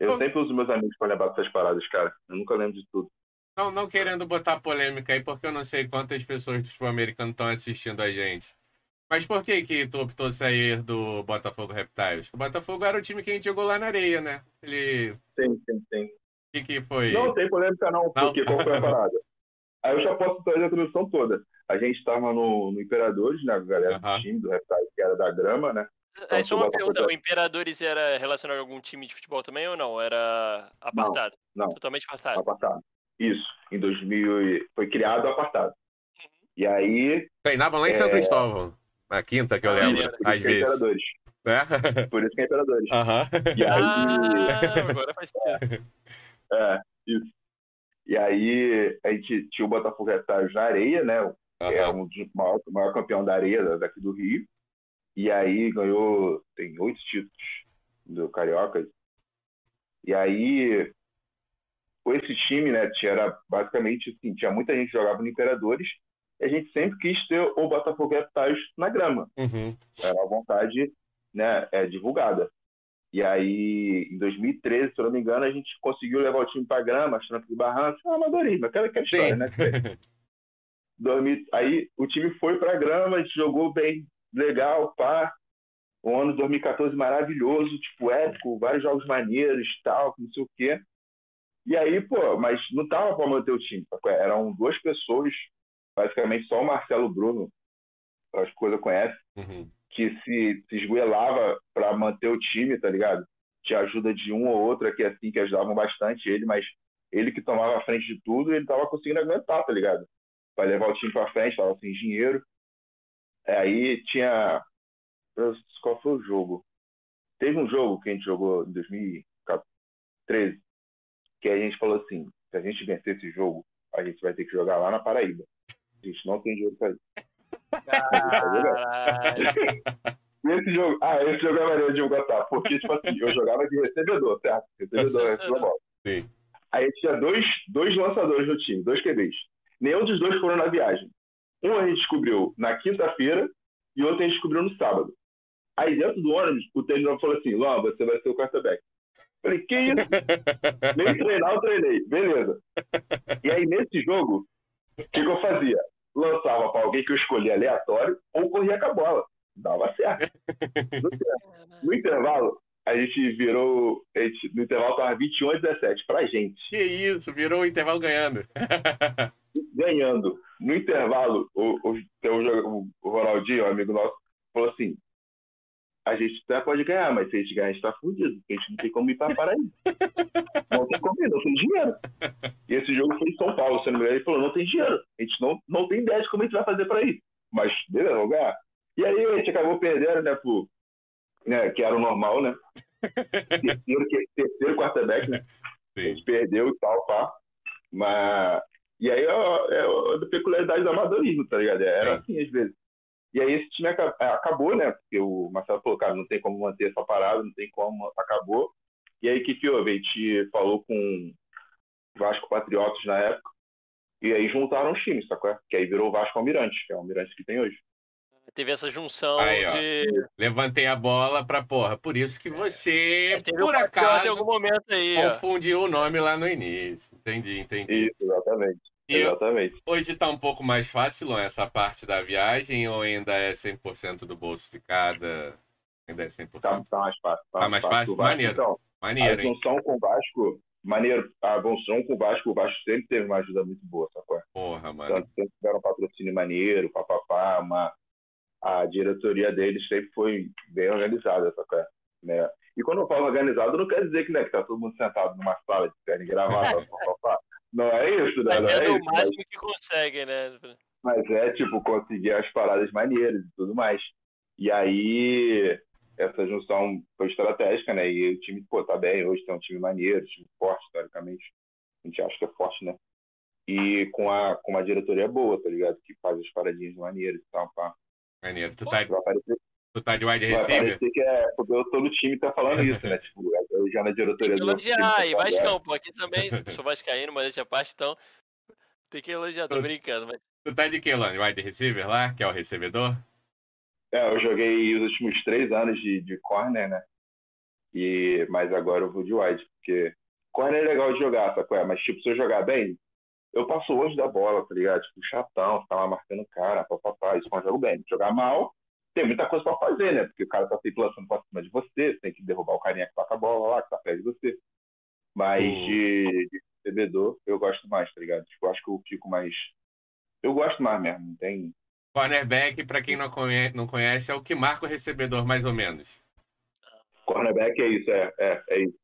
Eu Bom. sempre uso meus amigos pra lembrar dessas paradas, cara. Eu nunca lembro de tudo. Não, não querendo botar polêmica aí, porque eu não sei quantas pessoas do futebol americano estão assistindo a gente. Mas por que que tu optou sair do Botafogo Reptiles? O Botafogo era o time que a gente jogou lá na areia, né? Ele... Tem, tem, tem. O que que foi? Não tem polêmica não, porque qual foi a parada? Aí eu já posso trazer a tradução toda. A gente estava no, no Imperadores, né? A galera Aham. do time do Reptiles, que era da grama, né? É só uma Botafogo pergunta, o Imperadores era relacionado a algum time de futebol também ou não? Era apartado? não. Totalmente apartado. Apartado. Isso, em 2000 e- foi criado apartado. E aí, Treinavam lá em É. São Cristóvão. A quinta que eu lembro, Por às isso que é vezes. Imperadores. Né? Por isso que é Imperadores. Aham. E aí, Ah, agora faz sentido. é, isso. E aí, a gente tinha o Botafogo Retalhos na areia, né? É Aham. um dos maior, maior campeão da areia da- daqui do Rio. E aí ganhou, tem oito títulos do Carioca. E aí, com esse time, né, tinha, era basicamente assim, tinha muita gente que jogava no Imperadores, a gente sempre quis ter o Botafogo Retalhos na grama. Uhum. Era uma vontade né, é, divulgada. E aí, em 2013, se eu não me engano, a gente conseguiu levar o time para grama, as trampas de barranco, ah, amadorismo, aquela, aquela história, Sim. né? que- 2000 aí o time foi para grama, a gente jogou bem legal, pá. O ano de 2014 maravilhoso, tipo, épico, vários jogos maneiros, tal, não sei o quê. E aí, pô, mas não tava para manter o time. sacou? Eram duas pessoas, basicamente só o Marcelo Bruno, acho que coisa conhece, Uhum. que se, se esgoelava para manter o time, tá ligado? Tinha ajuda de um ou outro aqui, assim, que ajudavam bastante ele, mas ele que tomava a frente de tudo, ele tava conseguindo aguentar, tá ligado? Pra levar o time pra frente, tava sem dinheiro. É, Aí tinha. Qual foi o jogo? Teve um jogo que a gente jogou em 2013, que a gente falou assim: se a gente vencer esse jogo, a gente vai ter que jogar lá na Paraíba. A gente não tem dinheiro pra isso. Caralho. Esse jogo, ah, esse jogo é maneiro de botar, porque, tipo assim, eu jogava de recebedor, certo? Recebedor, recebedor bola. Sim. Aí tinha dois, dois lançadores no time, dois QBs. Nenhum dos dois foram na viagem. Um a gente descobriu na quinta-feira e outro a gente descobriu no sábado. Aí dentro do ônibus, o treinador falou assim, Luan, você vai ser o quarterback. Falei, que isso? Nem treinar, eu treinei. Beleza. E aí, nesse jogo, o que, que eu fazia? Lançava pra alguém que eu escolhia aleatório ou corria com a bola. Dava certo. No, inter- no intervalo, a gente virou. A gente, no intervalo tava 21 a 17 pra gente. Que isso, virou o intervalo ganhando. Ganhando. No intervalo, o, o, o, o Ronaldinho, um amigo nosso, falou assim: a gente até pode ganhar, mas se a gente ganhar, a gente tá fudido, porque a gente não tem como ir pra Paraíba. Não tem como ir, não tem dinheiro. E esse jogo foi em São Paulo, se não me engano, ele falou: não tem dinheiro. A gente não, não tem ideia de como a gente vai fazer pra ir. Mas, beleza, vamos ganhar. E aí a gente acabou perdendo, né, pro, né, que era o normal, né? Terceiro, que- terceiro quarterback, né? A Sim. gente perdeu e tal, pá. Mas. E aí é, é a peculiaridade do amadorismo, tá ligado? Era Sim. assim às vezes. E aí esse time aca- acabou, né? Porque o Marcelo falou, cara, não tem como manter essa parada, não tem como, acabou. E aí o que que houve? A gente falou com Vasco Patriotas na época, e aí juntaram os times, sacou? Que aí virou o Vasco Almirante, que é o Almirante que tem hoje. Teve essa junção Aí, de. Levantei a bola pra porra. Por isso que você, É, por acaso, algum momento aí, ó. confundiu o nome lá no início. Entendi, entendi. Isso, exatamente. Exatamente. hoje tá um pouco mais fácil, essa parte da viagem ou ainda é 100% do bolso de cada? Ainda é 100%? Tá, tá mais fácil. Tá mais fácil? Vasco, Maneiro. Então, Maneiro, a hein? junção com o Vasco, maneiro, a junção com o Vasco, o Vasco sempre teve uma ajuda muito boa, sacou? Porra, mano. Tanto sempre tiveram um patrocínio maneiro, papapá, uma, a diretoria deles sempre foi bem organizada, sacou? Né? E quando eu falo organizado, não quer dizer que, né, que tá todo mundo sentado numa sala de terno e gravata, papapá. Não é isso, né? Não é Fazendo o isso, mas, máximo que consegue, né? mas é, tipo, conseguir as paradas maneiras e tudo mais. E aí, essa junção foi estratégica, né? E o time, pô, tá bem, hoje tem um time maneiro, time forte, teoricamente. A gente acha que é forte, né? E com, a, com uma diretoria boa, tá ligado? Que faz as paradinhas maneiras e tal, pá. Maneiro. Tu tá, Vai parecer, tu tá de wide receiver? que é. Porque eu tô no time e tá falando isso, né? Tipo, eu já na diretoria Tem que do elogiar, e tá? Vascão, pô, aqui também, sou vascaíno, mas deixa a parte, então tem que elogiar, tô brincando, mas Tu tá de que, Luan? De wide receiver lá, que é o recebedor? É, eu joguei os últimos três anos de, de corner, né? E, mas agora eu vou de wide, porque corner é legal de jogar, sacou? Mas, tipo, se eu jogar bem, eu passo longe da bola, tá ligado? Tipo, chatão, ficar lá marcando o cara, papapá, isso quando eu jogo bem. Jogar mal, tem muita coisa pra fazer, né? Porque o cara tá sempre lançando pra cima de você, você tem que derrubar o carinha que toca a bola lá, que tá perto de você. Mas Hum. de, de recebedor, eu gosto mais, tá ligado? Tipo, eu acho que eu fico mais. Eu gosto mais mesmo, não tem. Cornerback, pra quem não conhece, não conhece, é o que marca o recebedor, mais ou menos. Cornerback é isso, é, é, é isso.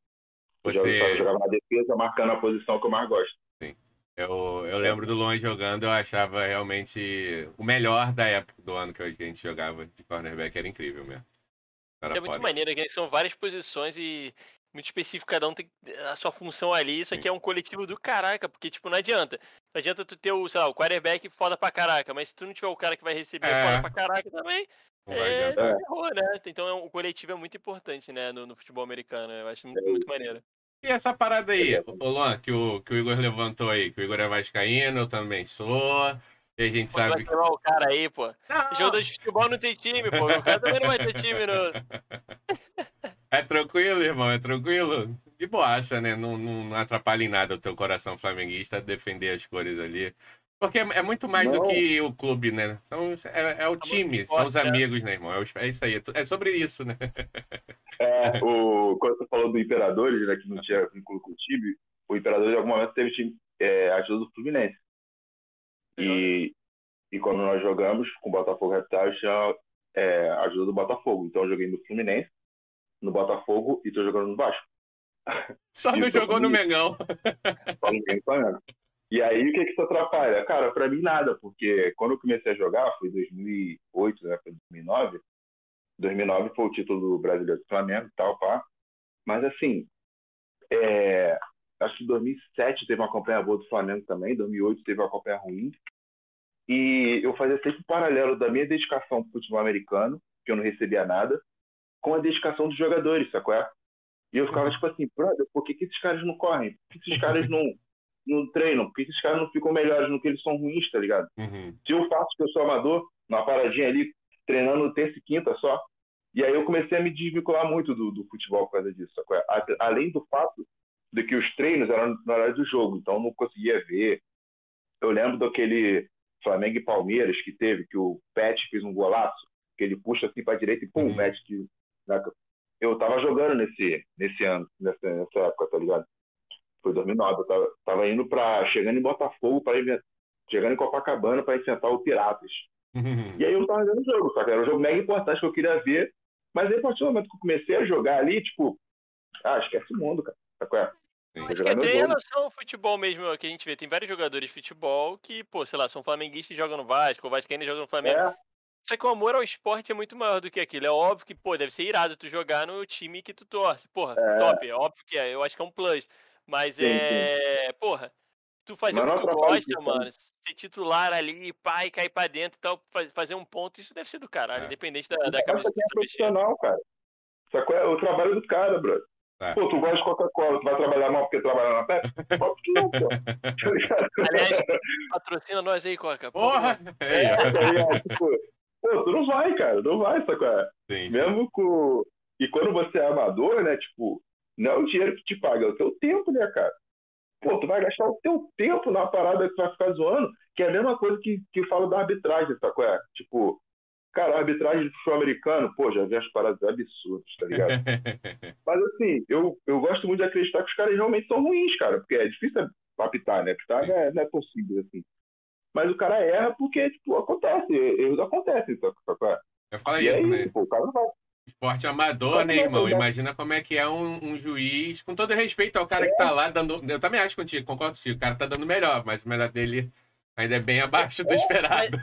Você- eu jogava na defesa, marcando a posição que eu mais gosto. Eu, eu lembro do Luan jogando, eu achava realmente o melhor da época do ano que a gente jogava de cornerback, era incrível mesmo. Era Isso é muito maneiro, que são várias posições e muito específico, cada um tem a sua função ali, isso aqui é um coletivo do caraca, porque, tipo, não adianta. Não adianta tu ter o, sei lá, o quarterback foda pra caraca, mas se tu não tiver o cara que vai receber é. foda pra caraca também, é, errou, né? Então é um, o coletivo é muito importante, né, no, no futebol americano, eu acho muito, muito maneiro. E essa parada aí, o Luan, que o, que o Igor levantou aí, que o Igor é vascaíno, eu também sou, e a gente pô, sabe... Vai o cara aí, pô. Não. Jogador de futebol não tem time, pô, o cara também não vai ter time no... É tranquilo, irmão, é tranquilo. De boaça, né? Não, não, não atrapalha em nada o teu coração flamenguista defender as cores ali. Porque é, muito mais não. do que o clube, né? São, é, é o time, são os amigos, né, irmão? É, é, isso aí, é sobre isso, né? É, o, quando você falou do Imperadores, né, que não tinha vínculo com o time, o Imperadores em algum momento teve time, é, ajuda do Fluminense. E, e quando nós jogamos com o Botafogo Reptiles, tinha é, ajuda do Botafogo. Então eu joguei no Fluminense no Botafogo e tô jogando no Vasco. Só não jogou no Mengão. Só no Mengão. E aí, o que que isso atrapalha? Cara, pra mim nada, porque quando eu comecei a jogar, foi 2008, né, foi 2009, 2009 foi o título brasileiro do Flamengo e tal, pá. Mas assim, é... acho que 2007 teve uma campanha boa do Flamengo também, 2008 teve uma campanha ruim. E eu fazia sempre um paralelo da minha dedicação pro futebol americano, que eu não recebia nada, com a dedicação dos jogadores, sacou? É? E eu ficava tipo assim, brother, por que, que esses caras não correm? Por que esses caras não, não treinam? Por que esses caras não ficam melhores no que eles são ruins, tá ligado? Uhum. Se eu faço que eu sou amador, numa paradinha ali, treinando terça e quinta só. E aí eu comecei a me desvincular muito do, do futebol por causa disso? Além do fato de que os treinos eram na hora do jogo, então eu não conseguia ver. Eu lembro daquele Flamengo e Palmeiras que teve, que o Pet fez um golaço, que ele puxa assim pra direita e pum, uhum. mete que né? Eu tava jogando nesse, nesse ano, nessa, nessa época, tá ligado? Foi 2009. Eu tava, tava indo pra. chegando em Botafogo, para chegando em Copacabana para enfrentar o Piratas. Uhum. E aí eu tava vendo o jogo, só que era um jogo mega importante que eu queria ver. Mas aí, a partir do momento que eu comecei a jogar ali, tipo, ah, esquece o mundo, cara. Sabe é? Acho que até em relação ao futebol mesmo, que a gente vê, tem vários jogadores de futebol que, pô, sei lá, são flamenguistas e jogam no Vasco, o Vascaíno joga no Flamengo. É. Só que o amor ao esporte é muito maior do que aquilo. É óbvio que, pô, deve ser irado tu jogar no time que tu torce. Porra, é. top, é óbvio que é. Eu acho que é um plus. Mas sim, é. Sim. Porra, tu fazer o que tu gosta, mano. Ser titular ali, pai, cair pra dentro e tal, fazer um ponto, isso deve ser do caralho, é. independente da, da cabeça que tu tá profissional, cara. Só que é o trabalho do cara, bro. É. Pô, tu gosta de Coca-Cola, tu vai trabalhar mal porque trabalha na Pepsi? Pode que não, pô. Aliás, patrocina nós aí, Coca. Porra! É, é, tipo, Pô, tu não vai, cara, não vai, sacou? Sim, sim. Mesmo com. E quando você é amador, né, tipo, não é o dinheiro que te paga, é o teu tempo, né, cara? Pô, tu vai gastar o teu tempo na parada que tu vai ficar zoando, que é a mesma coisa que, que falo da arbitragem, sacou? É? Tipo, cara, a arbitragem do futebol americano, pô, já vi as paradas absurdas, tá ligado? Mas assim, eu, eu gosto muito de acreditar que os caras realmente são ruins, cara, porque é difícil apitar, né? Apitar não é, não é possível, assim. Mas o cara erra porque, tipo, acontece. Erros acontecem. Só, só, Eu falei isso, né? Pô, o cara vai. Esporte amador, né, irmão? Imagina como é que é um, um, juiz, com todo respeito ao cara é. que tá lá dando. Eu também acho contigo, concordo contigo. O cara tá dando melhor, mas o melhor dele ainda é bem abaixo do é, esperado.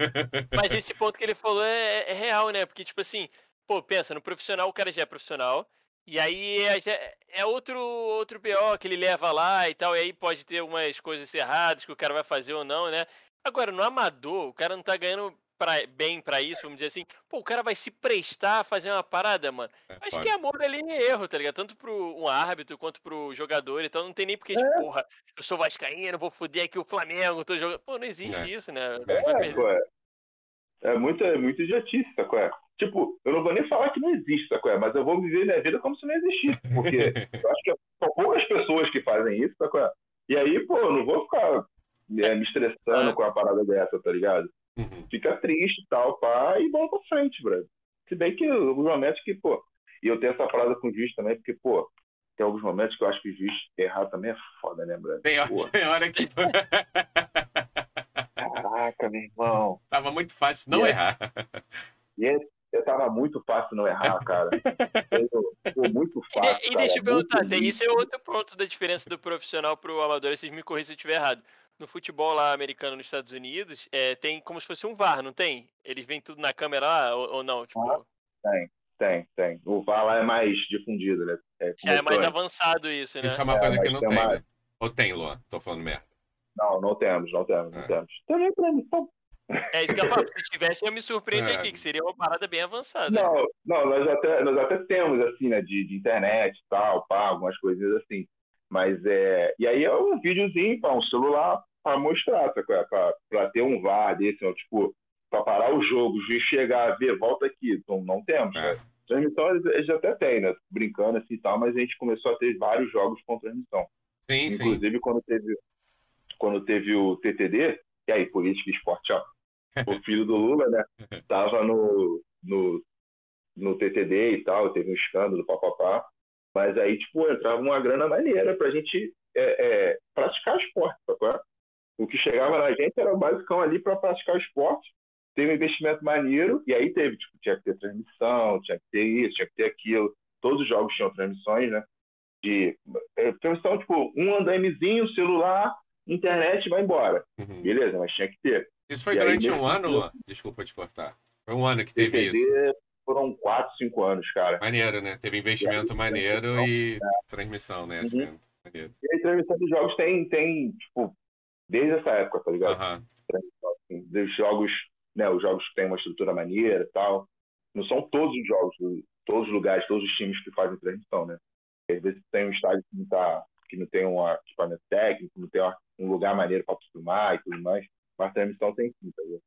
Mas, mas, esse ponto que ele falou é, é, real, né? Porque, tipo assim, pô, pensa, no profissional o cara já é profissional. E aí é, é outro, outro BO que ele leva lá e tal. E aí pode ter algumas coisas erradas que o cara vai fazer ou não, né? Agora, no amador, o cara não tá ganhando pra, bem para isso, vamos dizer assim. Pô, o cara vai se prestar a fazer uma parada, mano. É, Acho pode. que amor ali é erro, tá ligado? Tanto pro um árbitro quanto pro jogador. Então não tem nem porque, é. tipo, porra, eu sou vascaíno, vou foder aqui o Flamengo, tô jogando. Pô, não existe é. isso, né? É, é, é muito, é muito idiotice, sacou? É? Tipo, eu não vou nem falar que não existe, sacou? É? Mas eu vou viver minha vida como se não existisse. Porque eu acho que são poucas pessoas que fazem isso, sacou? É? E aí, pô, eu não vou ficar é, me estressando com a parada dessa, tá ligado? Uhum. Fica triste e tal, pá, e bola pra frente, brother. Se bem que alguns momentos que, pô, e eu tenho essa parada com o juiz também, porque, pô, tem alguns momentos que eu acho que o juiz errar também é foda, né, brother? Tem, tem hora que. Caraca, meu irmão. Tava muito fácil não errar. E esse, eu tava muito fácil não errar, cara. Foi muito fácil. E, e deixa eu perguntar, tem, isso é outro ponto da diferença do profissional pro amador, vocês me corrijam se eu estiver errado. No futebol lá americano nos Estados Unidos, é, tem como se fosse um VAR, não tem? Eles vêm tudo na câmera lá ou, ou não? Tipo... Ah, tem, tem, tem. O VAR lá é mais difundido, né? É, Já é mais avançado isso, né? Isso é uma coisa é, que não tem, mais... né? Ou tem, Luan? Tô falando merda. Não, não temos, não temos, não é. temos. Também pra mim, é isso que eu falo. Se tivesse, eu me surpreender é. aqui, que seria uma parada bem avançada. Não, não nós, até, nós até temos, assim, né, de, de internet e tal, pá, algumas coisas assim. Mas é. E aí é um videozinho para um celular para mostrar, para ter um VAR desse, ó, tipo, para parar o jogo, o juiz chegar a ver, volta aqui. Então não temos, é. né? Transmissão eles até tem, né? Brincando assim e tal, mas a gente começou a ter vários jogos com transmissão. Sim, Inclusive, sim. quando teve, quando teve o TTD, e aí, política e esporte, ó, o filho do Lula, né? Tava no, no, no TTD e tal, teve um escândalo, papapá. Mas aí, tipo, entrava uma grana maneira pra gente é, é, praticar esporte, sacou? O que chegava na gente era basicão ali para praticar o esporte. Teve um investimento maneiro, e aí teve, tipo, tinha que ter transmissão, tinha que ter isso, tinha que ter aquilo. Todos os jogos tinham transmissões, né? De é, transmissão, tipo, um andamezinho, celular, internet vai embora. Uhum. Beleza, mas tinha que ter. Isso foi e durante aí, um ano, Luan? Desculpa te cortar. Foi um ano que teve isso. Foram quatro, cinco anos, cara. Maneiro, né? Teve investimento maneiro e é. transmissão, né? Uhum. Maneiro. E a transmissão dos jogos tem, tem, tipo, desde essa época, tá ligado? Uhum. Dos jogos, né? Os jogos que têm uma estrutura maneira e tal. Não são todos os jogos, todos os lugares, todos os times que fazem transmissão, né? Às vezes tem um estádio que não, tá, que não tem um equipamento técnico, não tem um lugar maneiro para filmar e tudo mais. Mas a transmissão tem sim, tá ligado?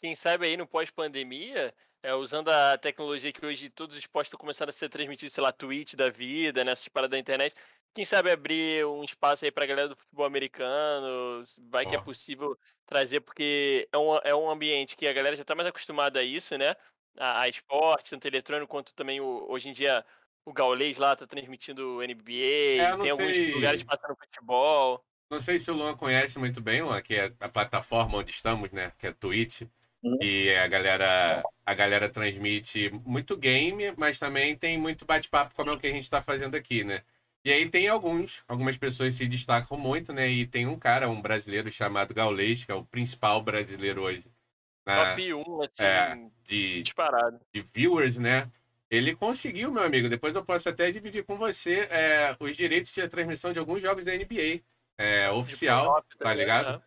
Quem sabe aí no pós-pandemia, é, usando a tecnologia que hoje todos os esportes estão começando a ser transmitidos, sei lá, Twitch da vida, nessas né, paradas da internet, quem sabe abrir um espaço aí pra galera do futebol americano, vai que é possível trazer, porque é um, é um ambiente que a galera já tá mais acostumada a isso, né? A, a esporte, tanto eletrônico quanto também o, hoje em dia o Gaulês lá tá transmitindo NBA, é, tem sei. alguns lugares passando futebol. Não sei se o Luan conhece muito bem, Luan, que é a plataforma onde estamos, né? Que é Twitch. Uhum. E a galera, a galera transmite muito game, mas também tem muito bate-papo, como é o que a gente está fazendo aqui, né? E aí tem alguns, algumas pessoas se destacam muito, né? E tem um cara, um brasileiro chamado Gaulês, que é o principal brasileiro hoje. Na, Top 1, assim, é, de, disparado. De viewers, né? Ele conseguiu, meu amigo. Depois eu posso até dividir com você é, os direitos de transmissão de alguns jogos da NBA. É, oficial, tá ligado? Né?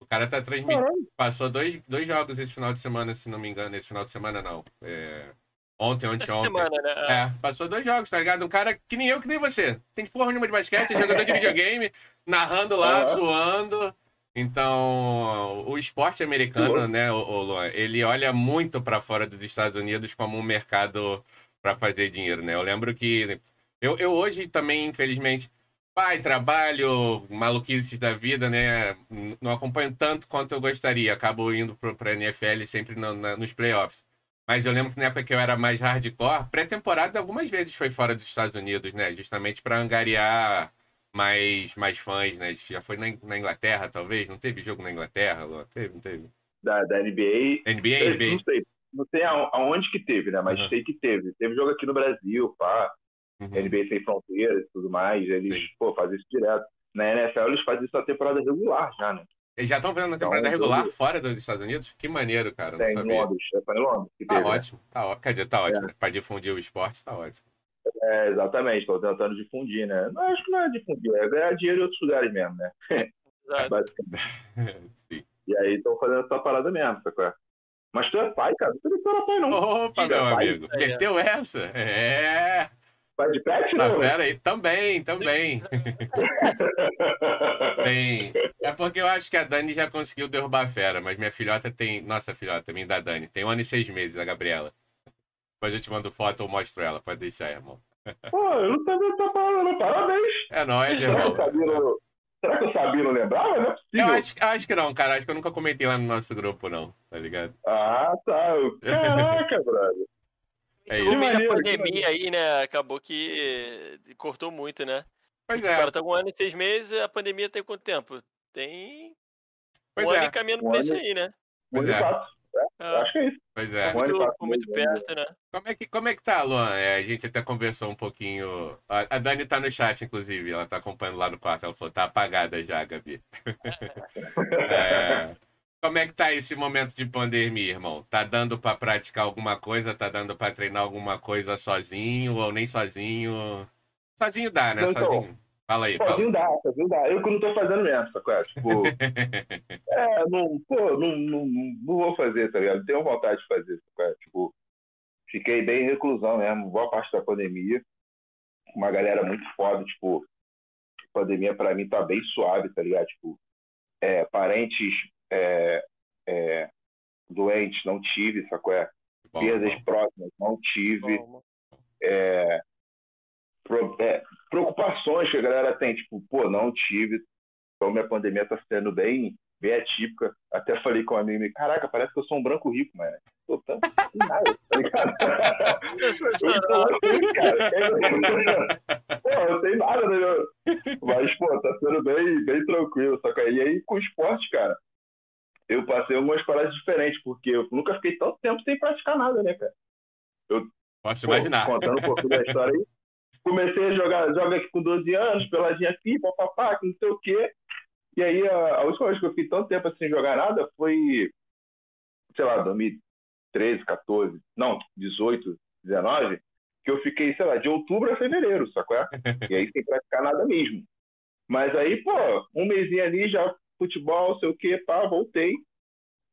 O cara tá transmitindo. Passou dois, dois jogos esse final de semana, se não me engano. Esse final de semana, não. É... Ontem, ontem, ontem. Semana, né? É, passou dois jogos, tá ligado? Um cara que nem eu, que nem você. Tem porra nenhuma de basquete, é jogador de videogame, narrando lá, uhum. suando. Então, o esporte americano, uhum. né, o, o Luan, ele olha muito para fora dos Estados Unidos como um mercado para fazer dinheiro, né? Eu lembro que eu, eu hoje também, infelizmente, pai, trabalho, maluquices da vida, né? Não acompanho tanto quanto eu gostaria. Acabo indo para a NFL sempre no, na, nos playoffs. Mas eu lembro que na época que eu era mais hardcore, pré-temporada algumas vezes foi fora dos Estados Unidos, né? Justamente para angariar mais, mais fãs, né? Já foi na, na, Inglaterra, talvez? Não teve jogo na Inglaterra? Não teve, não teve? Da, da NBA. NBA, NBA. Não sei, não sei aonde que teve, né? Mas uhum. sei que teve. Teve jogo aqui no Brasil, pá. Uhum. NBA Sem Fronteiras e tudo mais. Eles, Sim. pô, fazem isso direto. Na NFL eles fazem isso na temporada regular já, né? Eles já estão vendo na temporada então, regular fora dos Estados Unidos? Que maneiro, cara. Tem, em Londres. É em Londres. tá teve, né? ótimo. Né? Tá, quer dizer, tá ótimo. É. Para difundir o esporte, tá ótimo. É, exatamente. Estou tentando difundir, né? Não, acho que não é difundir, é ganhar dinheiro em outros lugares mesmo, né? Sim. E aí estão fazendo essa parada mesmo, sacou? Mas tu é pai, cara. Tu não é pai, não. Opa, meu é amigo. Meteu essa? É. Pai de pet, não? Fera aí. Também, também. tem. É porque eu acho que a Dani já conseguiu derrubar a fera, mas minha filhota tem. Nossa filhota, também da Dani. Tem um ano e seis meses, a Gabriela. Depois eu te mando foto ou mostro ela. Pode deixar, irmão. Pô, eu não sabia essa parada, parabéns. É nóis, irmão. Será que o Sabino lembrava? Não é Eu acho, acho que não, cara. Acho que eu nunca comentei lá no nosso grupo, não. Tá ligado? Ah, tá. Caraca, brother. É isso. a pandemia aí, né? Acabou que cortou muito, né? Pois é. Cara tá com um ano e seis meses, a pandemia tem quanto tempo? Tem. Pois um é. ano e caminhando um pra isso aí, né? Pois é. É. Acho que é isso. Pois é. Muito, muito, muito perto, né? Como é que, como é que tá, Luan? É, a gente até conversou um pouquinho. A, a, Dani tá no chat, inclusive. Ela tá acompanhando lá no quarto. Ela falou, tá apagada já, Gabi. é, como é que tá esse momento de pandemia, irmão? Tá dando para praticar alguma coisa? Tá dando para treinar alguma coisa sozinho ou nem sozinho? Sozinho dá, né? Então, sozinho. Fala aí, sozinho fala. dá, sozinho dá. Eu que não tô fazendo mesmo, sacou? Tipo, é, não, pô, não, não, não vou fazer, tá ligado? Tenho vontade de fazer, sacou? Tipo, fiquei bem em reclusão mesmo, boa parte da pandemia. Uma galera muito foda, tipo, a pandemia pra mim tá bem suave, tá ligado? Tipo, é, parentes é, é, doentes não tive, sacou? É? Perdas próximas não tive. É, pro, é, preocupações que a galera tem, tipo, pô, não tive. Então minha pandemia tá sendo bem, bem atípica. Até falei com a amigo, caraca, parece que eu sou um branco rico, mano. Tô tanto nada, tá ligado? eu cara. Pô, eu tenho nada, né? Mas, pô, tá sendo bem, bem tranquilo. Só que aí, aí com o esporte, cara, eu passei algumas paradas diferentes, porque eu nunca fiquei tanto tempo sem praticar nada, né, cara? Eu, Posso pô, imaginar. Contando um pouco da história aí. Comecei a jogar, joga aqui com 12 anos, peladinha aqui, papapá, não sei o quê. E aí, a, a última vez que eu fiquei tanto tempo sem jogar nada foi, sei lá, 2013, 14, não, 18, 19, que eu fiquei, sei lá, de outubro a fevereiro, sacou? E aí sem praticar nada mesmo. Mas aí, pô, um mêsinho ali já futebol, sei o que, pá, voltei.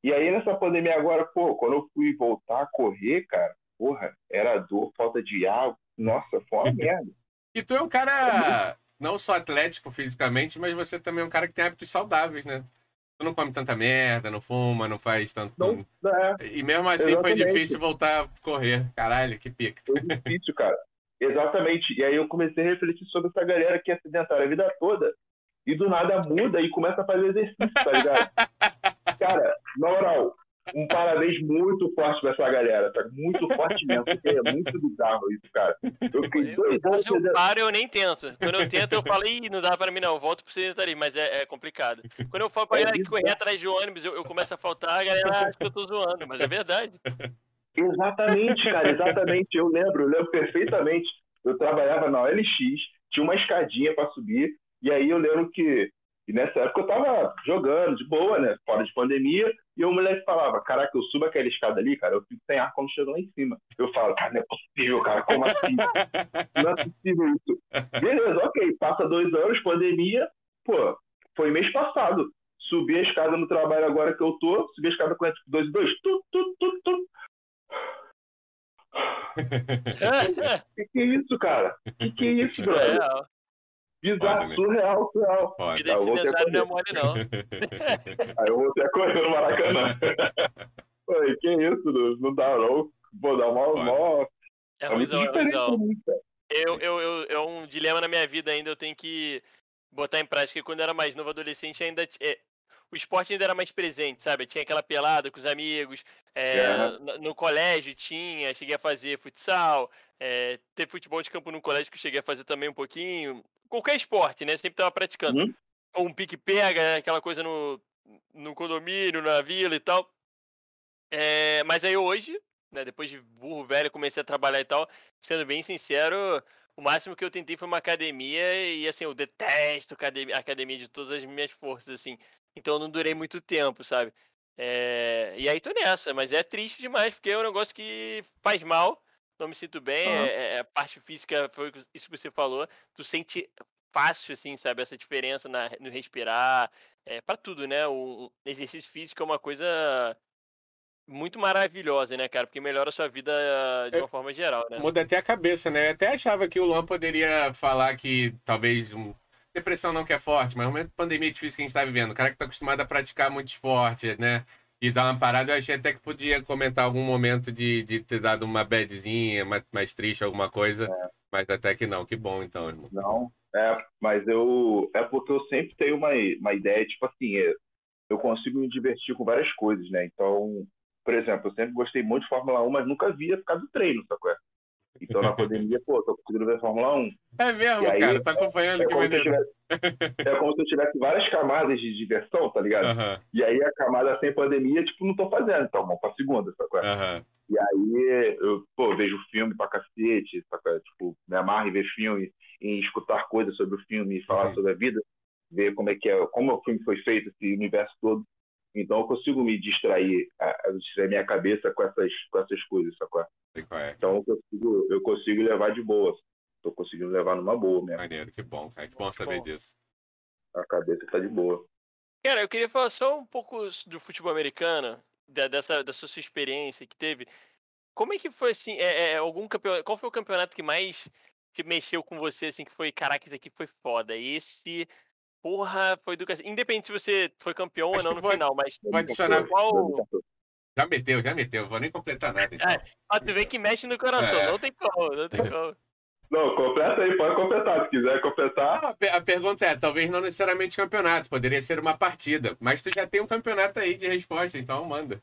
E aí nessa pandemia agora, pô, quando eu fui voltar a correr, cara, porra, era dor, falta de ar, nossa, foi uma merda. E tu é um cara não só atlético fisicamente, mas você também é um cara que tem hábitos saudáveis, né? Tu não come tanta merda, não fuma, não faz tanto. Não, é, e mesmo assim exatamente. foi difícil voltar a correr. Caralho, que pica. Foi difícil, cara. Exatamente. E aí eu comecei a refletir sobre essa galera que é sedentária a vida toda e do nada muda e começa a fazer exercício, tá ligado? Cara, na moral, um parabéns muito forte pra essa galera, tá? Muito forte mesmo, porque é muito bizarro isso, cara. Eu fiquei dois anos. Quando eu paro, eu nem tento. Quando eu tento, eu falo, ih, não dá pra mim não, volto pro sedentarismo, mas é, é, complicado. Quando eu falo pra é galera que correr atrás de ônibus, eu, eu começo a faltar, a galera acha que eu tô zoando, mas é verdade. Exatamente, cara, exatamente. Eu lembro, eu lembro perfeitamente. Eu trabalhava na OLX, tinha uma escadinha pra subir, e aí eu lembro que e nessa época eu tava jogando de boa, né? Fora de pandemia. E o moleque falava, caraca, eu subo aquela escada ali, cara, eu fico sem ar quando chego lá em cima. Eu falo, cara, não é possível, cara, como assim? não é possível isso. Beleza, ok, passa dois anos, pandemia, pô, foi mês passado. Subi a escada no trabalho agora que eu tô, subi a escada com dois e dois, tu, tu, tu, tu. que que é isso, cara? Que que é isso, brother? Bizarro, Foda, surreal, surreal. Foda. Vida de não é mole, não. Aí eu vou ter a correr no Maracanã. Oi, que isso, não, não dá não. Vou dar uma... uma... É, é muito Eu, eu, eu, é um dilema na minha vida ainda, eu tenho que botar em prática. Quando eu era mais novo, adolescente, ainda... É, o esporte ainda era mais presente, sabe? Tinha aquela pelada com os amigos, é, é. No, no, colégio tinha, cheguei a fazer futsal, é, ter futebol de campo no colégio que eu cheguei a fazer também um pouquinho qualquer esporte, né? Sempre tava praticando. Uhum. Ou um pique-pega, né? aquela coisa no, no condomínio, na vila e tal. É, mas aí hoje, né, depois de burro velho, comecei a trabalhar e tal. Sendo bem sincero, o máximo que eu tentei foi uma academia e assim, eu detesto academia, academia de todas as minhas forças, assim. Então eu não durei muito tempo, sabe? É, e aí tô nessa, mas é triste demais, porque é um negócio que faz mal não me sinto bem. Uhum. É, a parte física foi isso que você falou. Tu sente fácil, assim, sabe? Essa diferença na, no respirar. É, para tudo, né? O exercício físico é uma coisa muito maravilhosa, né, cara? Porque melhora a sua vida de uma é, forma geral, né? Muda até a cabeça, né? Eu até achava que o Luan poderia falar que talvez um... depressão não que é forte, mas o momento de pandemia difícil que a gente está vivendo. O cara que está acostumado a praticar muito esporte, né? E dar uma parada, eu achei até que podia comentar algum momento de, de ter dado uma badzinha, mais, mais triste, alguma coisa, é. mas até que não. Que bom, então, irmão. Não, é, mas eu. É porque eu sempre tenho uma, uma ideia, tipo assim, é, eu consigo me divertir com várias coisas, né? Então, por exemplo, eu sempre gostei muito de Fórmula 1, mas nunca via ficar do treino, sacou? Então, na pandemia, pô, tô conseguindo ver Fórmula 1. É mesmo, aí, cara, tá acompanhando é, que maneiro. Tivesse, é como se eu tivesse várias camadas de diversão, tá ligado? Uhum. E aí a camada sem pandemia, tipo, não tô fazendo, então vamos pra segunda, sacou? Uhum. E aí eu, pô, vejo filme pra cacete, sacou? Tipo, me amarro em ver filme, em escutar coisas sobre o filme e falar uhum. sobre a vida, ver como é que é, como o filme foi feito, esse universo todo. Então eu consigo me distrair, distrair minha cabeça com essas, com essas coisas, sacou? É. Então eu consigo, eu consigo levar de boa. Tô conseguindo levar numa boa mesmo. Maneiro, que bom, cara. Que bom saber bom. disso. A cabeça tá de boa. Cara, eu queria falar só um pouco do futebol americano, da, dessa, da sua experiência que teve. Como é que foi assim? É, é, algum campeonato, qual foi o campeonato que mais que mexeu com você, assim, que foi, caraca, isso aqui foi foda. Esse Porra, foi do Independente se você foi campeão Acho ou não no vou, final, mas. Vou adicionar. Qual... Já meteu, já meteu. Vou nem completar nada. Então. É, ah, tu vê que mexe no coração. É. Não tem como, não tem como. Não, completa aí, pode completar. Se quiser completar. Não, a, a, pergunta é: talvez não necessariamente campeonato, poderia ser uma partida. Mas tu já tem um campeonato aí de resposta, então manda.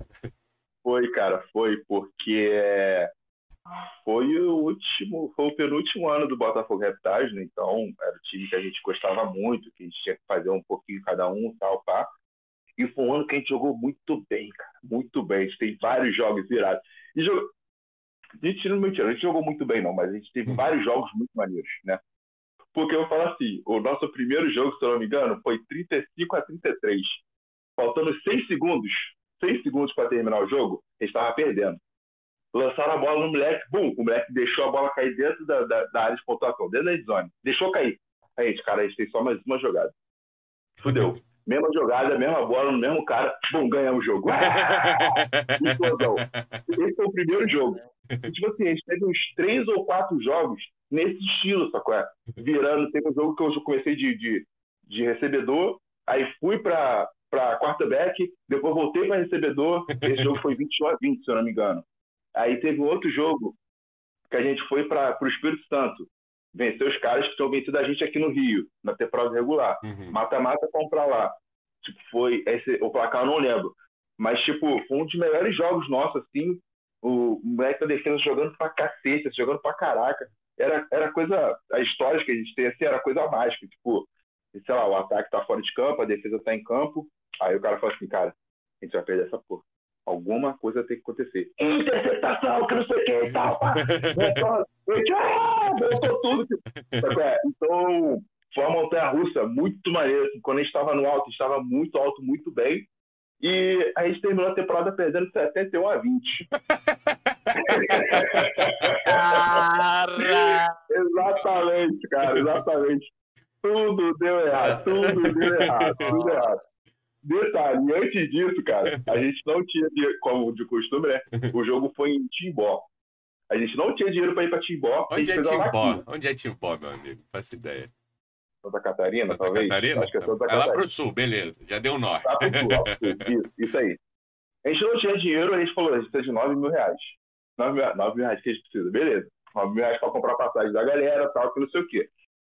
Foi, cara, foi, porque é, foi o último, foi o penúltimo ano do Botafogo Reptais, né? Então, era o time que a gente gostava muito, que a gente tinha que fazer um pouquinho cada um, tal, pá. E foi um ano que a gente jogou muito bem, cara. Muito bem. A gente tem vários jogos virados. E jog... A gente não mentira, a gente jogou muito bem, não, mas a gente teve vários jogos muito maneiros, né? Porque eu falo assim, o nosso primeiro jogo, se eu não me engano, foi 35 a 33. Faltando 6 segundos, 6 segundos para terminar o jogo, a gente estava perdendo lançaram a bola no moleque, bum, o moleque deixou a bola cair dentro da, da, da área de pontuação, dentro da zone. Deixou cair. Aí, gente, cara, a gente tem só mais uma jogada. Fudeu. mesma jogada, mesma bola, no mesmo cara, bum, ganhamos o jogo. Explosão. Esse foi o primeiro jogo. E, tipo assim, a gente teve uns três ou quatro jogos nesse estilo, sacou? É? Virando, teve um jogo que eu comecei de, de, de recebedor, aí fui pra, pra quarterback, depois voltei para recebedor. Esse jogo foi 21 a 20, se eu não me engano. Aí teve um outro jogo que a gente foi para o Espírito Santo. Vencer os caras que tinham vencido a gente aqui no Rio, na ter prova regular. Uhum. Mata-mata, uhum. comprar lá. Tipo, foi esse, o placar eu não lembro. Mas, tipo, foi um dos melhores jogos nossos, assim. O moleque da defesa jogando pra cacete, jogando pra caraca. Era, era coisa. A história que a gente tem assim era coisa mágica. Tipo, sei lá, o ataque tá fora de campo, a defesa tá em campo. Aí o cara fala assim, cara, a gente vai perder essa porra alguma coisa tem que acontecer. Interceptação, que não sei o que e tal. Voltou tudo. É, então, foi uma montanha russa muito maneira. Assim, quando a gente estava no alto, estava muito alto, muito bem. E a gente terminou a temporada perdendo 71 a 20. Cara! exatamente, cara, exatamente. Tudo deu errado, tudo deu errado, tudo errado. Detalhe, antes disso, cara, a gente não tinha, como de costume, né? O jogo foi em Timbó. A gente não tinha dinheiro para ir para Timbó. Onde é Timbó? Onde é Timbó, meu amigo? Não faço ideia. Santa Catarina, Santa talvez? Catarina? Acho que é Santa Catarina. É lá pro sul, beleza. Já deu norte. Tá pro sul, isso, isso aí. A gente não tinha dinheiro, a gente falou, a gente precisa de 9 mil reais. 9 mil, 9 mil reais que a gente precisa, beleza. 9 mil reais para comprar passagem da galera, tal, que não sei o quê.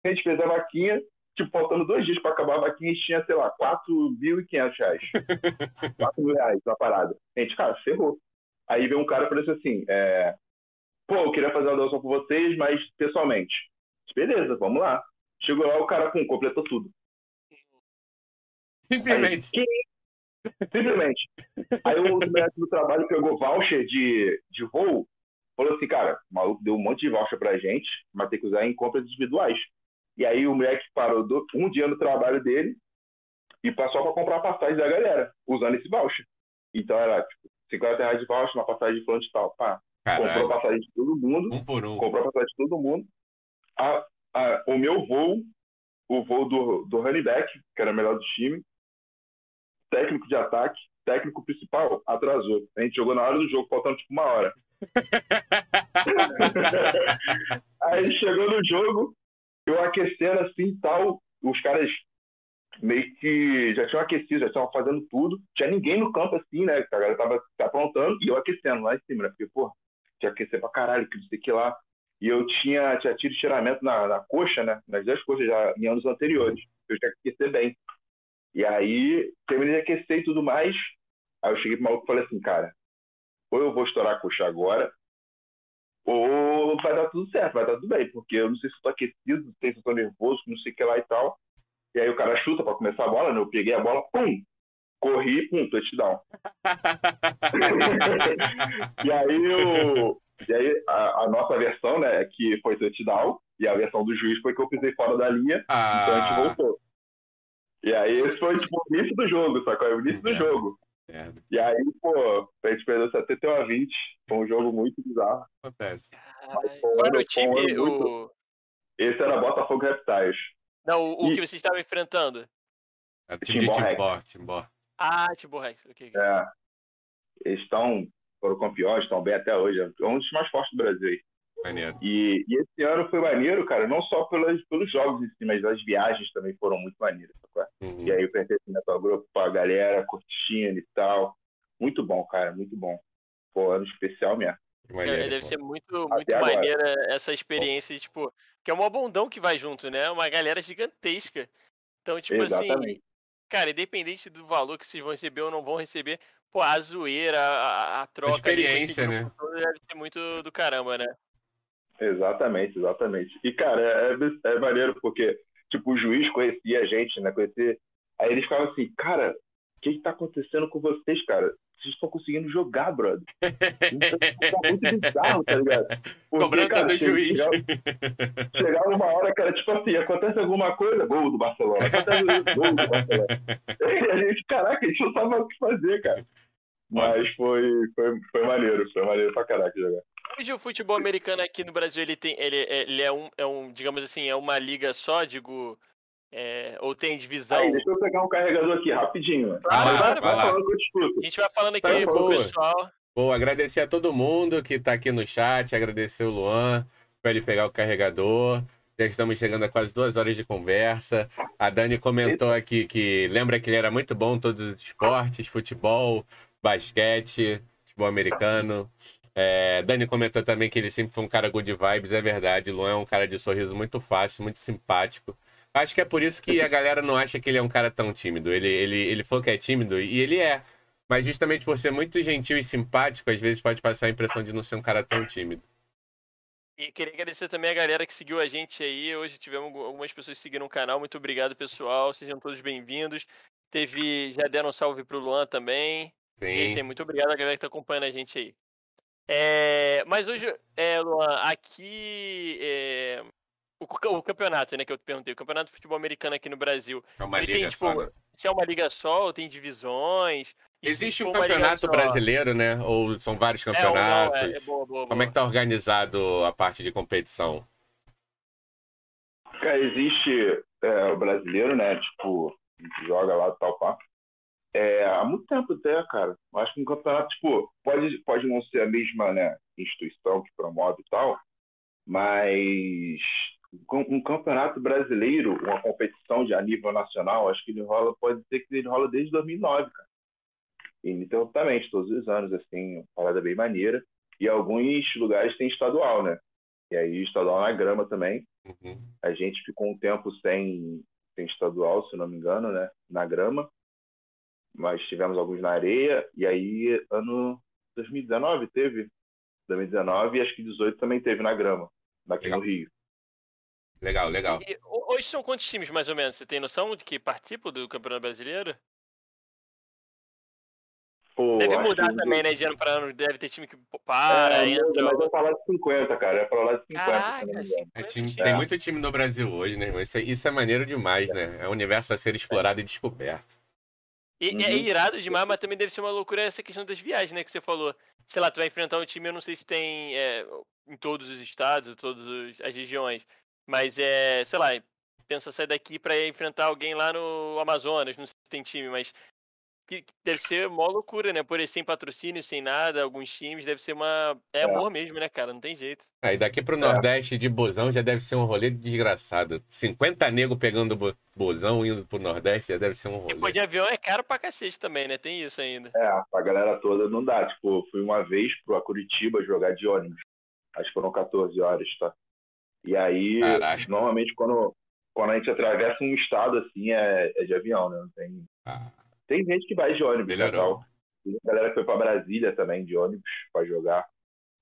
A gente fez a vaquinha, tipo, faltando dois dias para acabar a vaquinha, a gente tinha, sei lá, 4.500 reais. 4 mil reais na parada. A gente, cara, ferrou. Aí veio um cara e falou assim, é... pô, eu queria fazer uma doação com vocês, mas pessoalmente. Beleza, vamos lá. Chegou lá, o cara, pum, completou tudo. Simplesmente. Aí, Simplesmente. Aí o médico do trabalho pegou voucher de, de voo, falou assim, cara, o maluco deu um monte de voucher pra gente, mas tem que usar em compras individuais. E aí o moleque parou do, um dia no trabalho dele e passou para comprar passagem da galera, usando esse voucher. Então era tipo, 50 reais de voucher, uma passagem de plano de tal. Pá. Comprou passagem de todo mundo. Um por um. Comprou passagem de todo mundo. A, a, o meu voo, o voo do, do running back, que era o melhor do time, técnico de ataque, técnico principal, atrasou. A gente jogou na hora do jogo, faltando tipo uma hora. aí chegou no jogo, eu aquecendo assim tal, os caras meio que já tinham aquecido, já estavam fazendo tudo. Tinha ninguém no campo assim, né? A galera tava se aprontando e eu aquecendo lá em cima, né? Porque, pô, tinha que aquecer pra caralho, que não sei que lá. E eu tinha, tinha tido estiramento na, na coxa, né? Nas duas coxas já em anos anteriores. Eu tinha que aquecer bem. E aí, terminei de aquecer e tudo mais. Aí eu cheguei pro maluco e falei assim, cara, ou eu vou estourar a coxa agora, ou vai dar tudo certo, vai dar tudo bem, porque eu não sei se eu tô aquecido, não sei se eu tô nervoso, não sei o que lá e tal. E aí o cara chuta para começar a bola, né? Eu peguei a bola, pum! Corri, pum, touchdown. e aí, o, e aí a, a, nossa versão, né, é que foi touchdown, e a versão do juiz foi que eu pisei fora da linha, ah. então a gente voltou. E aí esse foi tipo o início do jogo, sacou? É o início do é. jogo. É. E aí, pô, a gente perdeu 71 a 20. Foi um jogo muito bizarro. Acontece. Qual era o time? O... Esse era Botafogo Reptiles. Não, o, o que você estava enfrentando? É o time Timbó de Timbó, Timbó. Ah, Timbó Rex. Okay. É. Eles estão, foram campeões, estão bem até hoje. É um dos mais fortes do Brasil aí. Maneiro. E, e esse ano foi maneiro, cara, não só pelos, pelos jogos em si, mas as viagens também foram muito maneiras. Uhum. E aí o pertencimento ao grupo, a galera curtindo e tal. Muito bom, cara, muito bom. Pô, ano especial mesmo. Maneiro, é, deve pô. ser muito, muito maneira essa experiência, tipo, que é um bondão que vai junto, né? Uma galera gigantesca. Então, tipo assim, Exatamente. assim, cara, independente do valor que vocês vão receber ou não vão receber, pô, a zoeira, a, a troca. A experiência, né? Deve ser muito do caramba, né? Exatamente, exatamente. E, cara, é, é, é maneiro porque, tipo, o juiz conhecia a gente, né? Conhecia... Aí eles ficavam assim, cara, o que, que tá acontecendo com vocês, cara? Vocês estão conseguindo jogar, brother. Então, tá muito bizarro, tá ligado? Porque, Cobrança cara, do juiz. Chegava, chegava, uma hora que era tipo assim, acontece alguma coisa, gol do Barcelona. Acontece gol do Barcelona. E a gente, caraca, a gente não sabia o que fazer, cara. Mas foi, foi, foi maneiro, foi maneiro pra caraca jogar. Hoje o futebol americano aqui no Brasil, ele tem. Ele, ele é, um, é um, digamos assim, é uma liga só, digo. É, ou tem divisão? Aí, deixa eu pegar um carregador aqui, rapidinho. Claro, vai, vai, vai, A gente vai falando aqui tá pro pessoal. Boa, agradecer a todo mundo que tá aqui no chat, agradecer o Luan para ele pegar o carregador. Já estamos chegando a quase duas horas de conversa. A Dani comentou aqui que lembra que ele era muito bom em todos os esportes, futebol, basquete, futebol americano. É, Dani comentou também que ele sempre foi um cara good vibes, é verdade. Luan é um cara de sorriso muito fácil, muito simpático. Acho que é por isso que a galera não acha que ele é um cara tão tímido. Ele, ele, ele falou que é tímido e ele é. Mas justamente por ser muito gentil e simpático, às vezes pode passar a impressão de não ser um cara tão tímido. E queria agradecer também a galera que seguiu a gente aí. Hoje tivemos algumas pessoas seguindo o canal. Muito obrigado, pessoal. Sejam todos bem-vindos. Teve. Já deram um salve pro Luan também. Sim. E assim, muito obrigado a galera que tá acompanhando a gente aí. É, mas hoje, é, Luan, aqui é, o, o, campeonato, né, que eu te perguntei, o campeonato de futebol americano aqui no Brasil. É uma liga tem, tipo, só, né? Se é uma liga só, ou tem divisões. Existe um campeonato brasileiro, né? Ou são vários campeonatos? É, não, é, boa, boa, Como boa. é que tá organizado a parte de competição? existe é, o brasileiro, né? Tipo, joga lá tal pá. É, há muito tempo até, cara. Acho que um campeonato, tipo, pode, pode não ser a mesma né, instituição que promove e tal, mas um campeonato brasileiro, uma competição de a nível nacional, acho que ele rola, pode ser que ele rola desde 2009, cara. Ininterruptamente, todos os anos, assim, uma parada bem maneira. E alguns lugares tem estadual, né? E aí estadual na grama também. Uhum. A gente ficou um tempo sem, sem estadual, se não me engano, né? Na grama mas tivemos alguns na areia, e aí ano 2019 teve, 2019 e acho que 18 também teve na grama, aqui legal. no Rio. Legal, legal. E, hoje são quantos times mais ou menos? Você tem noção de que participam do Campeonato Brasileiro? Pô, deve mudar que... também, né? De ano para ano, deve ter time que para, é, entra. Mas é pra lá de 50, cara. É pra lá de 50. Caraca, 50 é time, tem muito time no Brasil hoje, né, irmão? Isso é, isso é maneiro demais, né? É um universo a ser explorado e descoberto. E é uhum. é irado demais, mas também deve ser uma loucura essa questão das viagens, né? Que você falou. Sei lá, tu vai enfrentar um time, eu não sei se tem é, em todos os estados, todas as regiões. Mas é, sei lá, pensa sair daqui para enfrentar alguém lá no Amazonas, não sei se tem time, mas que deve ser uma loucura, né? Por sem patrocínio, sem nada, alguns times, deve ser uma. É, é. amor mesmo, né, cara? Não tem jeito. Aí daqui pro é. Nordeste de busão já deve ser um rolê desgraçado. 50 nego pegando busão indo pro Nordeste já deve ser um rolê. Tipo, de avião é caro pra cacete também, né? Tem isso ainda. É, pra galera toda não dá. Tipo, fui uma vez pro Curitiba jogar de ônibus. Acho que foram 14 horas, tá? E aí, Caraca. normalmente quando, quando a gente atravessa um estado assim, é, é de avião, né? Não tem. Ah. Tem gente que vai de ônibus, né, Melhorou. Tem galera que foi para Brasília também de ônibus para jogar.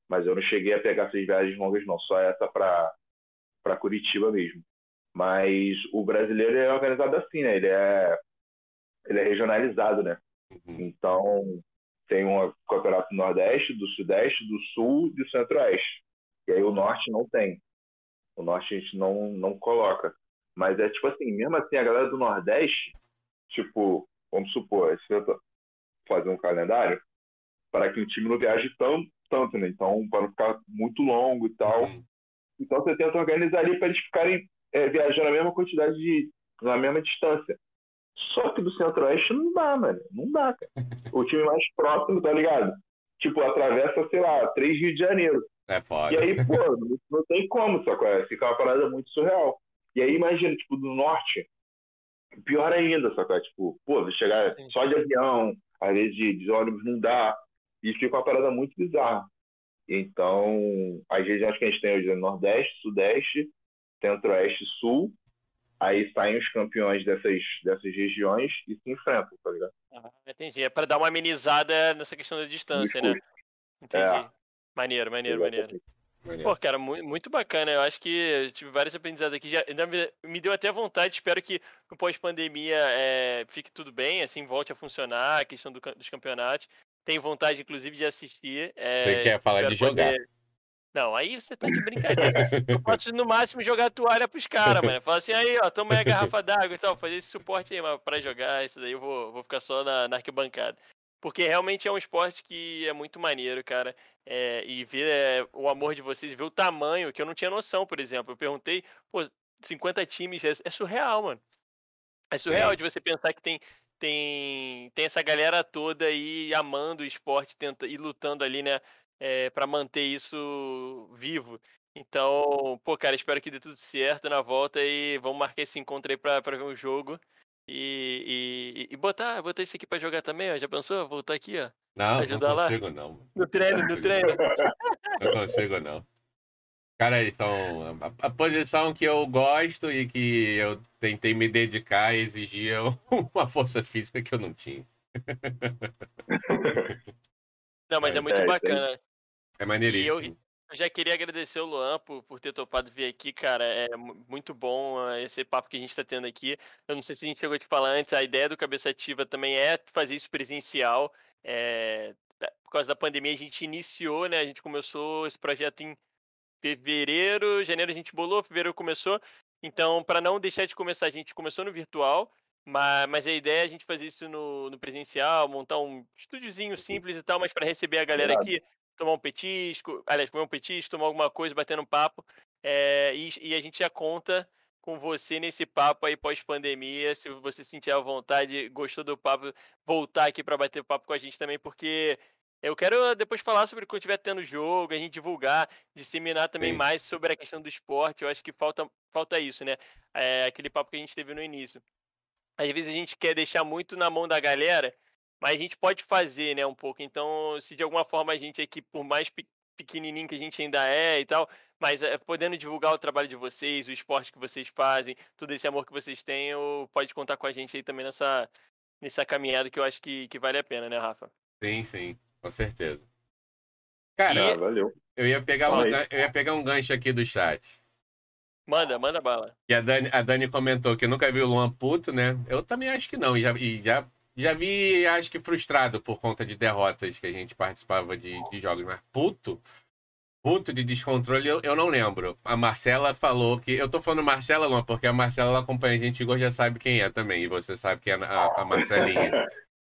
Mas eu não cheguei a pegar essas viagens longas, não. Só essa para Curitiba mesmo. Mas o brasileiro é organizado assim, né? Ele é, ele é regionalizado, né? Uhum. Então, tem um campeonato do Nordeste, do Sudeste, do Sul e do Centro-Oeste. E aí o Norte não tem. O Norte a gente não, não coloca. Mas é tipo assim, mesmo assim, a galera do Nordeste, tipo, vamos supor, se eu fazer um calendário, para que o time não viaje tão, tanto, né? Então, para não ficar muito longo e tal. Uhum. Então, você tenta organizar ali para eles ficarem é, viajando a mesma quantidade de. na mesma distância. Só que do Centro-Oeste não dá, mano. Não dá, cara. O time mais próximo, tá ligado? Tipo, atravessa, sei lá, três Rio de Janeiro. É foda. E aí, pô, não, não tem como, só que fica uma parada muito surreal. E aí, imagina, tipo, do norte, pior ainda, só que tipo, pô, chegar só de avião, às vezes de, de ônibus não dá. E fica uma parada muito bizarra. Então, as regiões que a gente tem hoje é Nordeste, Sudeste, Centro-Oeste, Sul. Aí saem os campeões dessas, dessas regiões e se enfrentam, tá ligado? Ah, entendi. É para dar uma amenizada nessa questão da distância, né? Entendi. É. Maneiro, maneiro, maneiro. Pô, cara, muito, bacana. Eu acho que eu tive vários aprendizados aqui. Já, me deu até vontade. Espero que no pós-pandemia é, fique tudo bem, assim, volte a funcionar a questão do, dos campeonatos. Tenho vontade, inclusive, de assistir. É, você quer falar de jogar? Poder... Não, aí você tá de brincadeira. eu posso, no máximo, jogar toalha pros caras, mano. Fala assim, aí, ó, toma aí a garrafa d'água e tal, fazer esse suporte aí, mas pra jogar, isso daí eu vou, vou ficar só na, na arquibancada. Porque realmente é um esporte que é muito maneiro, cara. É, e ver é, o amor de vocês, ver o tamanho, que eu não tinha noção, por exemplo. Eu perguntei, pô, 50 times, é, é surreal, mano. É surreal é. de você pensar que tem, tem, tem essa galera toda aí amando o esporte tenta, e lutando ali, né, é, para manter isso vivo. Então, pô, cara, espero que dê tudo certo na volta e vamos marcar esse encontro aí pra, pra ver um jogo. E, e, e, botar, botar isso aqui pra jogar também, ó. Já pensou? Voltar aqui, ó. Não, não consigo lá? não. No treino, no treino. Não consigo não. Cara, são a, a, posição que eu gosto e que eu tentei me dedicar exigia uma força física que eu não tinha. Não, mas é, é muito é, bacana. É maneiríssimo. Eu já queria agradecer o Luan por, por ter topado vir aqui, cara. É muito bom uh, esse papo que a gente está tendo aqui. Eu não sei se a gente chegou a te falar antes, a ideia do Cabeça Ativa também é fazer isso presencial. É, por causa da pandemia, a gente iniciou, né? A gente começou esse projeto em fevereiro, janeiro a gente bolou, fevereiro começou. Então, para não deixar de começar, a gente começou no virtual, mas, mas a ideia é a gente fazer isso no, no presencial, montar um estúdiozinho simples e tal, mas para receber a galera aqui, tomar um petisco, aliás, comer um petisco, tomar alguma coisa, bater um papo. É, e, e, a gente já conta com você nesse papo aí pós-pandemia. Se você sentir a vontade, gostou do papo, voltar aqui para bater papo com a gente também, porque eu quero depois falar sobre quando estiver tendo jogo, a gente divulgar, disseminar também Sim. mais sobre a questão do esporte. Eu acho que falta, falta isso, né? É, aquele papo que a gente teve no início. Às vezes a gente quer deixar muito na mão da galera mas a gente pode fazer, né, um pouco. Então, se de alguma forma a gente aqui, por mais pequenininho que a gente ainda é e tal, mas é, podendo divulgar o trabalho de vocês, o esporte que vocês fazem, todo esse amor que vocês têm, pode contar com a gente aí também nessa, nessa caminhada que eu acho que, que vale a pena, né, Rafa? Sim, sim, com certeza. Cara, ah, valeu. eu ia pegar um, eu ia pegar um gancho aqui do chat. Manda, manda bala. E a Dani, a Dani comentou que nunca viu o Luan puto, né? Eu também acho que não. E já, e já já vi, acho que frustrado por conta de derrotas que a gente participava de, de jogos, mas puto, puto de descontrole, eu, eu não lembro. A Marcela falou que. Eu tô falando Marcela, não, porque a Marcela ela acompanha a gente e já sabe quem é também, e você sabe quem é a, a Marcelinha.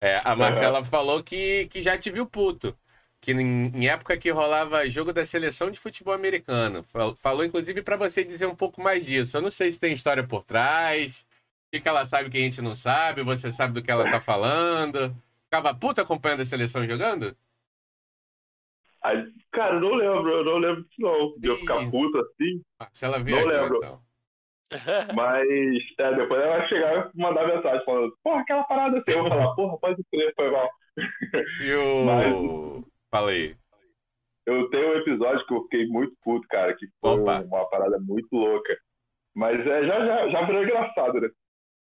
É, a Marcela falou que, que já te viu puto. Que em, em época que rolava jogo da seleção de futebol americano. Falou, inclusive, para você dizer um pouco mais disso. Eu não sei se tem história por trás que, que ela sabe que a gente não sabe, você sabe do que ela tá falando. Ficava puta acompanhando a seleção jogando? Aí, cara, eu não lembro, eu não lembro disso não. De eu ficar puta assim. Marcela veio não aqui, lembro. então. Mas é, depois ela vai chegar e mandar mensagem falando, porra, aquela parada assim. Eu vou falar, porra, pode crer, foi mal. E o. Mas, Falei. Eu tenho um episódio que eu fiquei muito puto, cara, que foi Opa. uma parada muito louca. Mas é, já, já, já virou engraçado, né?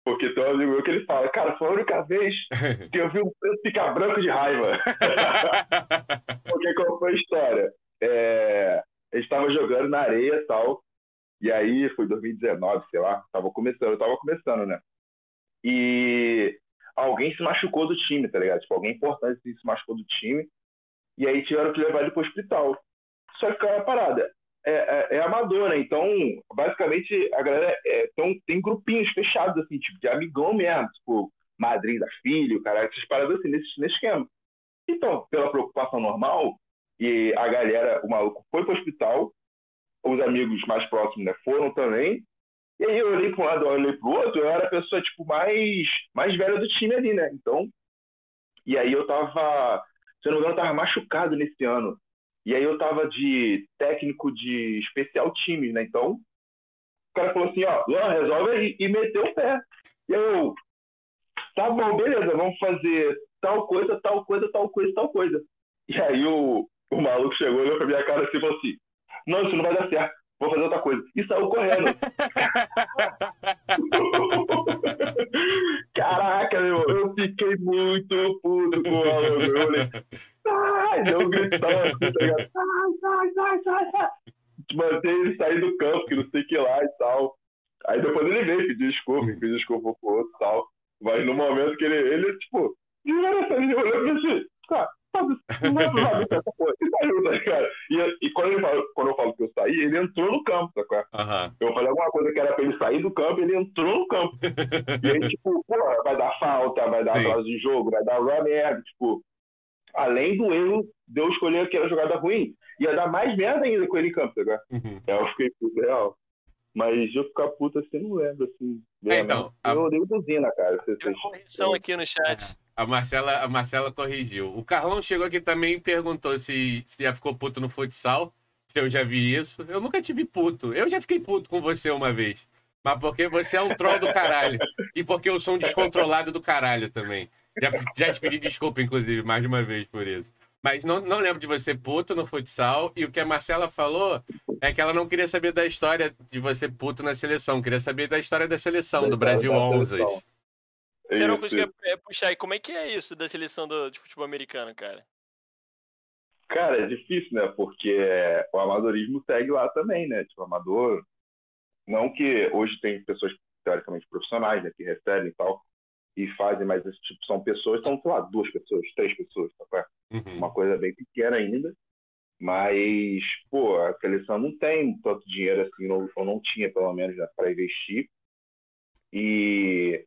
Porque tem um amigo meu que ele fala, cara, foi a única vez que eu vi um preto ficar branco de raiva. Porque qual foi a história? É, tava jogando na areia e tal. E aí foi 2019, sei lá, tava começando, eu tava começando, né? E alguém se machucou do time, tá ligado? Tipo, alguém importante se machucou do time. E aí tiveram que levar ele pro hospital. Só que, cara, parada, é, é, é amador, né? Então, basicamente, a galera é, então, tem grupinhos fechados, assim, tipo, de amigão mesmo, tipo, madrinha da filha, cara, essas paradas assim, nesse, nesse esquema. Então, pela preocupação normal, e a galera, o maluco foi pro hospital, os amigos mais próximos né, foram também, e aí eu olhei para um lado, eu olhei para o outro, eu era a pessoa, tipo, mais, mais velha do time ali, né? Então, e aí eu tava, se eu não me engano, eu tava machucado nesse ano. E aí eu tava de técnico de especial time, né? Então, o cara falou assim, ó, Luan, resolve aí, e meteu o pé. E eu, tá bom, beleza, vamos fazer tal coisa, tal coisa, tal coisa, tal coisa. E aí o, o maluco chegou, olhou pra minha cara assim e falou assim, não, isso não vai dar certo, vou fazer outra coisa. E saiu correndo. Caraca, meu irmão, eu fiquei muito puto com o maluco. Eu olhei, sai, eu gritando, assim, tá ligado? Sai, sai, sai, sai, sai. Mantei ele sair do campo, que não sei o que lá e tal. Aí depois ele veio pedir desculpa, pediu desculpa pro outro e tal. Mas no momento que ele, ele tipo, ele olhou pra assim, cara, sabe, não sabe essa coisa. E saiu, tá ligado? E, e quando, ele fala, quando eu falo que eu saí, ele entrou no campo, tá ligado? Aham. Eu falei alguma coisa que era pra ele sair do campo, ele entrou no campo. E aí, tipo, pô, vai dar falta, vai dar atraso de jogo, vai dar uma merda, tipo. Além do erro de eu escolher aquela jogada ruim, ia dar mais merda ainda com ele em campo, tá ligado? Uhum. Aí eu fiquei puto, real. Mas eu ficar puto assim, não lembro, assim. É, então, a- Eu odeio buzina, cara. Vocês, Tem uma correção aqui no chat. A Marcela, a Marcela corrigiu. O Carlão chegou aqui também e perguntou se, se já ficou puto no futsal, se eu já vi isso. Eu nunca tive puto. Eu já fiquei puto com você uma vez. Mas porque você é um troll do caralho. E porque eu sou um descontrolado do caralho também. Já, já te pedi desculpa, inclusive, mais de uma vez por isso. Mas não, não lembro de você puto no futsal. E o que a Marcela falou é que ela não queria saber da história de você puto na seleção. Queria saber da história da seleção, do Brasil Da 11. seleção. Você não conseguia puxar aí. Como é que é isso da seleção do, de futebol americano, cara? Cara, é difícil, né? Porque o amadorismo segue lá também, né? Tipo, amador. Não que hoje tem pessoas teoricamente profissionais, né? Que recebem e tal, e fazem, mas tipo, são pessoas, são, sei lá, duas pessoas, três pessoas, tá? Uhum. uma coisa bem pequena ainda. Mas, pô, a seleção não tem tanto dinheiro assim, ou, ou não tinha, pelo menos, né, para investir. E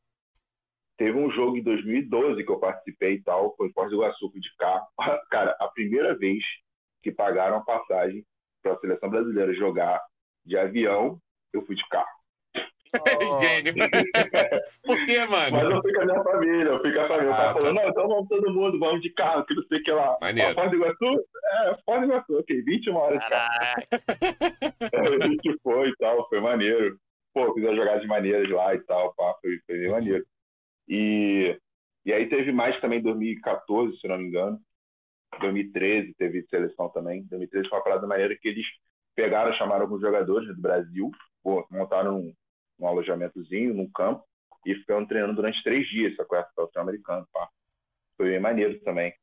teve um jogo em 2012 que eu participei e tal, foi em Foz do Iguaçu, de carro. Cara, a primeira vez que pagaram a passagem para a seleção brasileira jogar de avião, eu fui de carro. Gênio. Por quê, Mas mano? eu fui com a minha família, eu fui com a família. Eu Ah, tá. falando, não, então vamos todo mundo, vamos de carro, que não sei o que lá. Maneiro. Foz do Iguaçu? É, Foz do Iguaçu, ok, 21 horas de carro. Caraca. a gente foi e tal, foi maneiro. Pô, fiz as jogadas maneiras lá e tal, pá, foi, foi bem maneiro. E, e aí teve mais também em 2014, se não me engano. 2013 teve seleção também. 2013 foi uma parada maneira que eles pegaram, chamaram alguns jogadores do Brasil, pô, montaram um, um alojamentozinho num campo e ficaram treinando durante três dias, só com a seleção americana, pá. Foi bem maneiro também.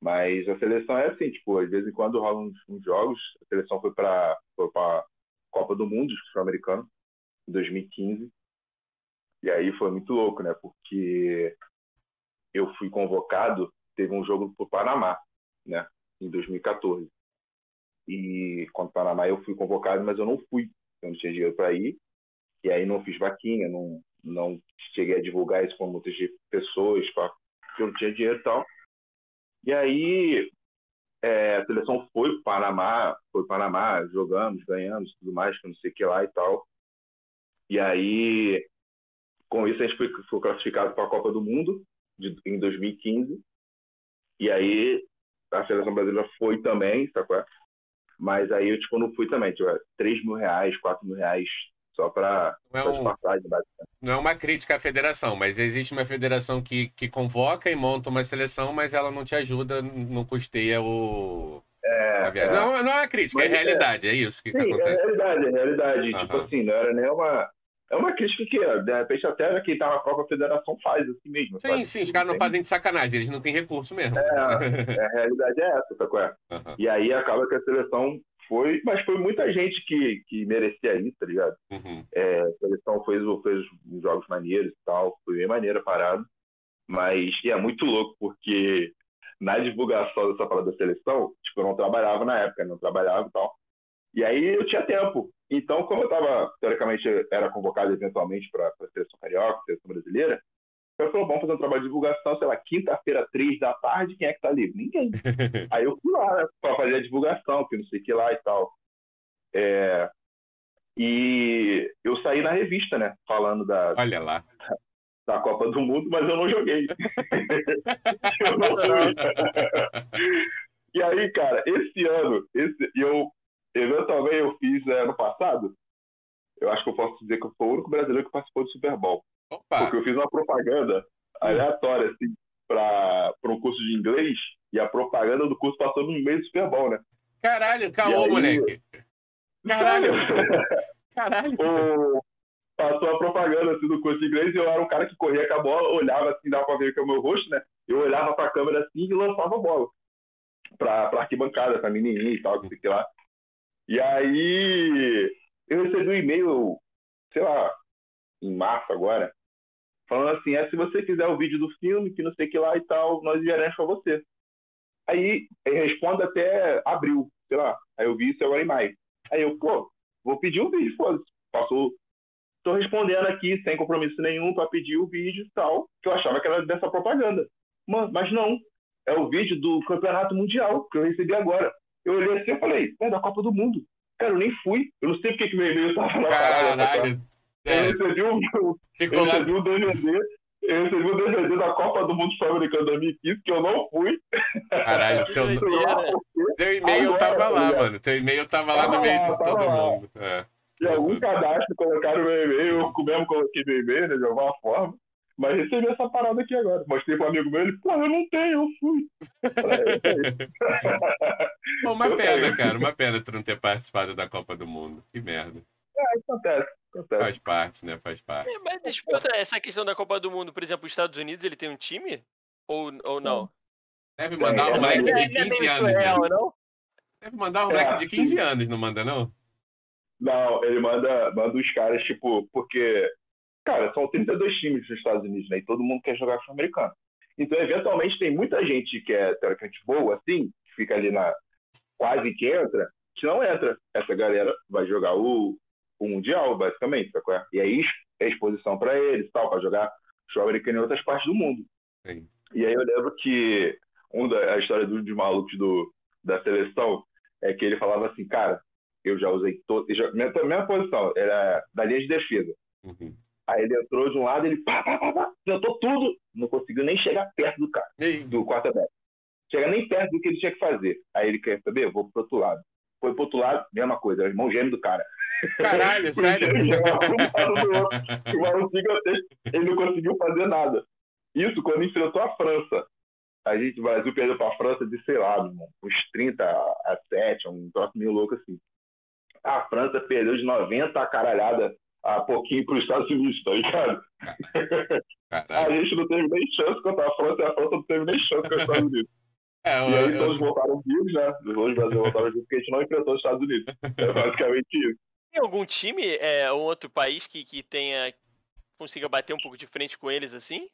Mas a seleção é assim, tipo, de vez em quando rolam uns, uns jogos. A seleção foi para pra Copa do Mundo de futebol americano em 2015. E aí foi muito louco, né? Porque eu fui convocado, teve um jogo pro Panamá, né? Em 2014. E contra o Panamá eu fui convocado, mas eu não fui. Eu não tinha dinheiro para ir. E aí não fiz vaquinha, não, não cheguei a divulgar isso com muitas pessoas, porque eu não tinha dinheiro e tal. E aí é, a seleção foi para Panamá, foi para Panamá, jogamos, ganhamos, tudo mais, que não sei o que lá e tal. E aí, com isso, a gente foi, foi classificado para a Copa do Mundo de, em 2015. E aí, a seleção brasileira foi também, sacou? Mas aí eu, tipo, não fui também. Tipo, 3 mil reais, 4 mil reais, só para Não é, de um- passagem, basicamente. não é uma crítica à federação, mas existe uma federação que, que convoca e monta uma seleção, mas ela não te ajuda, não custeia o. viagem. é. Não, não é uma crítica, é Mas é- realidade, é isso que, que Sim, é acontece. realidade, é realidade. Aham. Tipo assim, não era nem uma. É uma crítica que, de repente, até quem tá na própria federação faz assim mesmo. Sim, sabe? sim, os caras não fazem de sacanagem, eles não têm recurso mesmo. É, a realidade é essa? É? Aham. E aí acaba que a seleção foi, mas foi muita gente que, que merecia ir, tá ligado? Uhum. É, a seleção fez, fez jogos maneiros e tal, foi bem maneira a parada. Mas é muito louco, porque na divulgação dessa parada da seleção, tipo, eu não trabalhava na época, não trabalhava e tal. E aí eu tinha tempo. Então, como eu estava, teoricamente, era convocado eventualmente para a seleção carioca, seleção brasileira, eu falei, vamos fazer um trabalho de divulgação, sei lá, quinta-feira, três da tarde, quem é que tá livre? Ninguém. aí eu fui lá, né, para fazer a divulgação, que não sei o que lá e tal. É... E eu saí na revista, né, falando da, Olha lá. da Copa do Mundo, mas eu não joguei. eu não fui. e aí, cara, esse ano, esse, eu eventualmente eu fiz é, ano passado, eu acho que eu posso dizer que eu fui o único brasileiro que participou do Super Bowl. Opa! Porque eu fiz uma propaganda aleatória, assim, para um curso de inglês, e a propaganda do curso passou no meio do Super Bowl, né? Caralho, caô, aí- moleque. Caralho. Caralho. o- passou a propaganda assim, do curso de inglês e eu era um cara que corria com a bola, olhava assim, dava pra ver que é o meu rosto, né? Eu olhava pra câmera assim e lançava a bola pra, pra arquibancada, pra menininha e tal, sei lá. E aí eu recebi um e-mail, sei lá, em março agora, falando assim, é, se você quiser o vídeo do filme, que não sei o que lá e tal, nós enviaremos pra você. Aí ele responde até abril, sei lá. Aí eu vi isso agora em maio. Aí eu, pô, vou pedir o vídeo, foda-se. Passou. Tô respondendo aqui sem compromisso nenhum pra pedir o vídeo e tal, que eu achava que era dessa propaganda. Mano, mas não. É o vídeo do Campeonato Mundial que eu recebi agora. Eu olhei assim e falei, é da Copa do Mundo. Cara, eu nem fui. Eu não sei porque que meu e-mail tava na parada. Caralho. Eu É, recebi um, ficou eu recebi um DVD. Eu recebi um DVD da Copa do Mundo Sul-Americano 2015, que eu não fui. Caralho, Que teu, e-mail Agora, tava lá, tá mano. Teu e-mail tava lá no Tava meio de todo mundo. É. E algum cadastro colocaram meu e-mail, eu mesmo coloquei meu e-mail, né, de alguma forma. Mas recebi essa parada aqui agora. Mostrei pro amigo meu, ele, pô, eu não tenho, eu fui. Falei, "É isso aí." Pô, uma pena, cara. Uma pena tu não ter participado da Copa do Mundo. Que merda. Acontece, acontece. Faz parte, né? Faz parte. É, Mas deixa eu perguntar, essa questão da Copa do Mundo, por exemplo, os Estados Unidos, ele tem um time? Ou, ou não? Deve mandar É, um é, moleque mas de Ele é 15 meio anos, né? não? Deve mandar um É, moleque de 15 sim. anos, não manda, não? Não, ele manda, manda os caras, tipo, porque, cara, são 32 times nos Estados Unidos, né? E todo mundo quer jogar futebol americano. Então, eventualmente, tem muita gente que é teoricamente boa, assim, que fica ali na quase que entra, que não entra. Essa galera vai jogar o, o Mundial, basicamente, sacou? E aí é exposição para eles tal, para jogar futebol americano em outras partes do mundo. Sim. E aí eu lembro que um da, a história dos malucos do, da seleção é que ele falava assim, cara, eu já usei todo. Já, minha, minha posição era da linha de defesa. Uhum. Aí ele entrou de um lado, ele pá, pá, pá, pá, tentou tudo, não conseguiu nem chegar perto do cara, Ei, do quarterback. Chega nem perto do que ele tinha que fazer. Aí ele quer saber, eu vou pro outro lado. Foi pro outro lado, mesma coisa, era o irmão gêmeo do cara. Caralho, sério? o maluco ele não conseguiu fazer nada. Isso quando enfrentou a França. A gente, o Brasil perdeu pra França de, sei lá, irmão, uns 30 a 7, um troço meio louco assim. A França perdeu de 90 a caralhada a pouquinho pros Estados Unidos, tá ligado? A Caralho. gente não teve nem chance contra a França e a França não teve nem chance contra os Estados Unidos. É, E aí eu, todos eu, voltaram vivos, né? Os dois brasileiros voltaram vivos porque a gente não enfrentou os Estados Unidos. É basicamente isso. Tem algum time, é, um outro país que, que tenha. consiga bater um pouco de frente com eles assim?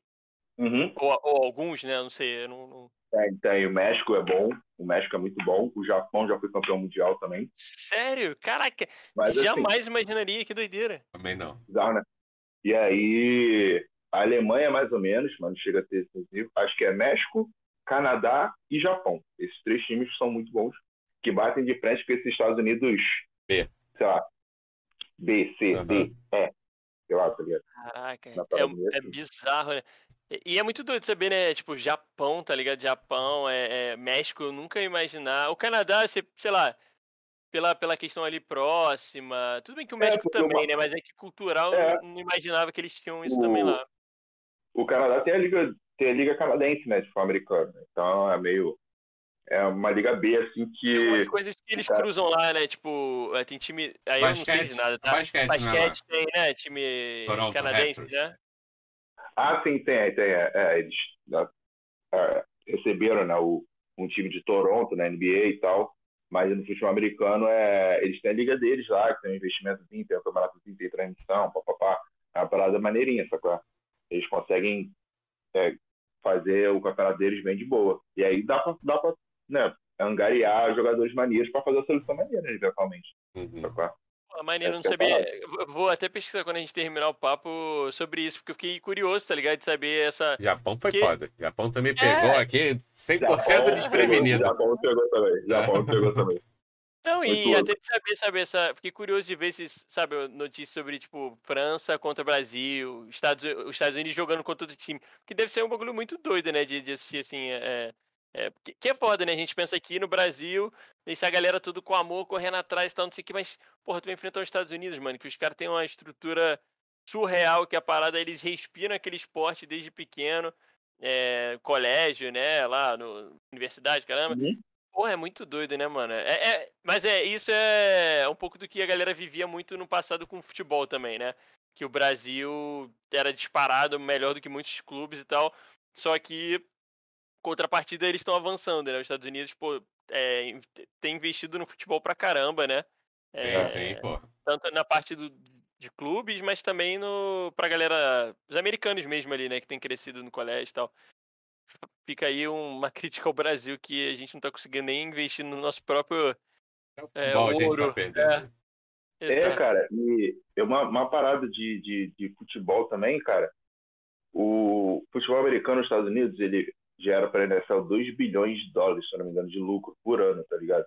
Uhum. Ou, ou alguns, né? Não sei. eu Não, não- Tem, tem. O México é bom. O México é muito bom. O Japão já foi campeão mundial também. Sério? Caraca, Mas assim, jamais imaginaria, que doideira. também não. bizarro, né? E aí, a Alemanha mais ou menos, mas não chega a ter esse nível. Acho que é México, Canadá e Japão. Esses três times são muito bons, que batem de frente com esses Estados Unidos B. sei lá, B, C, Aham. D, E, sei lá, tá ligado? Caraca, é, é bizarro, né? E- é muito doido saber, né? Tipo, Japão, tá ligado? Japão, é, é México, eu nunca ia imaginar. O Canadá, você- sei lá, pela, pela questão ali próxima. Tudo bem que o É, México porque também, uma- né? Mas é que cultural É. eu não, não imaginava que eles tinham isso O- também lá. O Canadá tem a liga, tem a liga canadense, né, de futebol americano. Então é meio é uma liga B assim Tem umas que coisas que eles cara- cruzam lá, né? Tipo, é, tem time. Aí eu não sei de Basquete. nada, tá? Basquete? Basquete tem, né? Time Toronto canadense, Raptors. né? Ah, sim, tem, tem. É, é, eles é, é, receberam né, o, um time de Toronto na NBA e tal, Mas no futebol americano, é, eles têm a liga deles lá, que tem um investimentozinho, tem o campeonatozinho, tem transmissão, papapá. É uma parada maneirinha, sacou? Eles conseguem é, fazer o campeonato deles bem de boa. E aí dá pra, dá pra né, angariar jogadores maneiros para fazer a seleção maneira, eventualmente. Uhum. A maneira, não sabia. Vou até pesquisar quando a gente terminar o papo sobre isso, porque eu fiquei curioso, tá ligado? De saber essa. Japão foi que... foda. Japão também pegou é... aqui 100% Japão, desprevenido. Japão pegou também. Japão pegou também. Não, e até de saber, saber essa. Fiquei curioso de ver se, sabe, notícias sobre, tipo, França contra Brasil, Estados, os Estados Unidos jogando contra outro time. Que deve ser um bagulho muito doido, né? De, de assistir, assim. É, é, que é foda, né? A gente pensa aqui no Brasil, esse a galera tudo com amor, correndo atrás e tal, não sei o que, mas, porra, tu vai enfrentar os Estados Unidos, mano, que os caras têm uma estrutura surreal, que a parada, eles respiram aquele esporte desde pequeno, é, colégio, né, lá no universidade, caramba. Uhum. Porra, é muito doido, né, mano? É, é, mas é, isso é um pouco do que a galera vivia muito no passado com o futebol também, né? Que o Brasil era disparado melhor do que muitos clubes e tal, só que contrapartida, eles estão avançando, né? Os Estados Unidos, pô, é, tem investido no futebol pra caramba, né? É, é pô. Tanto na parte do, de clubes, mas também no, pra galera, os americanos mesmo ali, né? Que tem crescido no colégio e tal. Fica aí uma crítica ao Brasil que a gente não tá conseguindo nem investir no nosso próprio é, futebol, ouro. A gente tá perdendo. É, é cara, e uma, uma parada de, de, de futebol também, cara. O futebol americano nos Estados Unidos, ele, gera para a NFL 2 bilhões de dólares, se não me engano, de lucro por ano, tá ligado?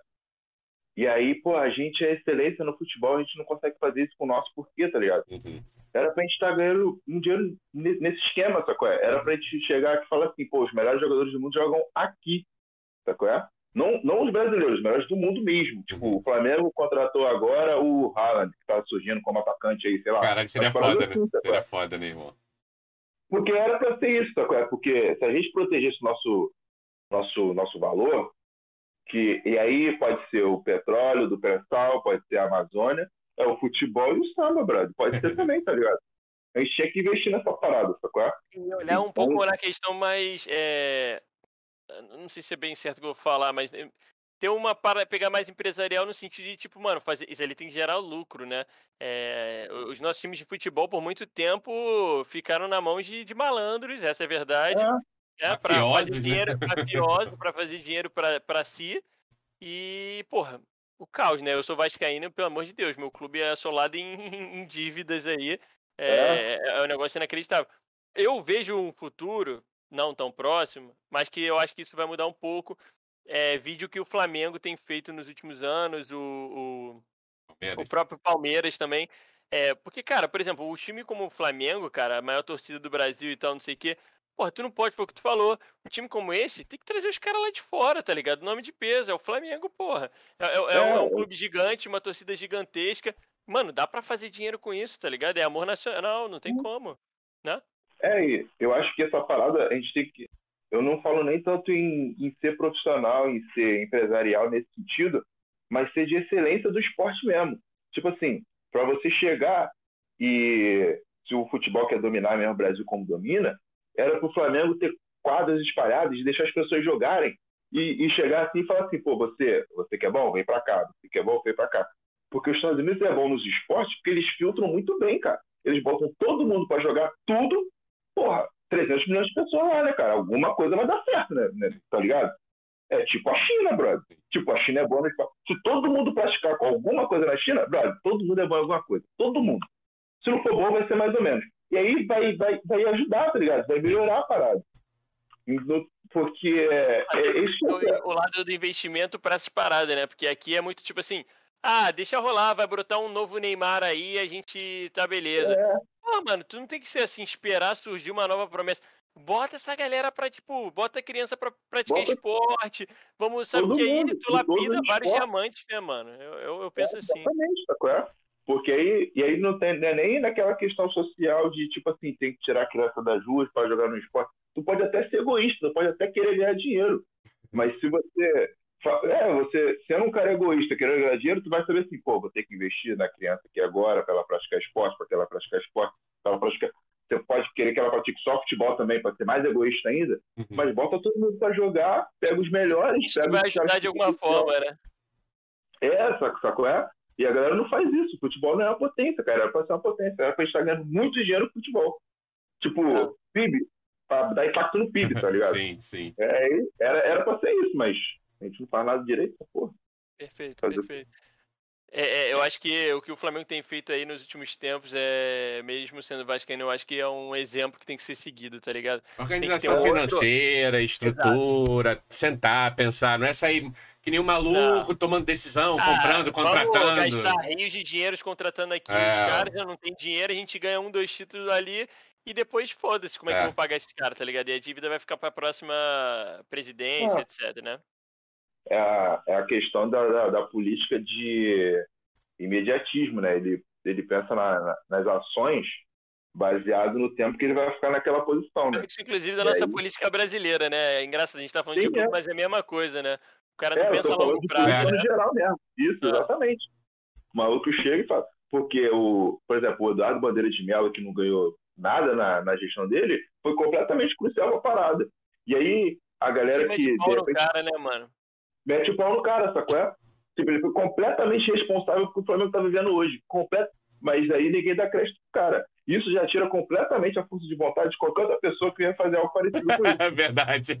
E aí, pô, a gente é excelência no futebol, a gente não consegue fazer isso com o nosso porquê, tá ligado? Uhum. Era pra gente estar tá ganhando um dinheiro nesse esquema, sacou? É? Era pra gente chegar aqui e falar assim, pô, os melhores jogadores do mundo jogam aqui, sacou? É? Não, não os brasileiros, os melhores do mundo mesmo. Tipo, uhum. o Flamengo contratou agora o Haaland, que tá surgindo como atacante aí, sei lá. Caralho, seria foda, né? Assim, seria foda, né, irmão? Porque era para ser isso, tá? Porque se a gente protegesse o nosso, nosso, nosso valor, que, e aí pode ser o petróleo do pré-sal, pode ser a Amazônia, é o futebol e o samba, brother. Pode ser também, tá ligado? A gente tinha que investir nessa parada, sacou? E olhar um então, pouco na questão mais. É... Não sei se é bem certo que eu vou falar, mas ter uma para pegar mais empresarial no sentido de, tipo, mano, fazer isso ali tem que gerar lucro, né? É, os nossos times de futebol, por muito tempo, ficaram na mão de, de malandros, essa é a verdade. É. É, para fazer né? dinheiro mafioso, para fazer dinheiro para si. E, porra, o caos, né? Eu sou vascaíno, pelo amor de Deus, meu clube é assolado em, em dívidas aí. É, é. é um negócio inacreditável. Eu vejo um futuro, não tão próximo, mas que eu acho que isso vai mudar um pouco é, vídeo que o Flamengo tem feito nos últimos anos, o, o, o próprio Palmeiras também. É, porque, cara, por exemplo, o time como o Flamengo, cara, a maior torcida do Brasil e tal, não sei o quê. Porra, tu não pode, foi o que tu falou. Um time como esse tem que trazer os caras lá de fora, tá ligado? Nome de peso, é o Flamengo, porra. É, é, é, um, é, um, clube gigante, uma torcida gigantesca. Mano, dá para fazer dinheiro com isso, tá ligado? É amor nacional, não tem uhum. como, né? É, eu acho que essa parada a gente tem que eu não falo nem tanto em, em ser profissional, em ser empresarial nesse sentido, mas ser de excelência do esporte mesmo. Tipo assim, para você chegar e se o futebol quer dominar mesmo o Brasil como domina, era para o Flamengo ter quadras espalhadas, deixar as pessoas jogarem e, e, chegar assim e falar assim, pô, você, você que é bom, vem para cá, você que é bom, vem para cá. Porque os Estados Unidos é bom nos esportes porque eles filtram muito bem, cara. Eles botam todo mundo para jogar tudo, porra, 300 milhões de pessoas lá, né, cara? Alguma coisa vai dar certo, né? né? Tá ligado? É tipo a China, brother. Tipo, a China é boa no Se todo mundo praticar alguma coisa na China, brother, todo mundo é bom em alguma coisa. Todo mundo. Se não for bom, vai ser mais ou menos. E aí vai, vai, vai ajudar, tá ligado? Vai melhorar a parada. Porque é, é isso o, o lado do investimento para essas paradas, né? Porque aqui é muito tipo assim, ah, deixa rolar, vai brotar um novo Neymar aí, a gente tá beleza. É. Pô, mano, tu não tem que ser assim, esperar surgir uma nova promessa. Bota essa galera pra, tipo, bota a criança pra praticar bota... esporte. Vamos, sabe, que aí tu lapida vários esporte. diamantes, né, mano? Eu, eu, eu penso é, assim. Exatamente, tá Porque aí, e aí não tem não é nem naquela questão social de, tipo assim, tem que tirar a criança das ruas para jogar no esporte. Tu pode até ser egoísta, tu pode até querer ganhar dinheiro. Mas se você é, você, sendo um cara egoísta, querendo ganhar dinheiro, tu vai saber assim, pô, vou ter que investir na criança aqui agora para ela praticar esporte, para ela praticar esporte, para ela praticar. Você pode querer que ela pratique só futebol também, para ser mais egoísta ainda, uhum. mas bota todo mundo para jogar, pega os melhores. Isso vai ajudar de alguma forma, né? É, saco, saco é? E a galera não faz isso. O futebol não é uma potência, cara. Era pra ser uma potência. Era pra estar ganhando muito dinheiro no futebol. Tipo, é. PIB. Pra dar impacto no PIB, tá ligado? sim, sim. É, era, era pra ser isso, mas a gente não faz nada direito, porra. Perfeito, Fazer... perfeito. É, é, eu acho que o que o Flamengo tem feito aí nos últimos tempos é, mesmo sendo vascaíno, eu acho que é um exemplo que tem que ser seguido, tá ligado? Organização um financeira, outro... estrutura, Exato. sentar, pensar, não é sair que nem um maluco não. tomando decisão, ah, comprando, contratando. Vamos gastar rios de dinheiros contratando aqui. É. Os caras já não tem dinheiro, a gente ganha um, dois títulos ali e depois foda-se como é, é que vão pagar esse cara, tá ligado? E a dívida vai ficar pra próxima presidência, é. etc, né? É a, é a questão da, da, da política de imediatismo, né? Ele, ele pensa na, na, nas ações baseado no tempo que ele vai ficar naquela posição, né? Isso, inclusive, da e nossa aí... política brasileira, né? É engraçado, a gente tá falando Sim, de clube, é. mas é a mesma coisa, né? O cara não é, pensa a longo prazo. Né? No geral mesmo. Isso, ah. exatamente. O maluco chega e fala. Porque, o, por exemplo, o Eduardo Bandeira de Mello, que não ganhou nada na, na gestão dele, foi completamente crucial a parada. E aí, a galera Você que. Mete repente, cara, né, mano? Mete o pau no cara, sacou? É? Tipo, ele foi completamente responsável pelo que o Flamengo tá vivendo hoje. Completo. Mas aí ninguém dá crédito pro cara. Isso já tira completamente a força de vontade de qualquer outra pessoa que venha fazer algo parecido com isso. É verdade.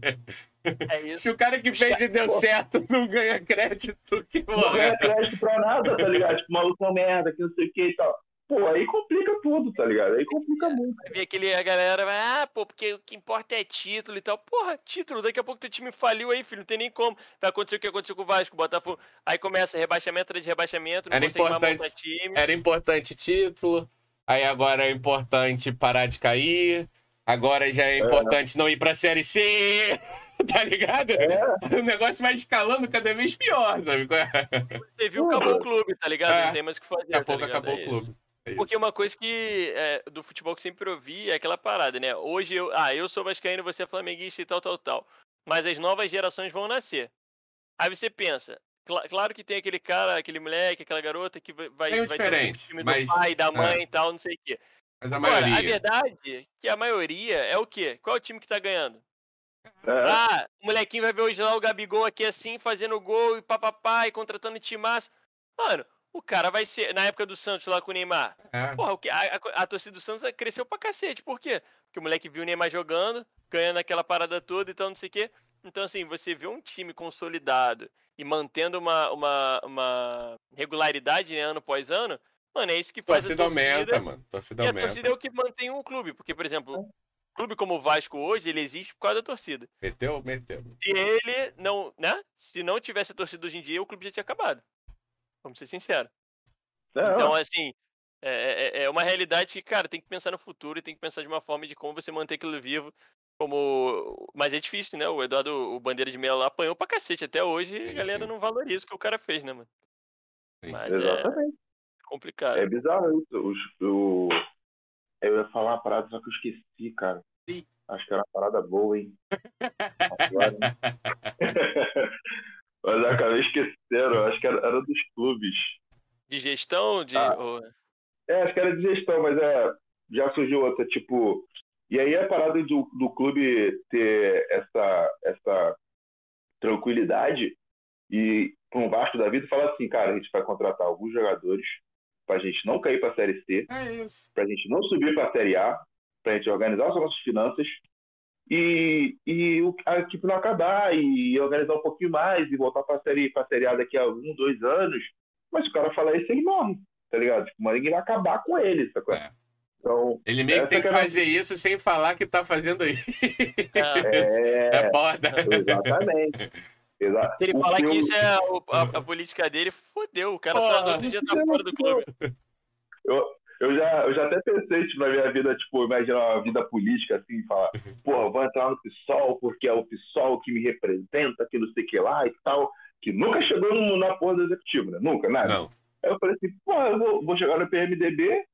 É Se o cara que fez e deu certo não ganha crédito, que Não ganha crédito pra nada, tá ligado? Tipo, maluco é merda, que não sei o que e tal. Pô, aí complica tudo, tá ligado? Aí complica muito. Vai ver aquele, a galera vai, ah, pô, porque o que importa é título e tal. Porra, título, daqui a pouco teu time faliu aí, filho, não tem nem como. Vai acontecer o que aconteceu com o Vasco, o Botafogo. Aí começa rebaixamento de rebaixamento, não era importante, time. Era importante título, aí agora é importante parar de cair, agora já é, é. importante é. não ir pra Série C. tá ligado? É. O negócio vai escalando cada vez pior, sabe? Você viu, acabou o clube, tá ligado? É. Não tem mais o que fazer. Daqui a tá pouco acabou é o clube. É Porque uma coisa que é, do futebol que sempre ouvi é aquela parada, né? Hoje eu, ah, eu sou vascaíno, você é flamenguista e tal, tal, tal. Mas as novas gerações vão nascer. Aí você pensa, claro que tem aquele cara, aquele moleque, aquela garota que vai, vai, vai ter um time mas, do pai, da mãe é. e tal, não sei o quê. Mas a Agora, maioria... a verdade é que a maioria é o quê? Qual é o time que tá ganhando? É. Ah, o molequinho vai ver hoje lá o Gabigol aqui assim, fazendo gol e papapá, e contratando timaço. Mano, o cara vai ser. Na época do Santos lá com o Neymar. É. Porra, o que, a, a, a, torcida do Santos cresceu pra cacete. Por quê? Porque o moleque viu o Neymar jogando, ganhando aquela parada toda e tal, não sei o quê. Então, assim, você vê um time consolidado e mantendo uma, uma, uma regularidade né, ano após ano, mano, é isso que faz torcida a torcida. aumenta, mano. Torcida e aumenta. a torcida é o que mantém um clube. Porque, por exemplo, um clube como o Vasco hoje, ele existe por causa da torcida. Meteu, meteu. Se ele não, né? Se não tivesse a torcida hoje em dia, o clube já tinha acabado. Vamos ser sinceros. Então, assim, é, é, é, uma realidade que, cara, tem que pensar no futuro e tem que pensar de uma forma de como você manter aquilo vivo. Como. Mas é difícil, né? O Eduardo, o Bandeira de Melo apanhou pra cacete. Até hoje sim, a galera sim. não valoriza o que o cara fez, né, mano? Mas Exatamente. É complicado. É bizarro isso. O, o... Eu ia falar uma parada, só que eu esqueci, cara. Sim. Acho que era uma parada boa, hein? Agora, Mas eu acabei esquecendo, acho que era, era dos clubes. De gestão? De... Ah, é, acho que era de gestão, mas é, já surgiu outra, tipo. E aí a parada do, do clube ter essa, essa tranquilidade e para um Vasco da vida falar assim, cara, a gente vai contratar alguns jogadores para a gente não cair para a Série C, é para a gente não subir para a Série A, para a gente organizar as nossas finanças e, e a equipe não acabar e organizar um pouquinho mais e voltar para a série, pra série A daqui a um, dois anos. Mas se o cara falar isso, ele morre, tá ligado? Tipo, mas ninguém vai acabar com ele, sacou? É. Então, ele meio que tem que, fazer isso sem falar que tá fazendo isso. É, é foda. Exatamente. Exato. Se ele o falar filme... que isso é a, a, a, política dele, fodeu. O cara só no outro dia tá fora do clube. Eu, eu já, eu já até pensei, tipo, na minha vida, tipo, imaginar uma vida política, assim, falar, pô, vou entrar no PSOL porque é o PSOL que me representa, que não sei o que lá e tal, que nunca chegou no, na porra do executivo, né? Nunca, nada. Não. Aí eu falei assim, pô, eu vou, vou chegar no PMDB,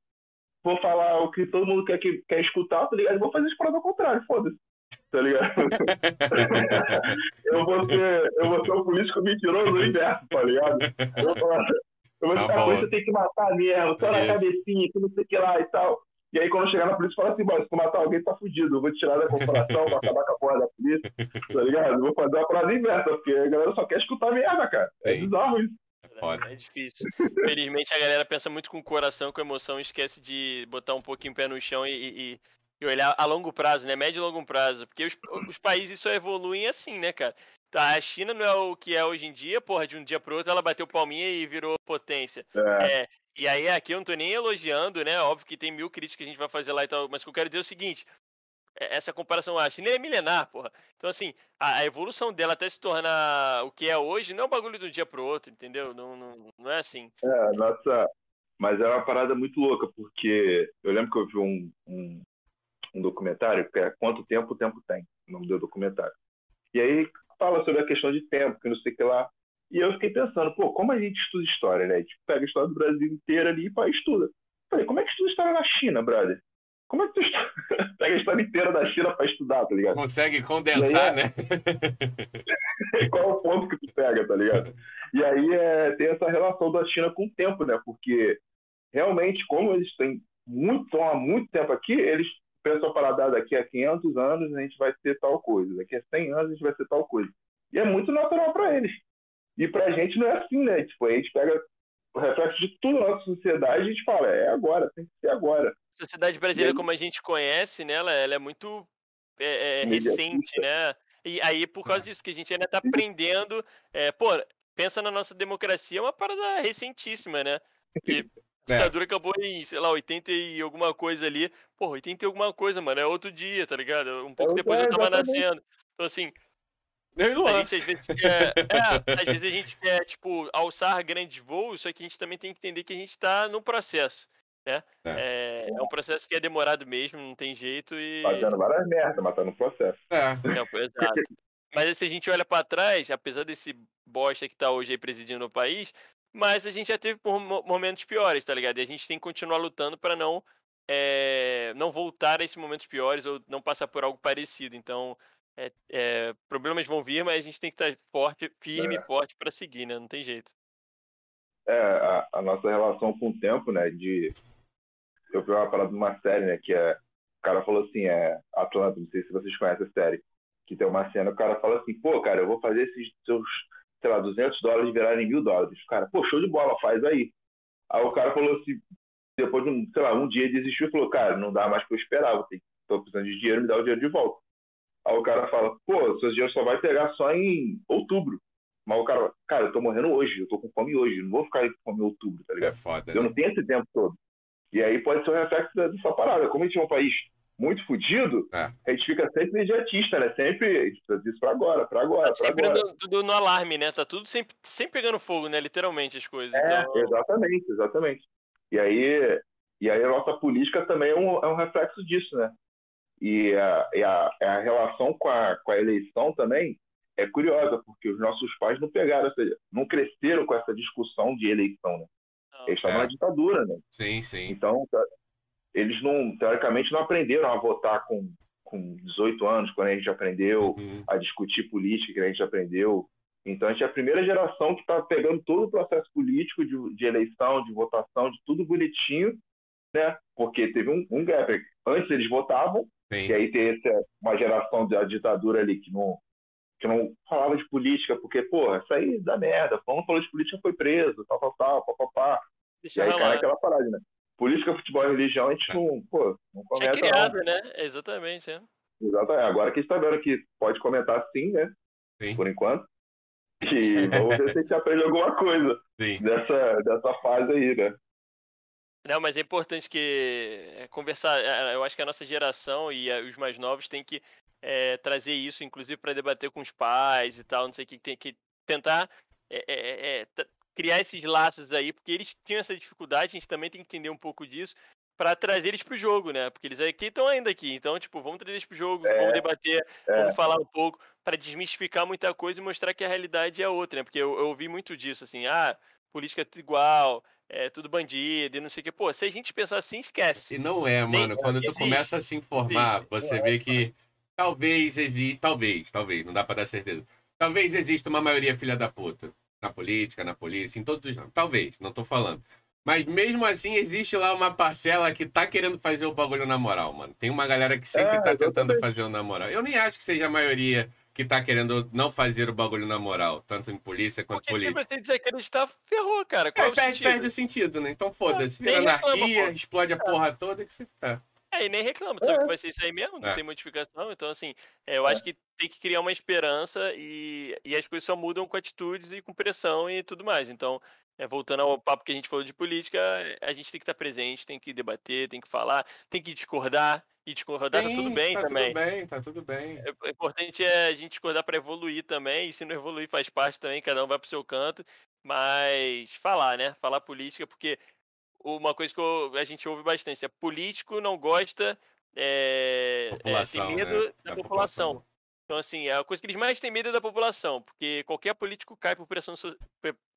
vou falar o que todo mundo quer, que, quer escutar, tá ligado? vou fazer as provas ao contrário, foda-se. Tá ligado? eu, vou ser, eu vou ser um político mentiroso do inverso, tá ligado? Eu vou falar, eu vou ficar com você tem que matar mesmo, só na cabecinha, que não sei o que lá e tal. E aí, quando chegar na polícia, fala assim, se tu matar alguém, tá fudido. Eu vou te tirar da corporação, vou acabar com a porra da polícia, tá ligado? vou fazer uma parada inversa, porque a galera só quer escutar merda, cara. É bizarro isso. Foda. É difícil. Felizmente a galera pensa muito com o coração, com emoção, esquece de botar um pouquinho o pé no chão e, e, e olhar a longo prazo, né? Médio e longo prazo. Porque os, os países só evoluem assim, né, cara? Tá, a China não é o que é hoje em dia, porra, de um dia pro outro ela bateu palminha e virou potência. É, É, e aí aqui eu não tô nem elogiando, né? Óbvio que tem mil críticas que a gente vai fazer lá e tal, mas o que eu quero dizer é o seguinte. É- Essa comparação, a China é milenar, porra. Então, assim, a, a evolução dela até se tornar o que é hoje não é um bagulho de um dia pro outro, entendeu? Não, não, não é assim. é, nossa. Mas é uma parada muito louca, porque eu lembro que eu vi um, um, um documentário, que é Quanto Tempo o Tempo Tem, o nome do documentário. E aí fala sobre a questão de tempo, que não sei o que lá. E eu fiquei pensando, pô, como a gente estuda história, né? A gente pega a história do Brasil inteira ali e estuda. Falei, como é que estuda história na China, brother? Como é que tu estuda? pega a história inteira da China pra estudar, tá ligado? Consegue condensar, E né? Qual é o ponto que tu pega, tá ligado? E aí é, tem essa relação da China com o tempo, né? Porque realmente, como eles têm muito, há muito tempo aqui, eles pensam para dar daqui a 500 anos a gente vai ser tal coisa, daqui a 100 anos a gente vai ser tal coisa. E é muito natural para eles. E pra gente não é assim, né? Tipo, a gente pega o reflexo de tudo na nossa sociedade e a gente fala, é agora, tem que ser agora. A sociedade brasileira, como a gente conhece, né, ela, ela é muito é, é, recente, né? E aí, por causa disso, porque a gente ainda tá aprendendo. é, pô, pensa na nossa democracia, é uma parada recentíssima, né? E a É. ditadura acabou em, sei lá, 80 e alguma coisa ali. Pô, 80 e alguma coisa, mano, é outro dia, tá ligado? Um pouco É, depois eu tava nascendo. Então, assim, a gente às vezes quer. É, às vezes a gente quer, tipo, alçar grandes voos, só que a gente também tem que entender que a gente tá num processo. Né? É, é um processo que é demorado mesmo, não tem jeito e. Fazendo várias merdas, mas tá no processo. É. Não, exato. Mas se a gente olha pra trás, apesar desse bosta que tá hoje aí presidindo o país, mas a gente já teve momentos piores, tá ligado? E a gente tem que continuar lutando pra não é, não voltar a esses momentos piores ou não passar por algo parecido. Então, é, é, problemas vão vir, mas a gente tem que estar forte, firme É. e forte pra seguir, né? Não tem jeito. É, a, a nossa relação com o tempo, né? De. Eu vi uma parada de uma série, né? Que é. O cara falou assim, é. Atlanta, não sei se vocês conhecem a série. Que tem uma cena, o cara fala assim, pô, cara, eu vou fazer esses seus, sei lá, 200 dólares virarem mil dólares. O cara, pô, show de bola, faz aí. Aí o cara falou assim, depois de um, sei lá, um dia desistiu e falou, cara, não dá mais pra eu esperar, vou ter, tô precisando de dinheiro, me dá o dinheiro de volta. Aí o cara fala, pô, seu dinheiro só vai pegar só em outubro. Mas o cara, cara, eu tô morrendo hoje, eu tô com fome hoje, não vou ficar aí com fome em outubro, tá É ligado? foda. Eu né? não tenho esse tempo todo. E aí pode ser um reflexo dessa parada. Como a gente é um país muito fodido, É. a gente fica sempre imediatista, né? Sempre, a gente precisa disso pra agora, pra agora, Tá pra sempre agora. no, tudo no alarme, né? Tá tudo sempre, sempre pegando fogo, né? Literalmente as coisas. É, Então, exatamente, exatamente. E aí, e aí a nossa política também é um, é um reflexo disso, né? E a, e a, a relação com a, com a eleição também é curiosa, porque os nossos pais não pegaram, essa, não cresceram com essa discussão de eleição, né? Eles estavam É. na ditadura, né? Sim, sim. Então, eles não, teoricamente, não aprenderam a votar com, com 18 anos, quando a gente aprendeu Uhum. a discutir política, que a gente aprendeu. Então, a gente é a primeira geração que está pegando todo o processo político de, de eleição, de votação, de tudo bonitinho, né? Porque teve um, um gap. Antes eles votavam, Sim. e aí tem essa, uma geração da ditadura ali que não, que não falava de política, porque, porra, isso aí dá merda. Quando falou de política foi preso, tal, tal, tal, papapá. E Deixa aí cai rolar. naquela parada, né? Política, futebol e religião, a gente não, pô, não Isso é comenta criado, né? Exatamente, é. não. Exatamente. Agora que a gente tá vendo que pode comentar sim, né? Sim. Por enquanto. E vamos ver se a gente aprende alguma coisa Sim. dessa, dessa fase aí, né? Não, mas é importante que é, conversar. é, Eu acho que a nossa geração e os mais novos têm que é, trazer isso, inclusive para debater com os pais e tal, não sei o que, tem que tentar é, é, é, é, criar esses laços aí, porque eles tinham essa dificuldade, a gente também tem que entender um pouco disso para trazer eles pro jogo, né? Porque eles aqui estão ainda aqui, então tipo, vamos trazer eles pro jogo, É, vamos debater, É, vamos falar um pouco para desmistificar muita coisa e mostrar que a realidade é outra, né? Porque eu, eu ouvi muito disso, assim, ah, política é tudo igual, é tudo bandido e não sei o que. Pô, se a gente pensar assim, esquece. E não é, mano. Quando tu existe. começa a se informar, você vê que talvez exista. Talvez, talvez, não dá pra dar certeza. Talvez exista uma maioria filha da puta. Na política, na polícia, em todos os. Talvez, não tô falando. Mas mesmo assim, existe lá uma parcela que tá querendo fazer o bagulho na moral, mano. Tem uma galera que sempre É, tá tentando fazer o na moral. Eu nem acho que seja a maioria que tá querendo não fazer o bagulho na moral, tanto em polícia quanto Porque política. se você desacreditar, ferrou, cara. Qual É, é, o perde, sentido? perde o sentido, né? Então foda-se, vira reclama, anarquia, pô. explode a porra toda que se. É. É, e nem reclama, sabe É. que vai ser isso aí mesmo, não É. tem modificação. Então, assim, é, eu acho que tem que criar uma esperança e, e as coisas só mudam com atitudes e com pressão e tudo mais. Então, é, voltando ao papo que a gente falou de política, a gente tem que estar presente, tem que debater, tem que falar, tem que discordar. E discordar tá tudo Sim, bem tá também. tudo bem, tá tudo bem. É- O importante é a gente discordar para evoluir também, e se não evoluir faz parte também, cada um vai pro seu canto, mas falar, né? Falar política, porque uma coisa que eu- a gente ouve bastante é político não gosta, é, é, População, tem né? medo Da da população. Então, assim, a coisa que eles mais têm medo é da população, porque qualquer político cai por pressão, so-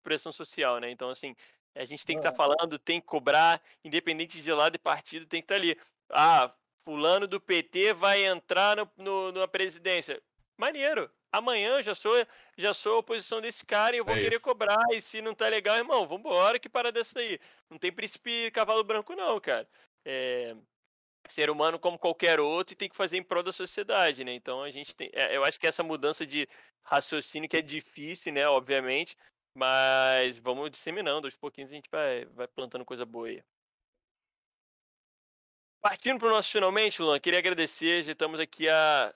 pressão social, né? Então, assim, a gente tem que estar É. falando, tem que cobrar, independente de lado e partido, tem que estar ali. Ah, fulano do PT vai entrar no, no- na presidência. Maneiro. Amanhã já sou, já sou a oposição desse cara e eu vou É querer isso. cobrar. E se não tá legal, irmão, vambora, que parada dessa aí. Não tem príncipe cavalo branco, não, cara. É, ser humano como qualquer outro e tem que fazer em prol da sociedade, né? Então a gente tem. é, eu acho que essa mudança de raciocínio que é difícil, né? Obviamente. Mas vamos disseminando, aos pouquinhos a gente vai, vai plantando coisa boa aí. Partindo para o nosso finalmente, Luan, queria agradecer. Já estamos aqui há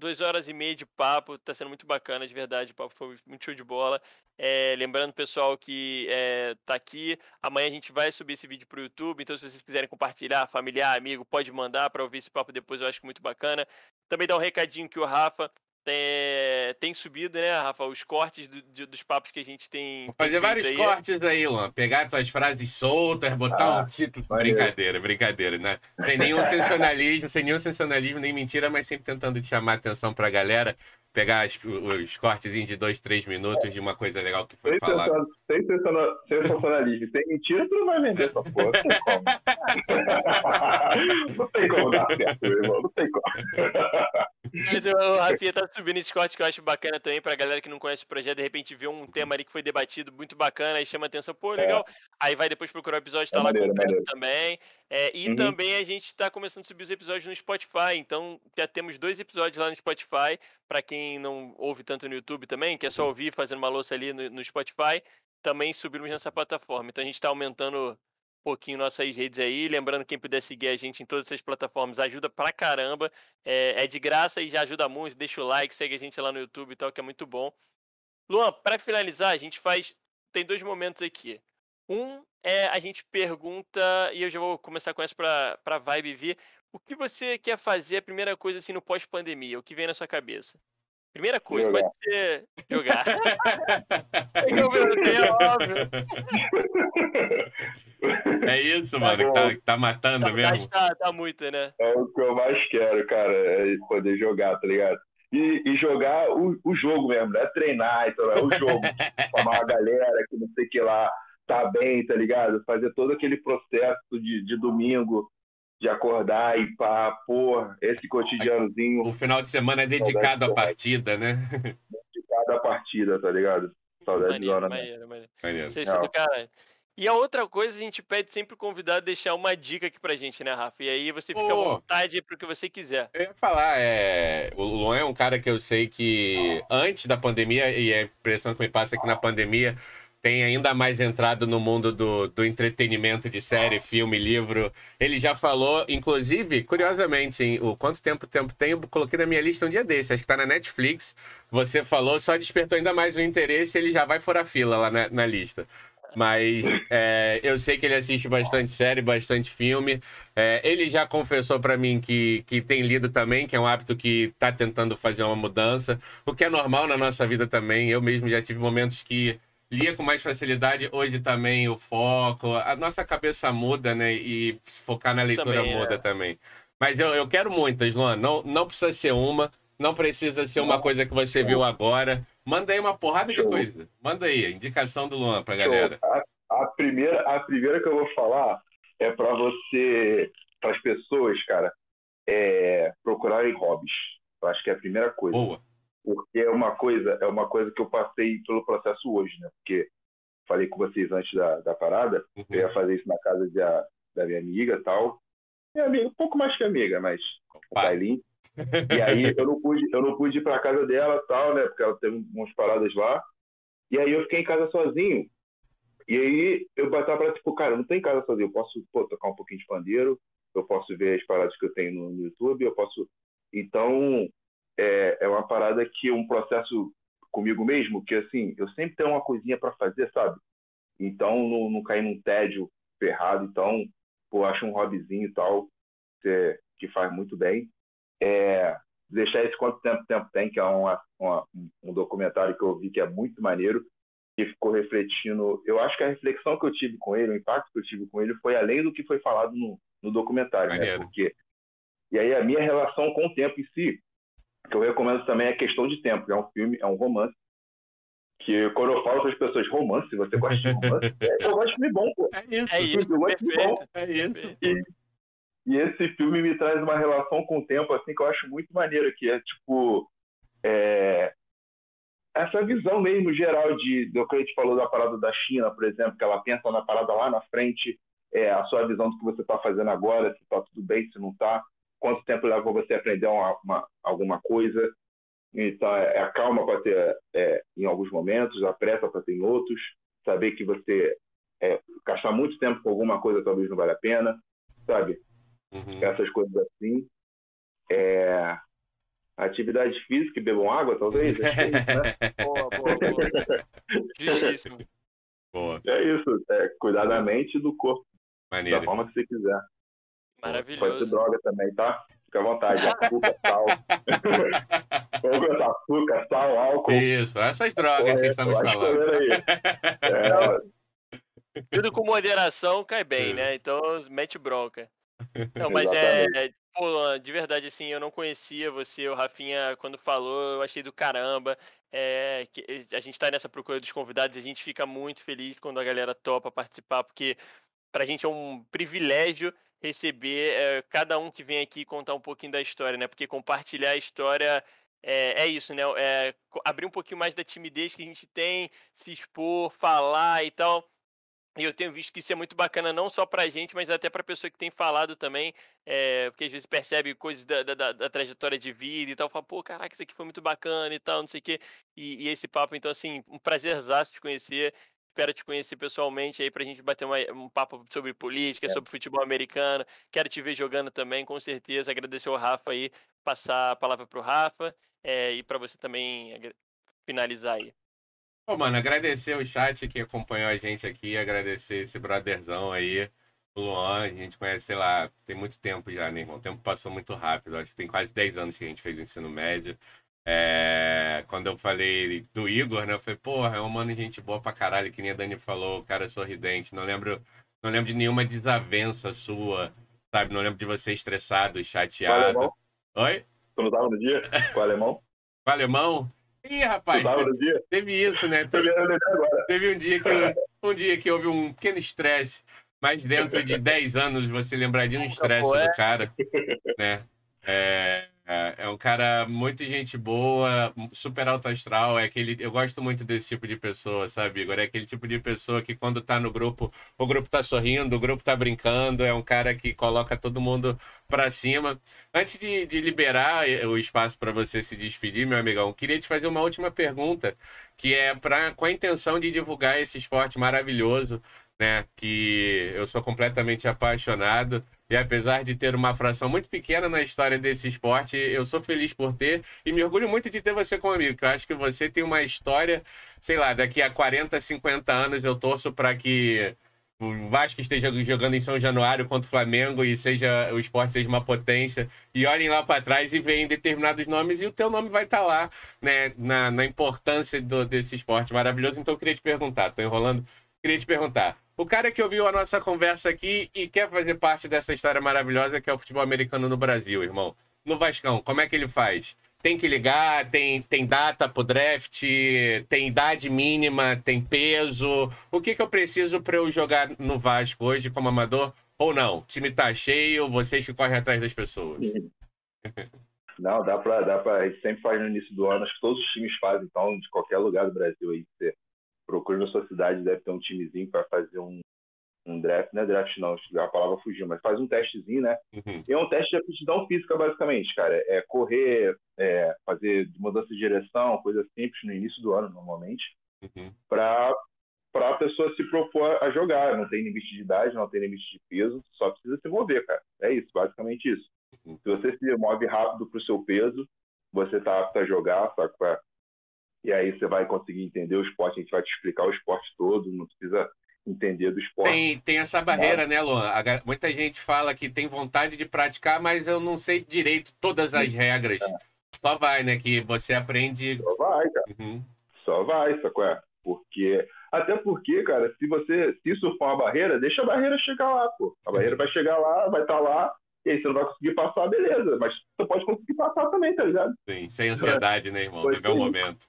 duas horas e meia de papo. Está sendo muito bacana, de verdade. O papo foi muito show de bola. É, lembrando, pessoal, que é, tá aqui. Amanhã a gente vai subir esse vídeo para o YouTube. Então, se vocês quiserem compartilhar, familiar, amigo, pode mandar para ouvir esse papo depois. Eu acho muito bacana. Também dá um recadinho que o Rafa tem, tem subido, né, Rafa? Os cortes do- de- dos papos que a gente tem. Vou tem fazer feito vários aí. cortes aí, Luan. Pegar tuas frases soltas, botar Ah, um título. maneiro. Brincadeira, brincadeira, né? Sem nenhum sensacionalismo, sem nenhum sensacionalismo, nem mentira, mas sempre tentando te chamar a atenção pra galera. Pegar as- os cortezinhos de dois, três minutos de uma coisa legal que foi Sem, falada. sem sensacionalismo, sem mentira, tu não vai vender essa porra. Não tem como. não tem como dar certo, meu irmão. Não tem como. Mas o Rafinha tá subindo esse corte que eu acho bacana também pra galera que não conhece o projeto, de repente vê um tema ali que foi debatido muito bacana e chama atenção, pô, legal. Aí vai depois procurar o episódio, tá É lá maneiro, completo maneiro. também. É, e Uhum. também a gente tá começando a subir os episódios no Spotify, então já temos dois episódios lá no Spotify, pra quem não ouve tanto no YouTube também, que é só ouvir fazendo uma louça ali no, no Spotify, também subimos nessa plataforma. Então a gente tá aumentando um pouquinho nossas redes aí. Lembrando, quem puder seguir a gente em todas essas plataformas ajuda pra caramba. É, é de graça e já ajuda muito. Deixa o like, segue a gente lá no YouTube e tal, que é muito bom. Luan, pra finalizar, a gente faz. Tem dois momentos aqui. Um é a gente pergunta, e eu já vou começar com essa pra, pra vibe vir. O que você quer fazer, a primeira coisa assim, no pós-pandemia? O que vem na sua cabeça? Primeira coisa, Jogar. pode ser jogar. que eu perguntei, óbvio. É isso, mano, que tá, que tá matando Saudade mesmo. tá, tá muita, né? É o que eu mais quero, cara, é poder jogar, tá ligado? E, e jogar o, o jogo mesmo, não é treinar, então é o jogo. Chamar a galera que não sei o que lá, tá bem, tá ligado? Fazer todo aquele processo de, de domingo, de acordar e pá, porra, esse cotidianozinho O final de semana é dedicado à partida, né? de cada partida, tá ligado? Saudade Maneiro, zona, né? maneiro, maneiro. Maneiro. Vocês são Não. do caralho. E a outra coisa, a gente pede sempre o convidado deixar uma dica aqui pra gente, né, Rafa? E aí você fica à Pô. vontade pro que você quiser. Eu ia falar, é... o Luan é um cara que eu sei que antes da pandemia, e a impressão que me passa é que na pandemia tem ainda mais entrado no mundo do, do entretenimento de série, filme, livro. Ele já falou, inclusive, curiosamente, hein, o quanto tempo tempo tem, eu coloquei na minha lista um dia desse, acho que tá na Netflix. Você falou, só despertou ainda mais o interesse, ele já vai furar fila lá na, na lista. Mas é, eu sei que ele assiste bastante série, bastante filme. É, ele já confessou pra mim que, que tem lido também, que é um hábito que tá tentando fazer uma mudança, o que é normal na nossa vida também. Eu mesmo já tive momentos que lia com mais facilidade, hoje também o foco, a nossa cabeça muda, né? E focar na leitura Também, é. muda também. Mas eu, eu quero muitas, Luan. Não, não precisa ser uma, não precisa ser uma coisa que você viu agora. Manda aí uma porrada de coisa. Manda aí, a indicação do Luan pra galera. A, a primeira, a primeira que eu vou falar é para você, para as pessoas, cara, é, procurarem hobbies. Eu acho que é a primeira coisa. Boa. Porque é uma coisa, é uma coisa que eu passei pelo processo hoje, né? Porque falei com vocês antes da, da parada, Uhum. eu ia fazer isso na casa da, da minha amiga e tal. Minha amiga, um pouco mais que amiga, mas. Kailin. E aí eu não pude, eu não pude ir pra casa dela tal, né? Porque ela teve umas paradas lá. E aí eu fiquei em casa sozinho. E aí eu batava pra tipo, cara, eu não tô em casa sozinho, eu posso pô, tocar um pouquinho de pandeiro, eu posso ver as paradas que eu tenho no, no YouTube, eu posso. Então, é, é uma parada que um processo comigo mesmo, que assim, eu sempre tenho uma coisinha para fazer, sabe? Então, não, não cair num tédio ferrado. Então, pô, acho um hobbyzinho e tal, que, faz muito bem. É, deixar esse Quanto Tempo Tempo Tem, que é uma, uma, um documentário que eu vi que é muito maneiro, que ficou refletindo. Eu acho que a reflexão que eu tive com ele, o impacto que eu tive com ele, foi além do que foi falado no, no documentário, né? Porque e aí a minha relação com o tempo em si, que eu recomendo também é questão de tempo, é um filme, é um romance que quando eu falo para as pessoas romance, você gosta de romance? é, eu gosto de filme bom, pô. É isso, é isso. Eu gosto de bom. É isso. E, e, esse filme me traz uma relação com o tempo assim que eu acho muito maneiro, que é tipo é, essa visão mesmo geral de, do que a gente falou da parada da China, por exemplo, que ela pensa na parada lá na frente, é, a sua visão do que você está fazendo agora, se está tudo bem, se não está, quanto tempo leva você aprender uma, uma, alguma coisa. Então, é, é a calma para ter é, em alguns momentos, a pressa para ter em outros, saber que você é, gastar muito tempo com alguma coisa talvez não vale a pena, sabe? Uhum. Essas coisas assim. É, atividade física e bebam água, talvez? É isso, né? boa, boa, boa. Boa. É isso, é, cuidar da mente e do corpo. Maneiro. Da forma que você quiser. Maravilhoso. Pode ser droga também, tá? Fica à vontade. Açúcar, sal. açúcar, sal, álcool. Isso, essas drogas que estamos falando. É, tudo com moderação cai bem, né? Então mete bronca. Não, mas é, Pô, de verdade, assim, eu não conhecia você, o Rafinha, quando falou, eu achei do caramba. É, que a gente está nessa procura dos convidados e a gente fica muito feliz quando a galera topa participar, porque pra gente é um privilégio receber é, cada um que vem aqui contar um pouquinho da história, né? Porque compartilhar a história é, é isso, né? É abrir um pouquinho mais da timidez que a gente tem, se expor, falar e tal. E eu tenho visto que isso é muito bacana, não só para a gente, mas até para a pessoa que tem falado também, é, porque às vezes percebe coisas da, da, da, trajetória de vida e tal, fala, pô, caraca, isso aqui foi muito bacana e tal, não sei o quê. E, e esse papo, então, assim, um prazer te conhecer. Espero te conhecer pessoalmente aí para a gente bater uma, um papo sobre política, é. sobre futebol americano. Quero te ver jogando também, com certeza. Agradecer ao Rafa aí, passar a palavra para o Rafa é, e para você também finalizar aí. Pô, mano, agradecer o chat que acompanhou a gente aqui, agradecer esse brotherzão aí, o Luan, a gente conhece, sei lá, tem muito tempo já, né, irmão? O tempo passou muito rápido, acho que tem quase 10 anos que a gente fez o ensino médio. É... Quando eu falei do Igor, né, eu falei, porra, é um mano gente boa pra caralho, que nem a Dani falou, o cara é sorridente, não lembro, não lembro de nenhuma desavença sua, sabe? Não lembro de você estressado, chateado. Oi? Tu não tava no dia com o alemão? Com o alemão? Ih, rapaz, teve, teve, isso, né? Teve, teve, um dia que um dia que houve um pequeno estresse, mas dentro de 10 anos você lembrar de um estresse do cara, né? É, é, é um cara muito gente boa, super alto astral. É aquele, eu gosto muito desse tipo de pessoa, sabe, Igor? É aquele tipo de pessoa que quando tá no grupo, o grupo tá sorrindo, o grupo tá brincando. É um cara que coloca todo mundo pra cima. Antes de, de liberar o espaço para você se despedir, meu amigão, queria te fazer uma última pergunta, que é pra, com a intenção de divulgar esse esporte maravilhoso, né? Que eu sou completamente apaixonado. E apesar de ter uma fração muito pequena na história desse esporte, eu sou feliz por ter e me orgulho muito de ter você comigo. Eu acho que você tem uma história, sei lá, daqui a 40, 50 anos eu torço para que o Vasco esteja jogando em São Januário contra o Flamengo e seja o esporte seja uma potência e olhem lá para trás e veem determinados nomes e o teu nome vai estar tá lá, né, na, na importância do, desse esporte maravilhoso. Então eu queria te perguntar, tô enrolando, queria te perguntar, o cara que ouviu a nossa conversa aqui e quer fazer parte dessa história maravilhosa que é o futebol americano no Brasil, irmão. No Vascão, como é que ele faz? Tem que ligar, tem, tem data pro draft, tem idade mínima, tem peso. O que, que eu preciso para eu jogar no Vasco hoje como amador? Ou não? O time tá cheio, vocês que correm atrás das pessoas. Não, dá pra, dá pra. A gente sempre faz no início do ano, acho que todos os times fazem, então, de qualquer lugar do Brasil aí. Você procure na sua cidade, deve ter um timezinho para fazer um, um draft, não é draft não, a palavra fugiu, mas faz um testezinho, né? Uhum. E é um teste de aptidão física, basicamente, cara. É correr, é fazer mudança de direção, coisa simples no início do ano, normalmente, Uhum. para para a pessoa se propor a jogar. Não tem limite de idade, não tem limite de peso, só precisa se mover, cara. É isso, basicamente isso. Uhum. Se você se move rápido pro seu peso, você está apto a jogar, sabe? É? E aí você vai conseguir entender o esporte, a gente vai te explicar o esporte todo, não precisa entender do esporte. Tem, tem essa barreira, né, Luan? A muita gente fala que tem vontade de praticar, mas eu não sei direito todas as regras. Só vai, né? Que você aprende. Só vai, cara. Uhum. Só vai, sacou? É? Porque. Até porque, cara, se você se isso for uma barreira, deixa a barreira chegar lá, pô. A barreira vai chegar lá, vai estar lá, e aí você não vai conseguir passar, beleza. Mas você pode conseguir passar também, tá ligado? Sim, sem ansiedade, né, irmão? Viver o momento.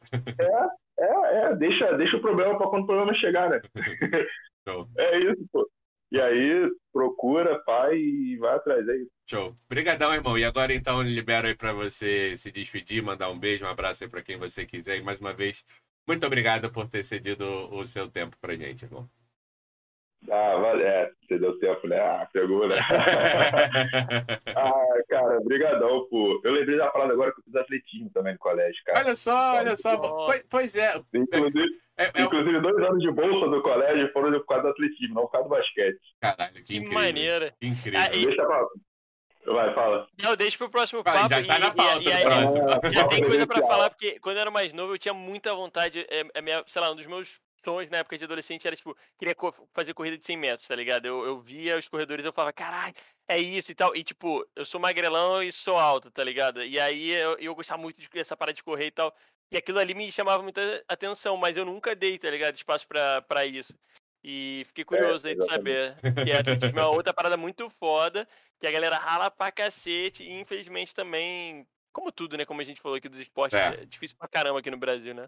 É, é, deixa, deixa o problema pra quando o problema chegar, né? Show. É isso, pô. E aí, procura, pai e vai atrás, é isso. Show. Obrigadão, irmão. E agora, então, libero aí pra você se despedir, mandar um beijo, um abraço aí pra quem você quiser. E mais uma vez, muito obrigado por ter cedido o seu tempo pra gente, irmão. Ah, vale, é, você deu tempo, né? Ah, pegou, né? ah, cara, brigadão, pô. Eu lembrei da parada agora que eu fiz atletismo também no colégio, cara. olha só, olha só. Pois, pois é. Inclusive, é, é- inclusive, dois anos de bolsa do colégio foram por causa do atletismo, não por causa do basquete. Caralho, que, Que incrível. maneira. Que incrível. Ah, e- Deixa pra... Vai, fala. Não, deixa pro próximo papo. já tá e- na e- pauta e próximo. Já tem coisa pra falar, porque quando eu era mais novo, eu tinha muita vontade. É, é minha, sei lá, um dos meus sonhos na época de adolescente era, tipo, queria co- fazer corrida de 100 metros, tá ligado? Eu, eu via os corredores e eu falava, caralho, é isso e tal. E, tipo, eu sou magrelão e sou alto, tá ligado? E aí eu, eu gostava muito de- dessa parada de correr e tal. E aquilo ali me chamava muita atenção, mas eu nunca dei, tá ligado? Espaço pra, pra isso. E fiquei curioso aí de saber. Que é tipo, uma outra parada muito foda, que a galera rala pra cacete, e infelizmente também, como tudo, né? Como a gente falou aqui dos esportes, É. é difícil pra caramba aqui no Brasil, né?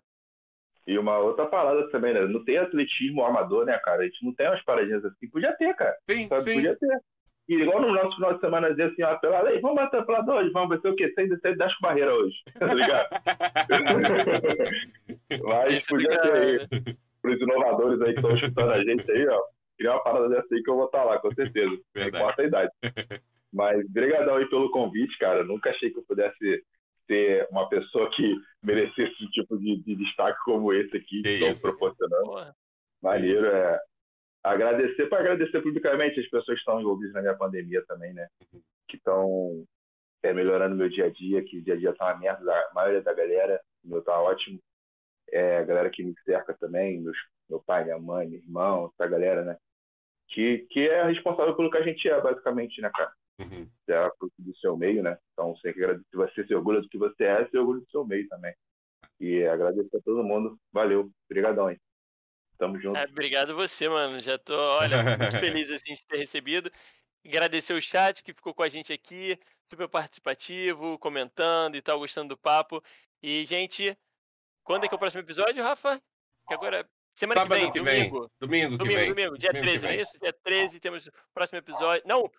E uma outra parada também, né? Não tem atletismo amador, né, cara? A gente não tem umas paradinhas assim. Podia ter, cara. Sim, Sabe? sim. Podia ter. E igual no nosso final de semana dizer assim, ó, pela lei, vamos bater pela hoje, vamos ver se o quê? Sem descer das barreiras hoje. Tá ligado? Mas é podia ter aí. caralho. Pros inovadores aí que estão escutando a gente aí, ó. Criar uma parada dessa aí que eu vou estar lá, com certeza. Não importa a idade. Mas brigadão aí pelo convite, cara. Nunca achei que eu pudesse ser uma pessoa que merecesse um tipo de, de destaque como esse aqui Que estão proporcionando. Porra. Maneiro, é. Agradecer para agradecer publicamente as pessoas que estão envolvidas na minha pandemia também, né? Que estão é, melhorando meu dia a dia, que o dia a dia tá uma merda, a maioria da galera, o meu tá ótimo. É, a galera que me cerca também, meus, meu pai, minha mãe, meu irmão, essa galera, né? Que, que é responsável pelo que a gente é, basicamente, né, cara? Uhum. É do seu meio, né? Então, você que agradecer, você se orgulha do que você é, se orgulha do seu meio também. E agradecer a todo mundo. Valeu. Obrigadão, hein? Tamo junto. É, obrigado você, mano. Já tô, olha, muito feliz assim de ter recebido. Agradecer o chat que ficou com a gente aqui, super participativo, comentando e tal, gostando do papo. E, gente, quando é que é o próximo episódio, Rafa? Que agora. Semana Sábado que vem, que vem. domingo. Domingo que Domingo, vem. domingo, dia Domingo que 13, não é isso? Dia 13 temos o próximo episódio. Não,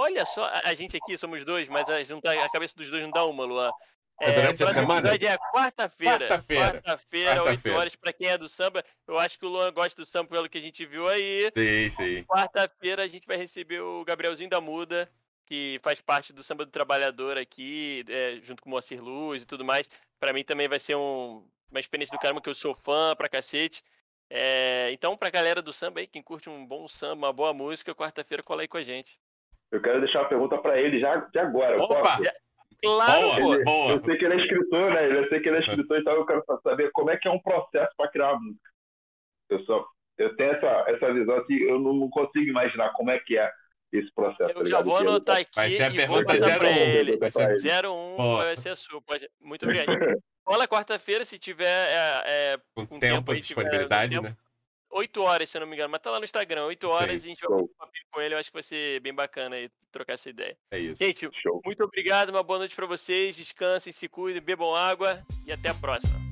olha só, a, gente aqui somos dois, mas a, tá- a cabeça dos dois não dá uma, Luan. É durante o a semana? é quarta-feira. Quarta-feira. Quarta-feira, 8 Quarta-feira. horas, pra quem é do samba. Eu acho que o Luan gosta do samba pelo que a gente viu aí. Sim, sim. Quarta-feira a gente vai receber o Gabrielzinho da Muda, que faz parte do Samba do Trabalhador aqui, é, junto com o Moacir Luz e tudo mais. Pra mim também vai ser um- uma experiência do caramba, que eu sou fã pra cacete. É, então, pra galera do samba aí, quem curte um bom samba, uma boa música, quarta-feira cola aí com a gente. Eu quero deixar uma pergunta para ele já de agora. Opa! posso? Claro, Boa! Ele- boa. Eu sei que ele é escritor, né? Eu sei que ele é escritor, então eu quero saber como é que é um processo para criar uma música. Eu só eu tenho essa, essa visão assim, eu não, não consigo imaginar como é que é esse processo. tá Eu já vou anotar aqui Vai ser a e vou pergunta passar pra 01. ele. Vai ser- 01 Boa. vai ser a sua. Pode... Muito obrigado. Cola quarta-feira, se tiver é, é, Com com tempo tempo e aí, tiver disponibilidade, tempo. Né? 8 horas, se eu não me engano, mas tá lá no Instagram, 8 Isso aí. horas e a gente vai Show. um papinho com ele. Eu acho que vai ser bem bacana aí trocar essa ideia. É isso. Gente, Show. muito obrigado, uma boa noite pra vocês. Descansem, se cuidem, bebam água e até a próxima.